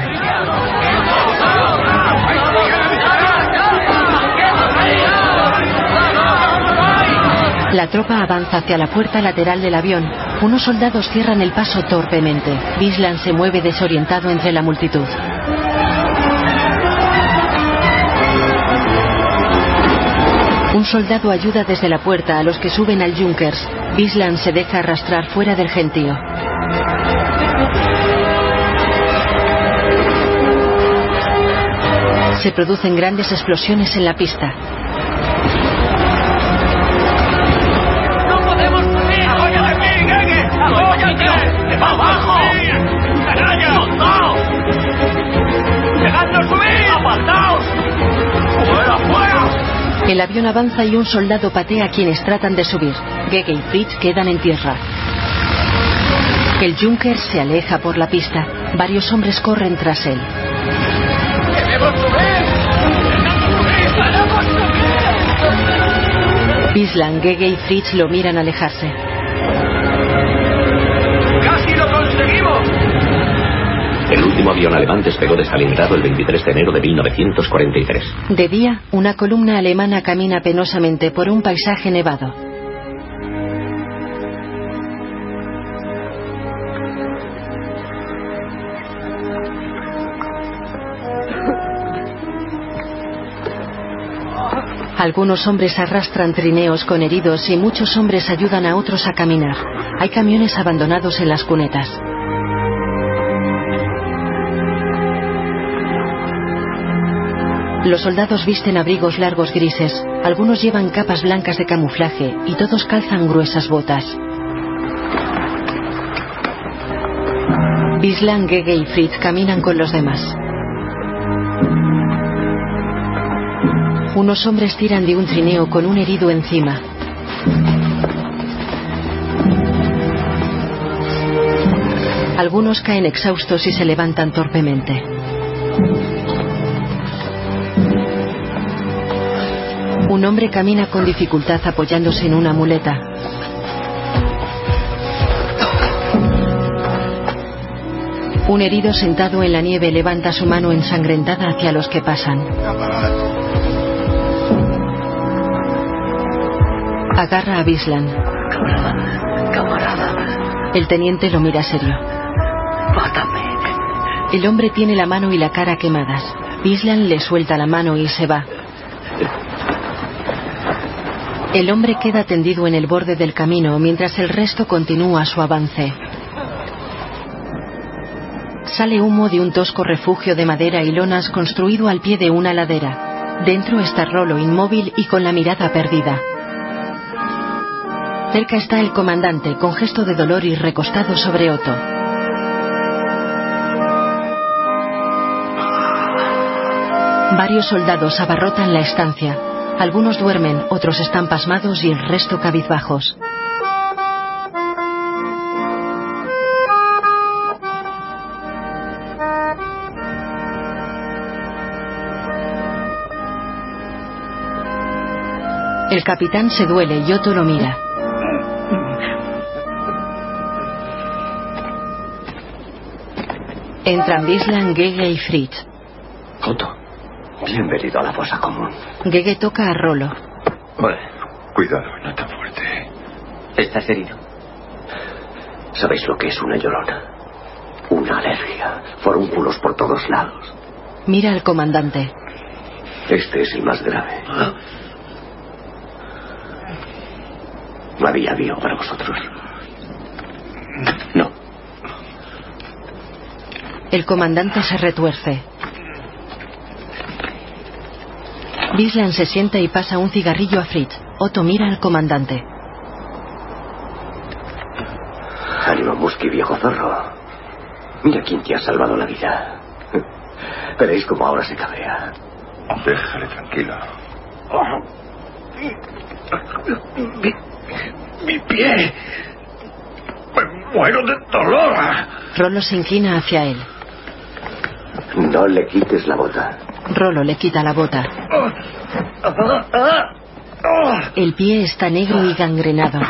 Speaker 3: La tropa avanza hacia la puerta lateral del avión. Unos soldados cierran el paso torpemente. Bislan se mueve desorientado entre la multitud. Un soldado ayuda desde la puerta a los que suben al Junkers. Bislan se deja arrastrar fuera del gentío. Se producen grandes explosiones en la pista. El avión avanza y un soldado patea a quienes tratan de subir. Gege y Fritz quedan en tierra. El Junker se aleja por la pista. Varios hombres corren tras él. Bislan, Gege y Fritz lo miran alejarse.
Speaker 2: El último avión alemán despegó de el 23 de enero de 1943.
Speaker 3: De día, una columna alemana camina penosamente por un paisaje nevado. Algunos hombres arrastran trineos con heridos y muchos hombres ayudan a otros a caminar. Hay camiones abandonados en las cunetas. Los soldados visten abrigos largos grises, algunos llevan capas blancas de camuflaje y todos calzan gruesas botas. Bislan, Gege y Fritz caminan con los demás. Unos hombres tiran de un trineo con un herido encima. Algunos caen exhaustos y se levantan torpemente. Un hombre camina con dificultad apoyándose en una muleta. Un herido sentado en la nieve levanta su mano ensangrentada hacia los que pasan. Agarra a Bislan. El teniente lo mira serio. El hombre tiene la mano y la cara quemadas. Bislan le suelta la mano y se va. El hombre queda tendido en el borde del camino mientras el resto continúa su avance. Sale humo de un tosco refugio de madera y lonas construido al pie de una ladera. Dentro está Rolo inmóvil y con la mirada perdida. Cerca está el comandante con gesto de dolor y recostado sobre Otto. Varios soldados abarrotan la estancia. Algunos duermen, otros están pasmados y el resto cabizbajos. El capitán se duele y Otto lo mira. Entran Bislan, Gege y Fritz.
Speaker 12: Bienvenido a la fosa común.
Speaker 3: Gege toca a Rolo.
Speaker 4: Cuidado, no tan fuerte.
Speaker 12: ¿Estás herido? ¿Sabéis lo que es una llorona? Una alergia. Forúnculos por todos lados.
Speaker 3: Mira al comandante.
Speaker 12: Este es el más grave. ¿Había avión para vosotros? No.
Speaker 3: El comandante se retuerce. Bislan se sienta y pasa un cigarrillo a Fritz. Otto mira al comandante.
Speaker 12: Ánimo, Musky, viejo zorro. Mira quién te ha salvado la vida. Veréis cómo ahora se cabrea.
Speaker 4: Déjale tranquilo.
Speaker 20: Mi, mi pie. Me muero de dolor.
Speaker 3: Rolo se inclina hacia él.
Speaker 12: No le quites la bota.
Speaker 3: Rolo le quita la bota. El pie está negro y gangrenado.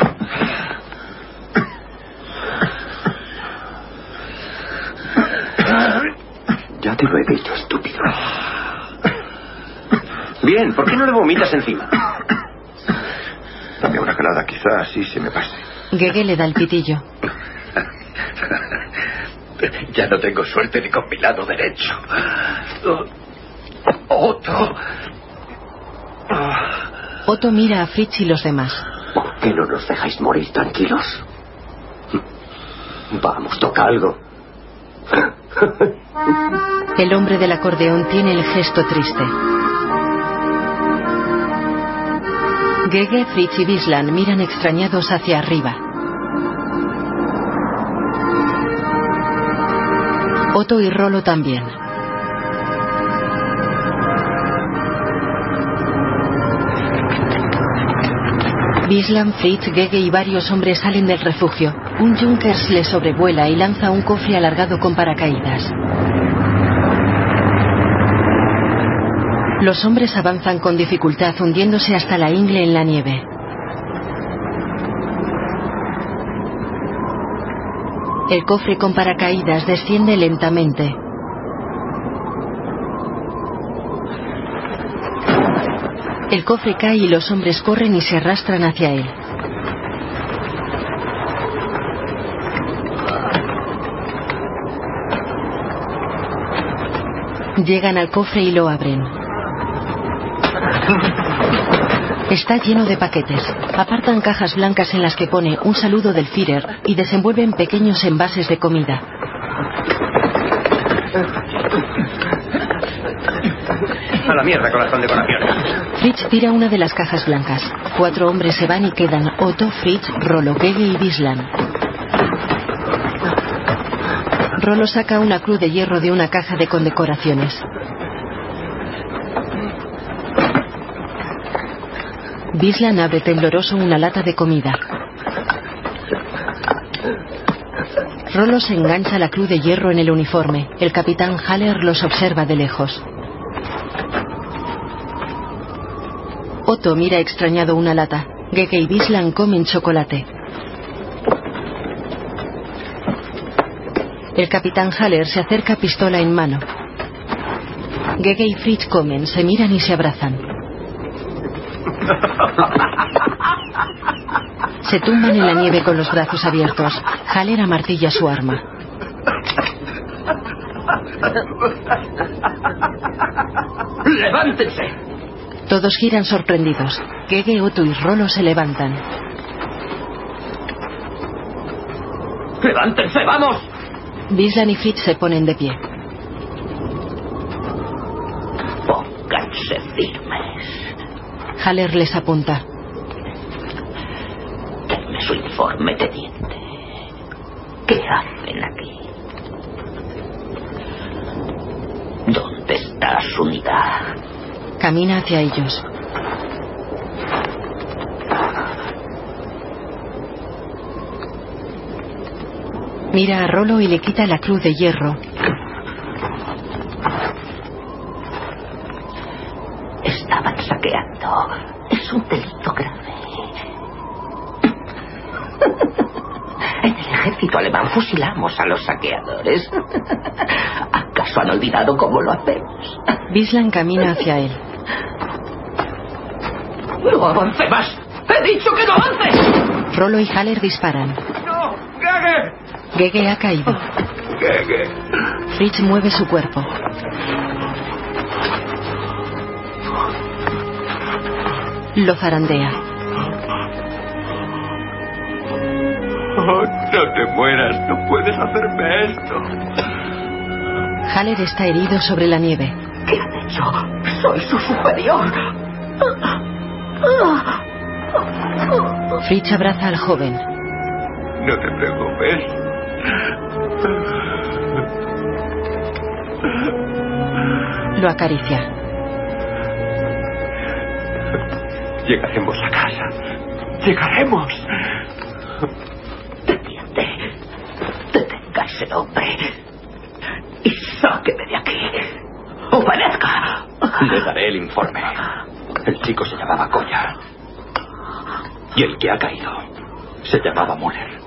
Speaker 12: Ya te lo he dicho, estúpido. Bien, ¿por qué no le vomitas encima?
Speaker 4: Dame una calada, quizá así se me pase.
Speaker 3: Gege le da el pitillo.
Speaker 20: Ya no tengo suerte ni con mi lado derecho. Otto.
Speaker 3: Otto mira a Fritz y los demás.
Speaker 12: ¿Por qué no nos dejáis morir tranquilos? Vamos, toca algo.
Speaker 3: El hombre del acordeón tiene el gesto triste. Gege, Fritz y Bislan miran extrañados hacia arriba. Otto y Rolo también. Bislan, Fritz, Gege y varios hombres salen del refugio. Un Junkers les sobrevuela y lanza un cofre alargado con paracaídas. Los hombres avanzan con dificultad hundiéndose hasta la ingle en la nieve. El cofre con paracaídas desciende lentamente. El cofre cae y los hombres corren y se arrastran hacia él. Llegan al cofre y lo abren. Está lleno de paquetes. Apartan cajas blancas en las que pone un saludo del Führer y desenvuelven pequeños envases de comida.
Speaker 20: La mierda con las condecoraciones.
Speaker 3: Fritz tira una de las cajas blancas. Cuatro hombres se van y quedan Otto, Fritz, Rolo, Gege y Bislan. Rolo saca una cruz de hierro de una caja de condecoraciones. Bislan abre tembloroso una lata de comida. Rolo se engancha la cruz de hierro en el uniforme. El capitán Haller los observa de lejos. Otto mira extrañado una lata. Gege y Bislan comen chocolate. El capitán Haller se acerca pistola en mano. Gege y Fritz comen, se miran y se abrazan. Se tumban en la nieve con los brazos abiertos. Haller amartilla su arma. Todos giran sorprendidos. Gege, Otto y Rolo se levantan.
Speaker 12: ¡Levántense, vamos!
Speaker 3: Bislan y Fritz se ponen de pie.
Speaker 12: Pónganse firmes.
Speaker 3: Haller les apunta.
Speaker 12: Denme su informe, teniente. ¿Qué hacen aquí? ¿Dónde está su unidad?
Speaker 3: Camina hacia ellos. Mira a Rolo y le quita la cruz de hierro.
Speaker 12: Estaban saqueando. Es un delito grave. En el ejército alemán fusilamos a los saqueadores. ¿Acaso han olvidado cómo lo hacemos?
Speaker 3: Bislan camina hacia él.
Speaker 12: ¡No avance más! ¡He dicho que no avance!
Speaker 3: Rolo y Haller disparan.
Speaker 20: ¡No! ¡Gege!
Speaker 3: Gege ha caído.
Speaker 20: ¡Gege!
Speaker 3: Fritz mueve su cuerpo. Lo zarandea.
Speaker 20: Oh, no te mueras, no puedes hacerme esto.
Speaker 3: Haller está herido sobre la nieve.
Speaker 12: ¿Qué han hecho? Soy su superior.
Speaker 3: Fritz abraza al joven.
Speaker 20: No te preocupes.
Speaker 3: Lo acaricia.
Speaker 20: Llegaremos a casa. Llegaremos.
Speaker 12: Teniente, deténgase, hombre. Y sáqueme de aquí. ¡Obedezca!
Speaker 9: Le daré el informe. El chico se llamaba Koya. Y el que ha caído se llamaba Müller.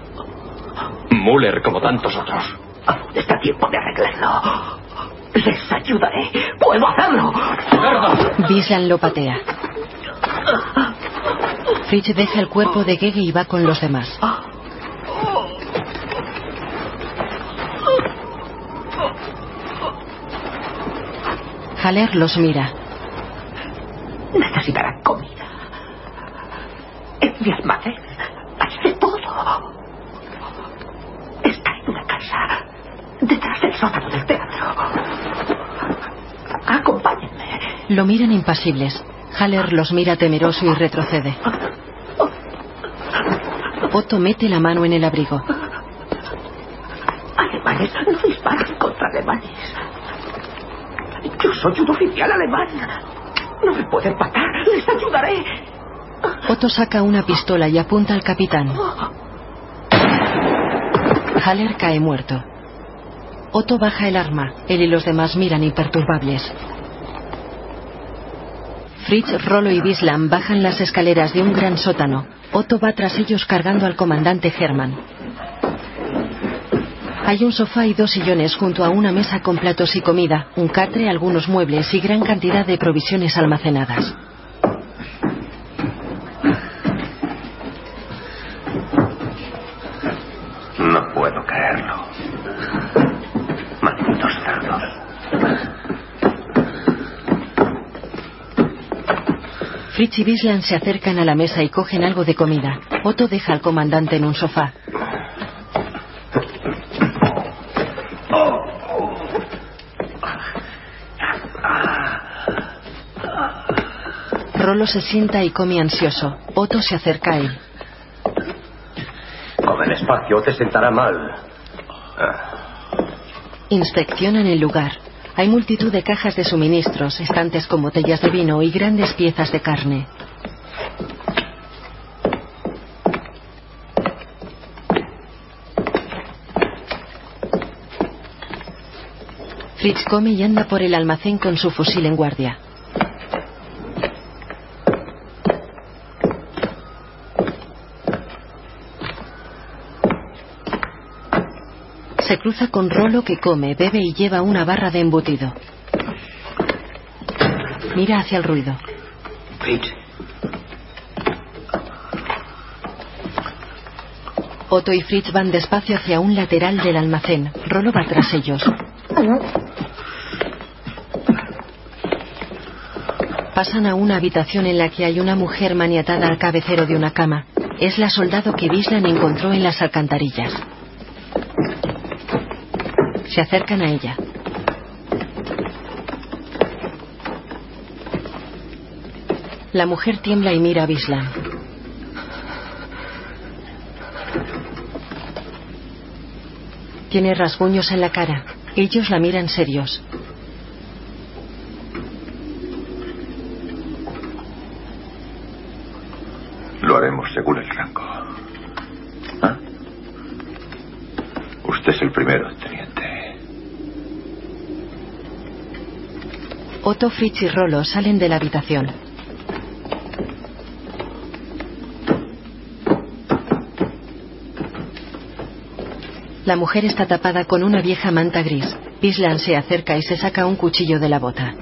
Speaker 9: Müller como tantos otros.
Speaker 12: Aún está tiempo de arreglarlo. Les ayudaré. ¡Puedo hacerlo!
Speaker 3: Bislan lo patea. Fritz deja el cuerpo de Gege y va con los demás. Haller los mira.
Speaker 12: En mi almacén hay de todo. Está en una casa detrás del sótano del teatro. Acompáñenme.
Speaker 3: Lo miran impasibles. Haller los mira temeroso y retrocede. Otto mete la mano en el abrigo.
Speaker 12: Alemanes no disparan contra alemanes. Yo soy un oficial alemán. No me pueden matar. Les ayudaré.
Speaker 3: Otto saca una pistola y apunta al capitán. Haller cae muerto. Otto baja el arma. Él y los demás miran imperturbables. Fritz, Rolo y Bislam bajan las escaleras de un gran sótano. Otto va tras ellos cargando al comandante Hermann. Hay un sofá y dos sillones junto a una mesa con platos y comida, un catre, algunos muebles y gran cantidad de provisiones almacenadas.
Speaker 11: No puedo creerlo. Malditos cerdos.
Speaker 3: Fritz y Bisland se acercan a la mesa y cogen algo de comida. Otto deja al comandante en un sofá. Rolo se sienta y come ansioso. Otto se acerca a él.
Speaker 18: Come despacio, te sentará mal.
Speaker 3: Inspeccionan el lugar. Hay multitud de cajas de suministros, estantes con botellas de vino y grandes piezas de carne. Fritz come y anda por el almacén con su fusil en guardia. Se cruza con Rolo que come, bebe y lleva una barra de embutido. Mira hacia el ruido.
Speaker 18: Fritz.
Speaker 3: Otto y Fritz van despacio hacia un lateral del almacén. Rolo va tras ellos. Pasan a una habitación en la que hay una mujer maniatada al cabecero de una cama. Es la soldado que Bislan encontró en las alcantarillas. Se acercan a ella. La mujer tiembla y mira a Bislan. Tiene rasguños en la cara. Ellos la miran serios.
Speaker 4: Lo haremos según el rango. ¿Ah? Usted es el primero, teniente.
Speaker 3: Otto, Fritz y Rolo salen de la habitación. La mujer está tapada con una vieja manta gris. Bislan se acerca y se saca un cuchillo de la bota.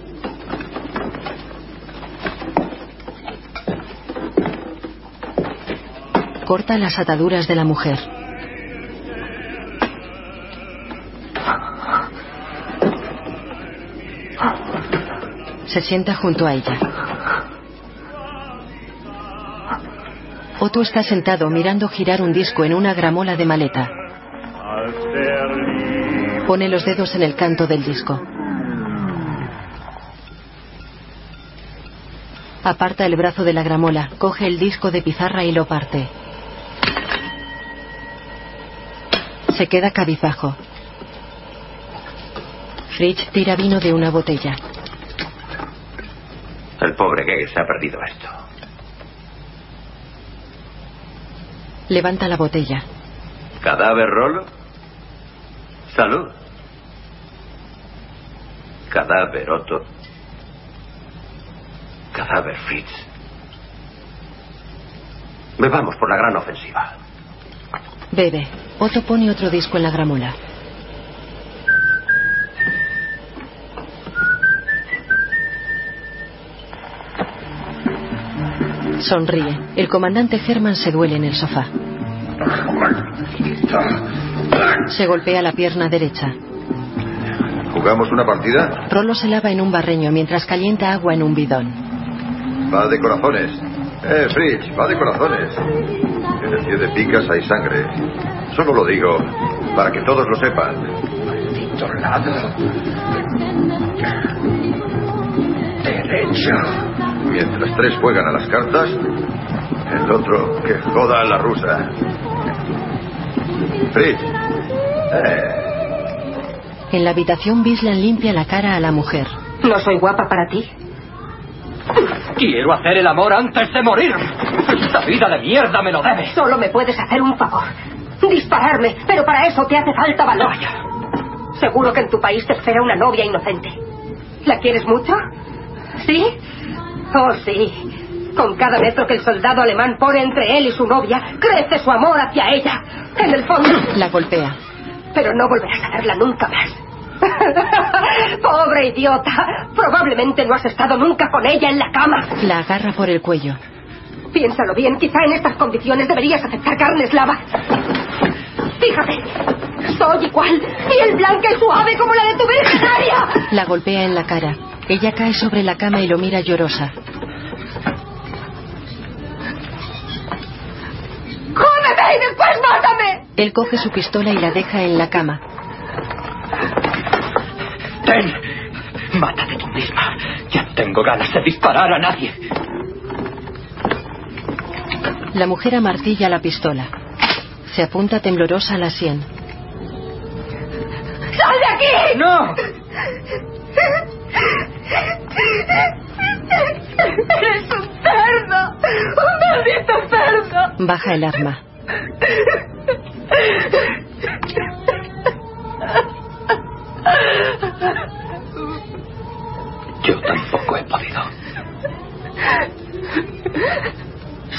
Speaker 3: Corta las ataduras de la mujer. Se sienta junto a ella. Otto está sentado mirando girar un disco en una gramola de maleta. Pone los dedos en el canto del disco. Aparta el brazo de la gramola, coge el disco de pizarra y lo parte. Se queda cabizbajo. Fritz tira vino de una botella.
Speaker 18: El pobre gay se ha perdido esto.
Speaker 3: Levanta la botella.
Speaker 18: ¿Cadáver Rolo? Salud. Cadáver Otto. Cadáver Fritz. Bebamos por la gran ofensiva.
Speaker 3: Bebe. Otto pone otro disco en la gramola. Sonríe. El comandante Herman se duele en el sofá. Se golpea la pierna derecha.
Speaker 4: ¿Jugamos una partida?
Speaker 3: Rolo se lava en un barreño mientras calienta agua en un bidón.
Speaker 4: Va de corazones. Eh, Fritz, va de corazones. En el pie de picas hay sangre. Solo lo digo para que todos lo sepan.
Speaker 6: Tornado. Derecho.
Speaker 4: Mientras tres juegan a las cartas, el otro que joda a la rusa. Fritz. Eh,
Speaker 3: En la habitación, Bislan limpia la cara a la mujer.
Speaker 7: ¿No soy guapa para ti?
Speaker 8: Quiero hacer el amor antes de morir. Esta vida de mierda me lo debe.
Speaker 7: Solo me puedes hacer un favor. Dispararme, pero para eso te hace falta valor. Seguro que en tu país te espera una novia inocente. ¿La quieres mucho? ¿Sí? Oh, sí. Con cada metro que el soldado alemán pone entre él y su novia, crece su amor hacia ella. En el fondo.
Speaker 3: La golpea.
Speaker 7: Pero no volverás a verla nunca más. Pobre idiota. Probablemente no has estado nunca con ella en la cama.
Speaker 3: La agarra por el cuello.
Speaker 7: Piénsalo bien, quizá en estas condiciones deberías aceptar carne eslava. Fíjate, soy igual, piel blanca y suave como la de tu virgenaria.
Speaker 3: La golpea en la cara. Ella cae sobre la cama y lo mira llorosa.
Speaker 7: ¡Cómeme y después mátame!
Speaker 3: Él coge su pistola y la deja en la cama.
Speaker 5: ¡Ten! Mátate tú misma. Ya no tengo ganas de disparar a nadie.
Speaker 3: La mujer amartilla la pistola. Se apunta temblorosa a la sien.
Speaker 7: ¡Sal de aquí!
Speaker 5: ¡No!
Speaker 7: ¡Eres un cerdo! ¡Un maldito cerdo!
Speaker 3: Baja el arma.
Speaker 5: Yo tampoco he podido.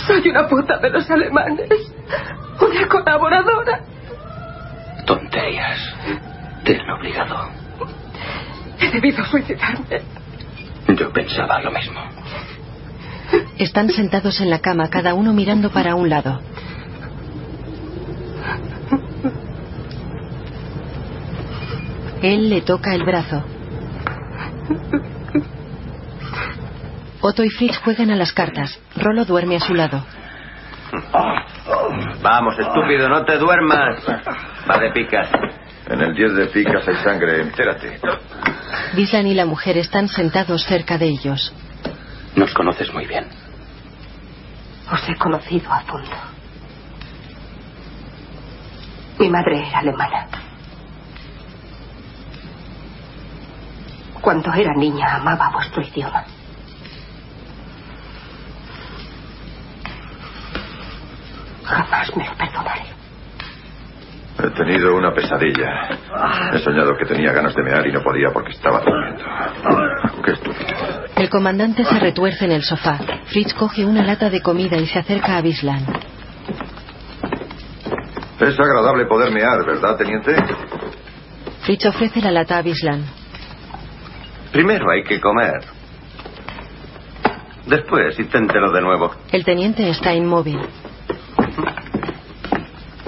Speaker 7: Soy una puta de los alemanes. Una colaboradora.
Speaker 5: Tonterías. Te han obligado.
Speaker 7: He debido suicidarme.
Speaker 5: Yo pensaba lo mismo.
Speaker 3: Están sentados en la cama, cada uno mirando para un lado. Él le toca el brazo. Otto y Fritz juegan a las cartas. Rolo duerme a su lado.
Speaker 18: Vamos, estúpido, no te duermas. Va de picas.
Speaker 4: En el 10 de picas hay sangre, entérate.
Speaker 3: Bislan y la mujer están sentados cerca de ellos.
Speaker 5: Nos conoces muy bien.
Speaker 7: Os he conocido a fondo. Mi madre era alemana. Cuando era niña amaba vuestro idioma. Jamás me lo perdonaré.
Speaker 4: He tenido una pesadilla. He soñado que tenía ganas de mear y no podía porque estaba durmiendo. Qué estúpido.
Speaker 3: El comandante se retuerce en el sofá. Fritz coge una lata de comida y se acerca a Bislan.
Speaker 4: Es agradable poder mear, ¿verdad, teniente?
Speaker 3: Fritz ofrece la lata a Bislan.
Speaker 18: Primero hay que comer. Después, inténtelo de nuevo.
Speaker 3: El teniente está inmóvil.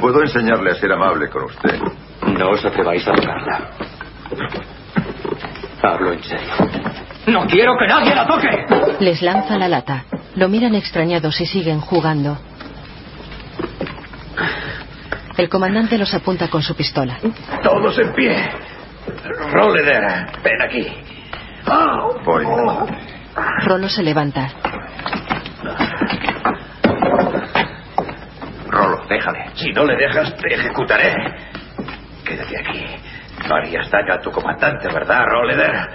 Speaker 4: Puedo enseñarle a ser amable con usted.
Speaker 5: No os atreváis a tocarla. Hablo en serio. ¡No quiero que nadie la toque!
Speaker 3: Les lanza la lata. Lo miran extrañados y siguen jugando. El comandante los apunta con su pistola.
Speaker 14: Todos en pie. Rolleder, ven aquí.
Speaker 4: Voy.
Speaker 3: Rolo se levanta.
Speaker 14: Déjale. Si no le dejas, te ejecutaré. Quédate aquí. No harías daño a tu comandante, ¿verdad, Rolleder?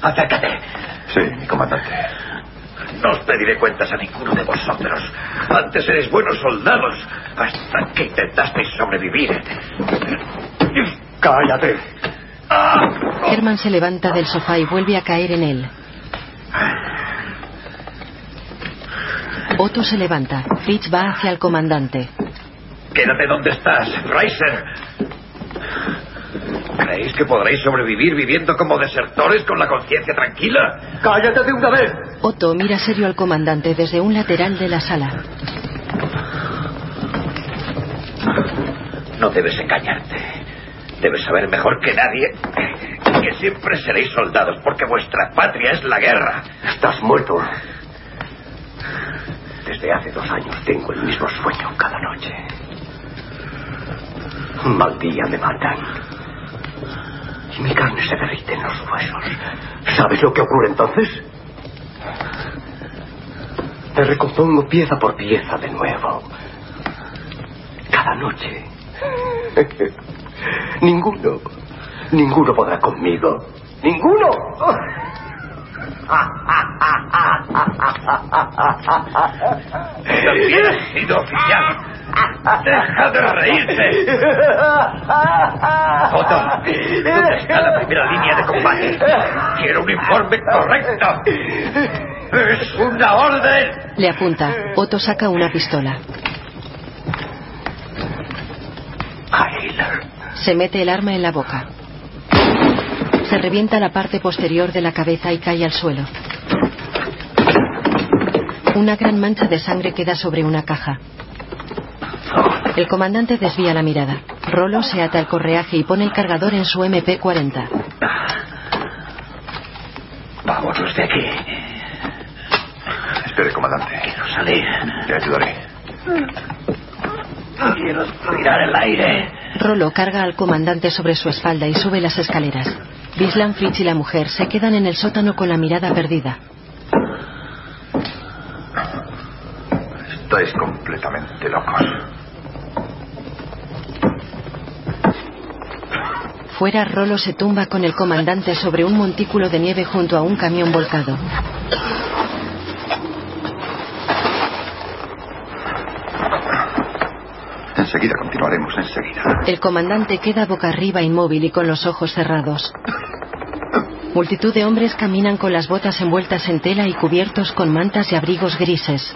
Speaker 14: Acércate.
Speaker 4: Sí, mi comandante.
Speaker 14: No os pediré cuentas a ninguno de vosotros. Antes eres buenos soldados hasta que intentasteis sobrevivir. ¡Cállate!
Speaker 3: Herman se levanta del sofá y vuelve a caer en él. Otto se levanta. Fritz va hacia el comandante.
Speaker 14: Quédate donde estás, Reiser. ¿Creéis que podréis sobrevivir viviendo como desertores con la conciencia tranquila? ¡Cállate de una vez!
Speaker 3: Otto mira serio al comandante desde un lateral de la sala.
Speaker 14: No debes engañarte. Debes saber mejor que nadie que siempre seréis soldados porque vuestra patria es la guerra.
Speaker 18: Estás muerto. Desde hace dos años tengo el mismo sueño cada noche. Mal día me matan. Y mi carne se derrite en los huesos. ¿Sabes lo que ocurre entonces? Me recompongo pieza por pieza de nuevo. Cada noche. Ninguno. Ninguno podrá conmigo. ¡Ninguno!
Speaker 14: También has sido oficial. Deja de reírte. Otto, ¿dónde está la primera línea de combate? Quiero un informe correcto. Es una orden.
Speaker 3: Le apunta. Otto saca una pistola. Se mete el arma en la boca. Se revienta la parte posterior de la cabeza y cae al suelo. Una gran mancha de sangre queda sobre una caja. El comandante desvía la mirada. Rolo se ata el correaje y pone el cargador en su MP-40.
Speaker 14: Vámonos de aquí.
Speaker 4: Espere, comandante.
Speaker 14: Quiero salir.
Speaker 4: Le ayudaré.
Speaker 18: Quiero respirar el aire.
Speaker 3: Rolo carga al comandante sobre su espalda y sube las escaleras. Bislan, Fritz y la mujer se quedan en el sótano con la mirada perdida.
Speaker 4: Estáis completamente locos.
Speaker 3: Fuera, Rolo se tumba con el comandante sobre un montículo de nieve junto a un camión volcado.
Speaker 4: Enseguida continuaremos, enseguida.
Speaker 3: El comandante queda boca arriba inmóvil y con los ojos cerrados. Multitud de hombres caminan con las botas envueltas en tela y cubiertos con mantas y abrigos grises.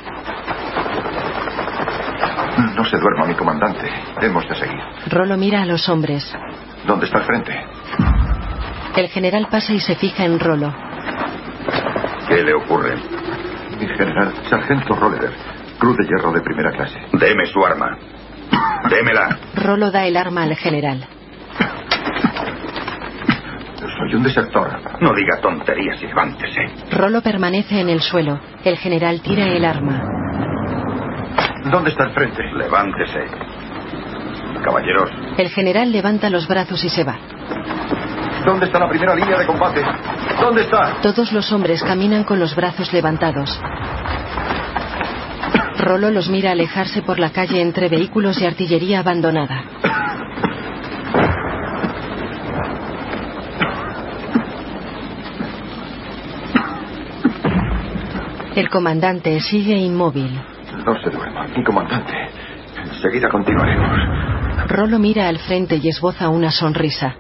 Speaker 4: No se duerma mi comandante. Hemos de seguir.
Speaker 3: Rolo mira a los hombres.
Speaker 4: ¿Dónde está el frente?
Speaker 3: El general pasa y se fija en Rolo.
Speaker 27: ¿Qué le ocurre?
Speaker 4: Mi general, sargento Roller, cruz de hierro de primera clase.
Speaker 27: Deme su arma. Démela.
Speaker 3: Rolo da el arma al general.
Speaker 4: Soy un desertor.
Speaker 27: No diga tonterías y levántese.
Speaker 3: Rolo permanece en el suelo. El general tira el arma.
Speaker 4: ¿Dónde está el frente?
Speaker 27: Levántese. Caballeros.
Speaker 3: El general levanta los brazos y se va.
Speaker 4: ¿Dónde está la primera línea de combate? ¿Dónde está?
Speaker 3: Todos los hombres caminan con los brazos levantados. Rolo los mira alejarse por la calle entre vehículos y artillería abandonada. El comandante sigue inmóvil.
Speaker 4: No se duerma, mi comandante. Enseguida continuaremos.
Speaker 3: Rolo mira al frente y esboza una sonrisa.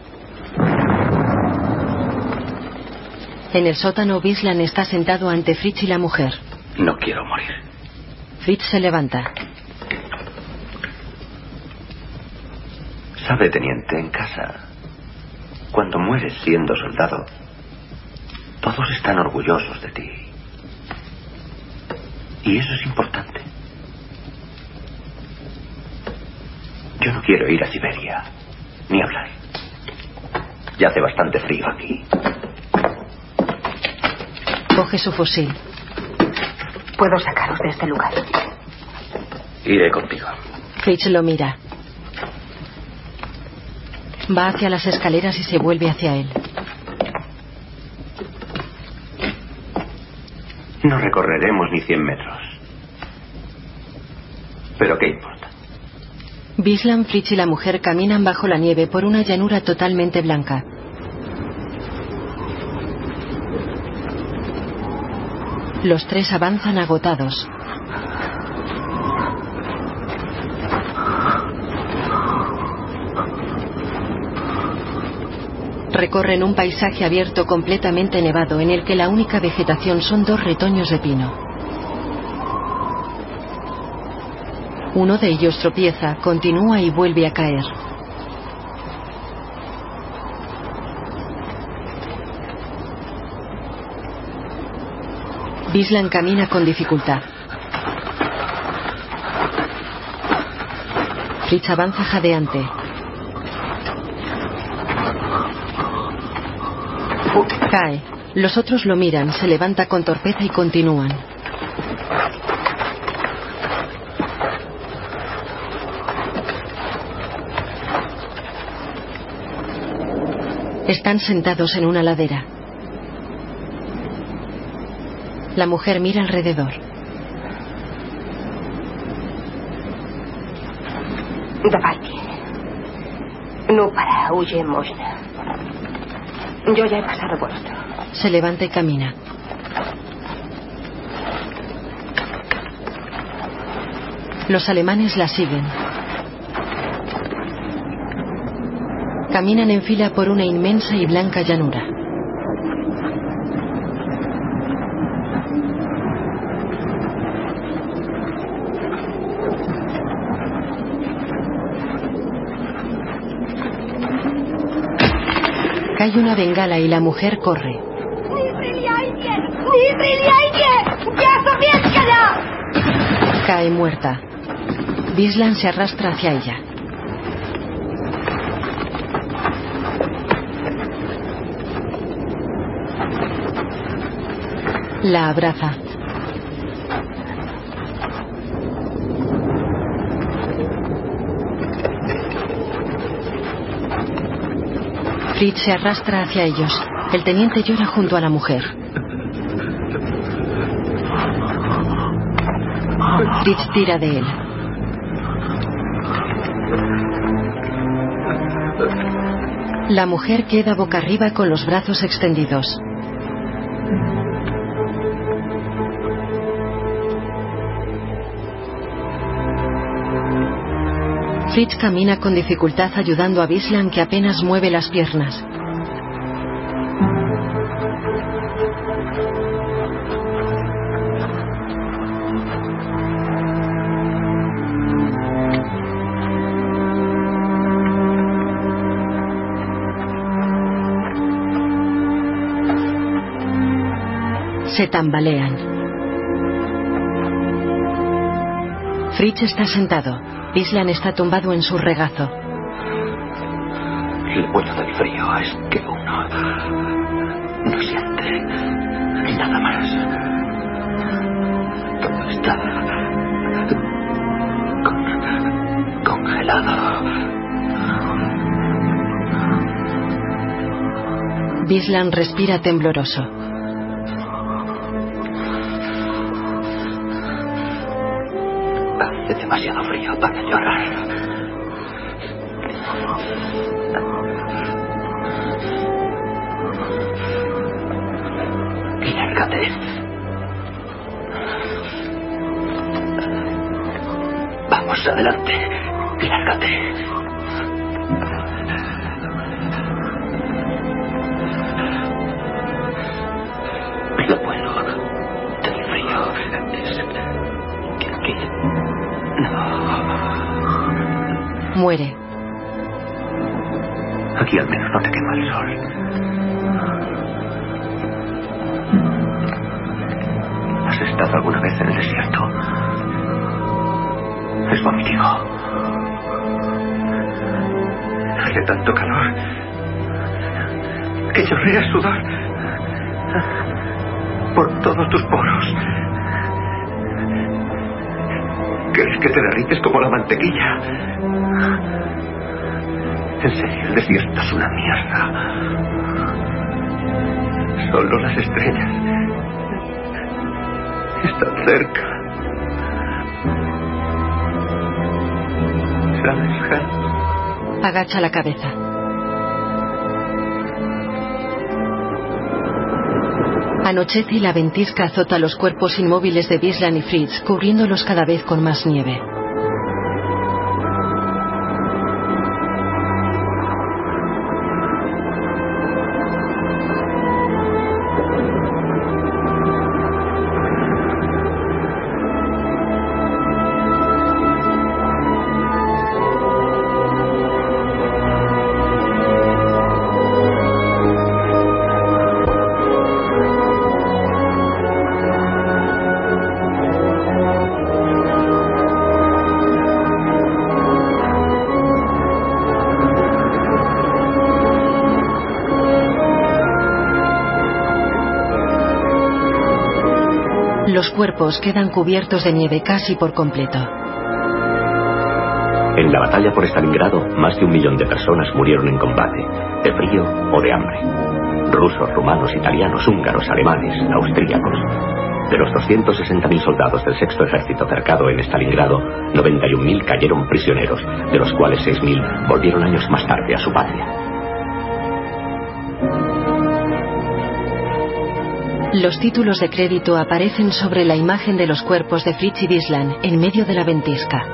Speaker 3: En el sótano, Bislan está sentado ante Fritz y la mujer.
Speaker 18: No quiero morir.
Speaker 3: Fritz se levanta.
Speaker 2: Sabe, teniente, en casa, cuando mueres siendo soldado, todos están orgullosos de ti. Y eso es importante. Yo no quiero ir a Siberia, ni hablar. Ya hace bastante frío aquí.
Speaker 3: Coge su fusil.
Speaker 7: Puedo sacaros de este lugar.
Speaker 18: Iré contigo.
Speaker 3: Fritz lo mira. Va hacia las escaleras y se vuelve hacia él.
Speaker 2: No recorreremos ni 100 metros. Pero ¿qué importa?
Speaker 3: Bislan, Fritz y la mujer caminan bajo la nieve por una llanura totalmente blanca. Los tres avanzan agotados. Recorren un paisaje abierto completamente nevado en el que la única vegetación son dos retoños de pino. Uno de ellos tropieza, continúa y vuelve a caer. Bislan camina con dificultad. Fritz avanza jadeante. Cae. Los otros lo miran, se levanta con torpeza y continúan. Están sentados en una ladera. La mujer mira alrededor.
Speaker 7: Davati. No para, huye, Moshna. Yo ya he pasado por esto.
Speaker 3: Se levanta y camina. Los alemanes la siguen. Caminan en fila por una inmensa y blanca llanura. Cae una bengala y la mujer corre. Cae muerta. Bislan se arrastra hacia ella. La abraza. Fritz se arrastra hacia ellos. El teniente llora junto a la mujer. Fritz tira de él. La mujer queda boca arriba con los brazos extendidos. Fritz camina con dificultad ayudando a Bislan que apenas mueve las piernas. Se tambalean. Fritz está sentado. Bislan está tumbado en su regazo.
Speaker 18: Lo bueno del frío es que uno no siente nada más. Todo está con- congelado.
Speaker 3: Bislan respira tembloroso.
Speaker 18: Aquí al menos no te quema el sol. ¿Has estado alguna vez en el desierto? Es vomitivo. Hace tanto calor que chorrea sudor por todos tus poros. ¿Crees que te derrites como la mantequilla? Serio, el desierto es una mierda. Solo las estrellas están cerca. ¿Sabes?
Speaker 3: Agacha la cabeza. Anochece y la ventisca azota los cuerpos inmóviles de Bislan y Fritz, cubriéndolos cada vez con más nieve. Quedan cubiertos de nieve casi por completo.
Speaker 2: En la batalla por Stalingrado, más de un millón de personas murieron en combate, de frío o de hambre. Rusos, rumanos, italianos, húngaros, alemanes, austríacos. De los 260.000 soldados del sexto ejército cercado en Stalingrado, 91.000 cayeron prisioneros, de los cuales 6.000 volvieron años más tarde a su patria.
Speaker 3: Los títulos de crédito aparecen sobre la imagen de los cuerpos de Fritz y Bislan en medio de la ventisca.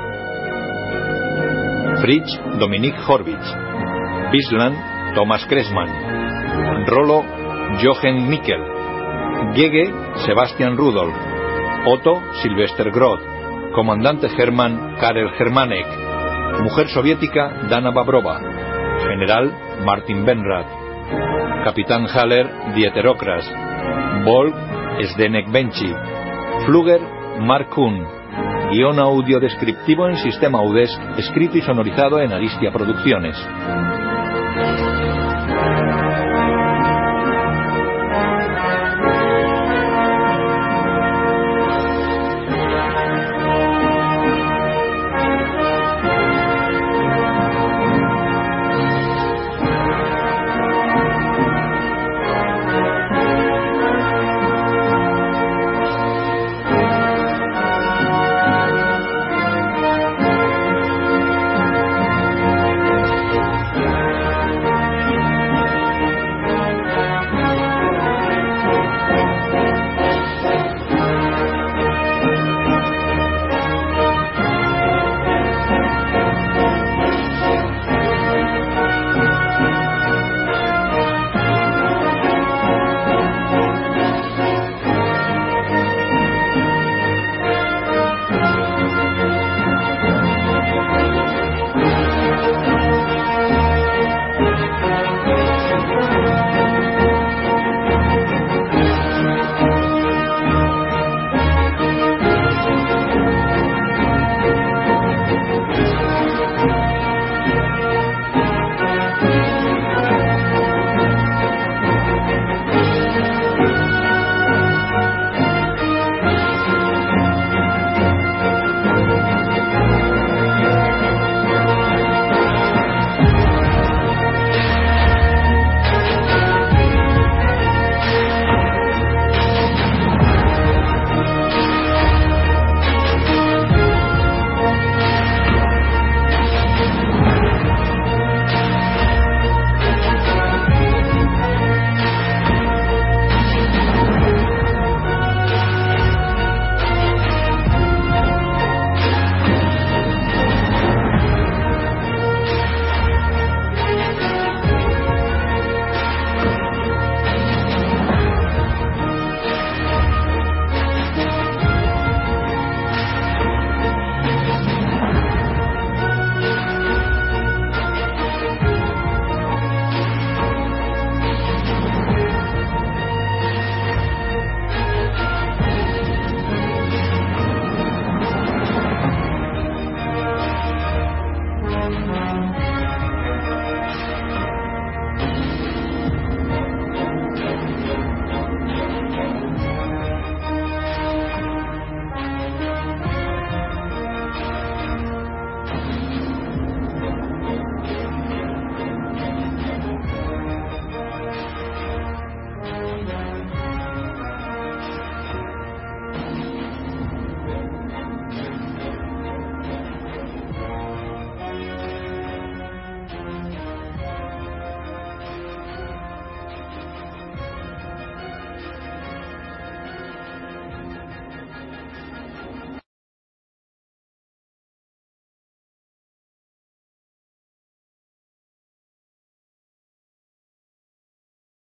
Speaker 1: Fritz Dominik Horvitz. Bisland Thomas Kressmann. Rolo Jochen Nickel. Gege Sebastian Rudolf. Otto Sylvester Groth. Comandante Hermann Karel Germanek. Mujer soviética Dana Babrova. General Martin Benrad. Capitán Haller Dieter Okras. Volk Zdenek Benchi. Fluger Mark Kuhn. Guión audio descriptivo en sistema UDES, escrito y sonorizado en Aristia Producciones.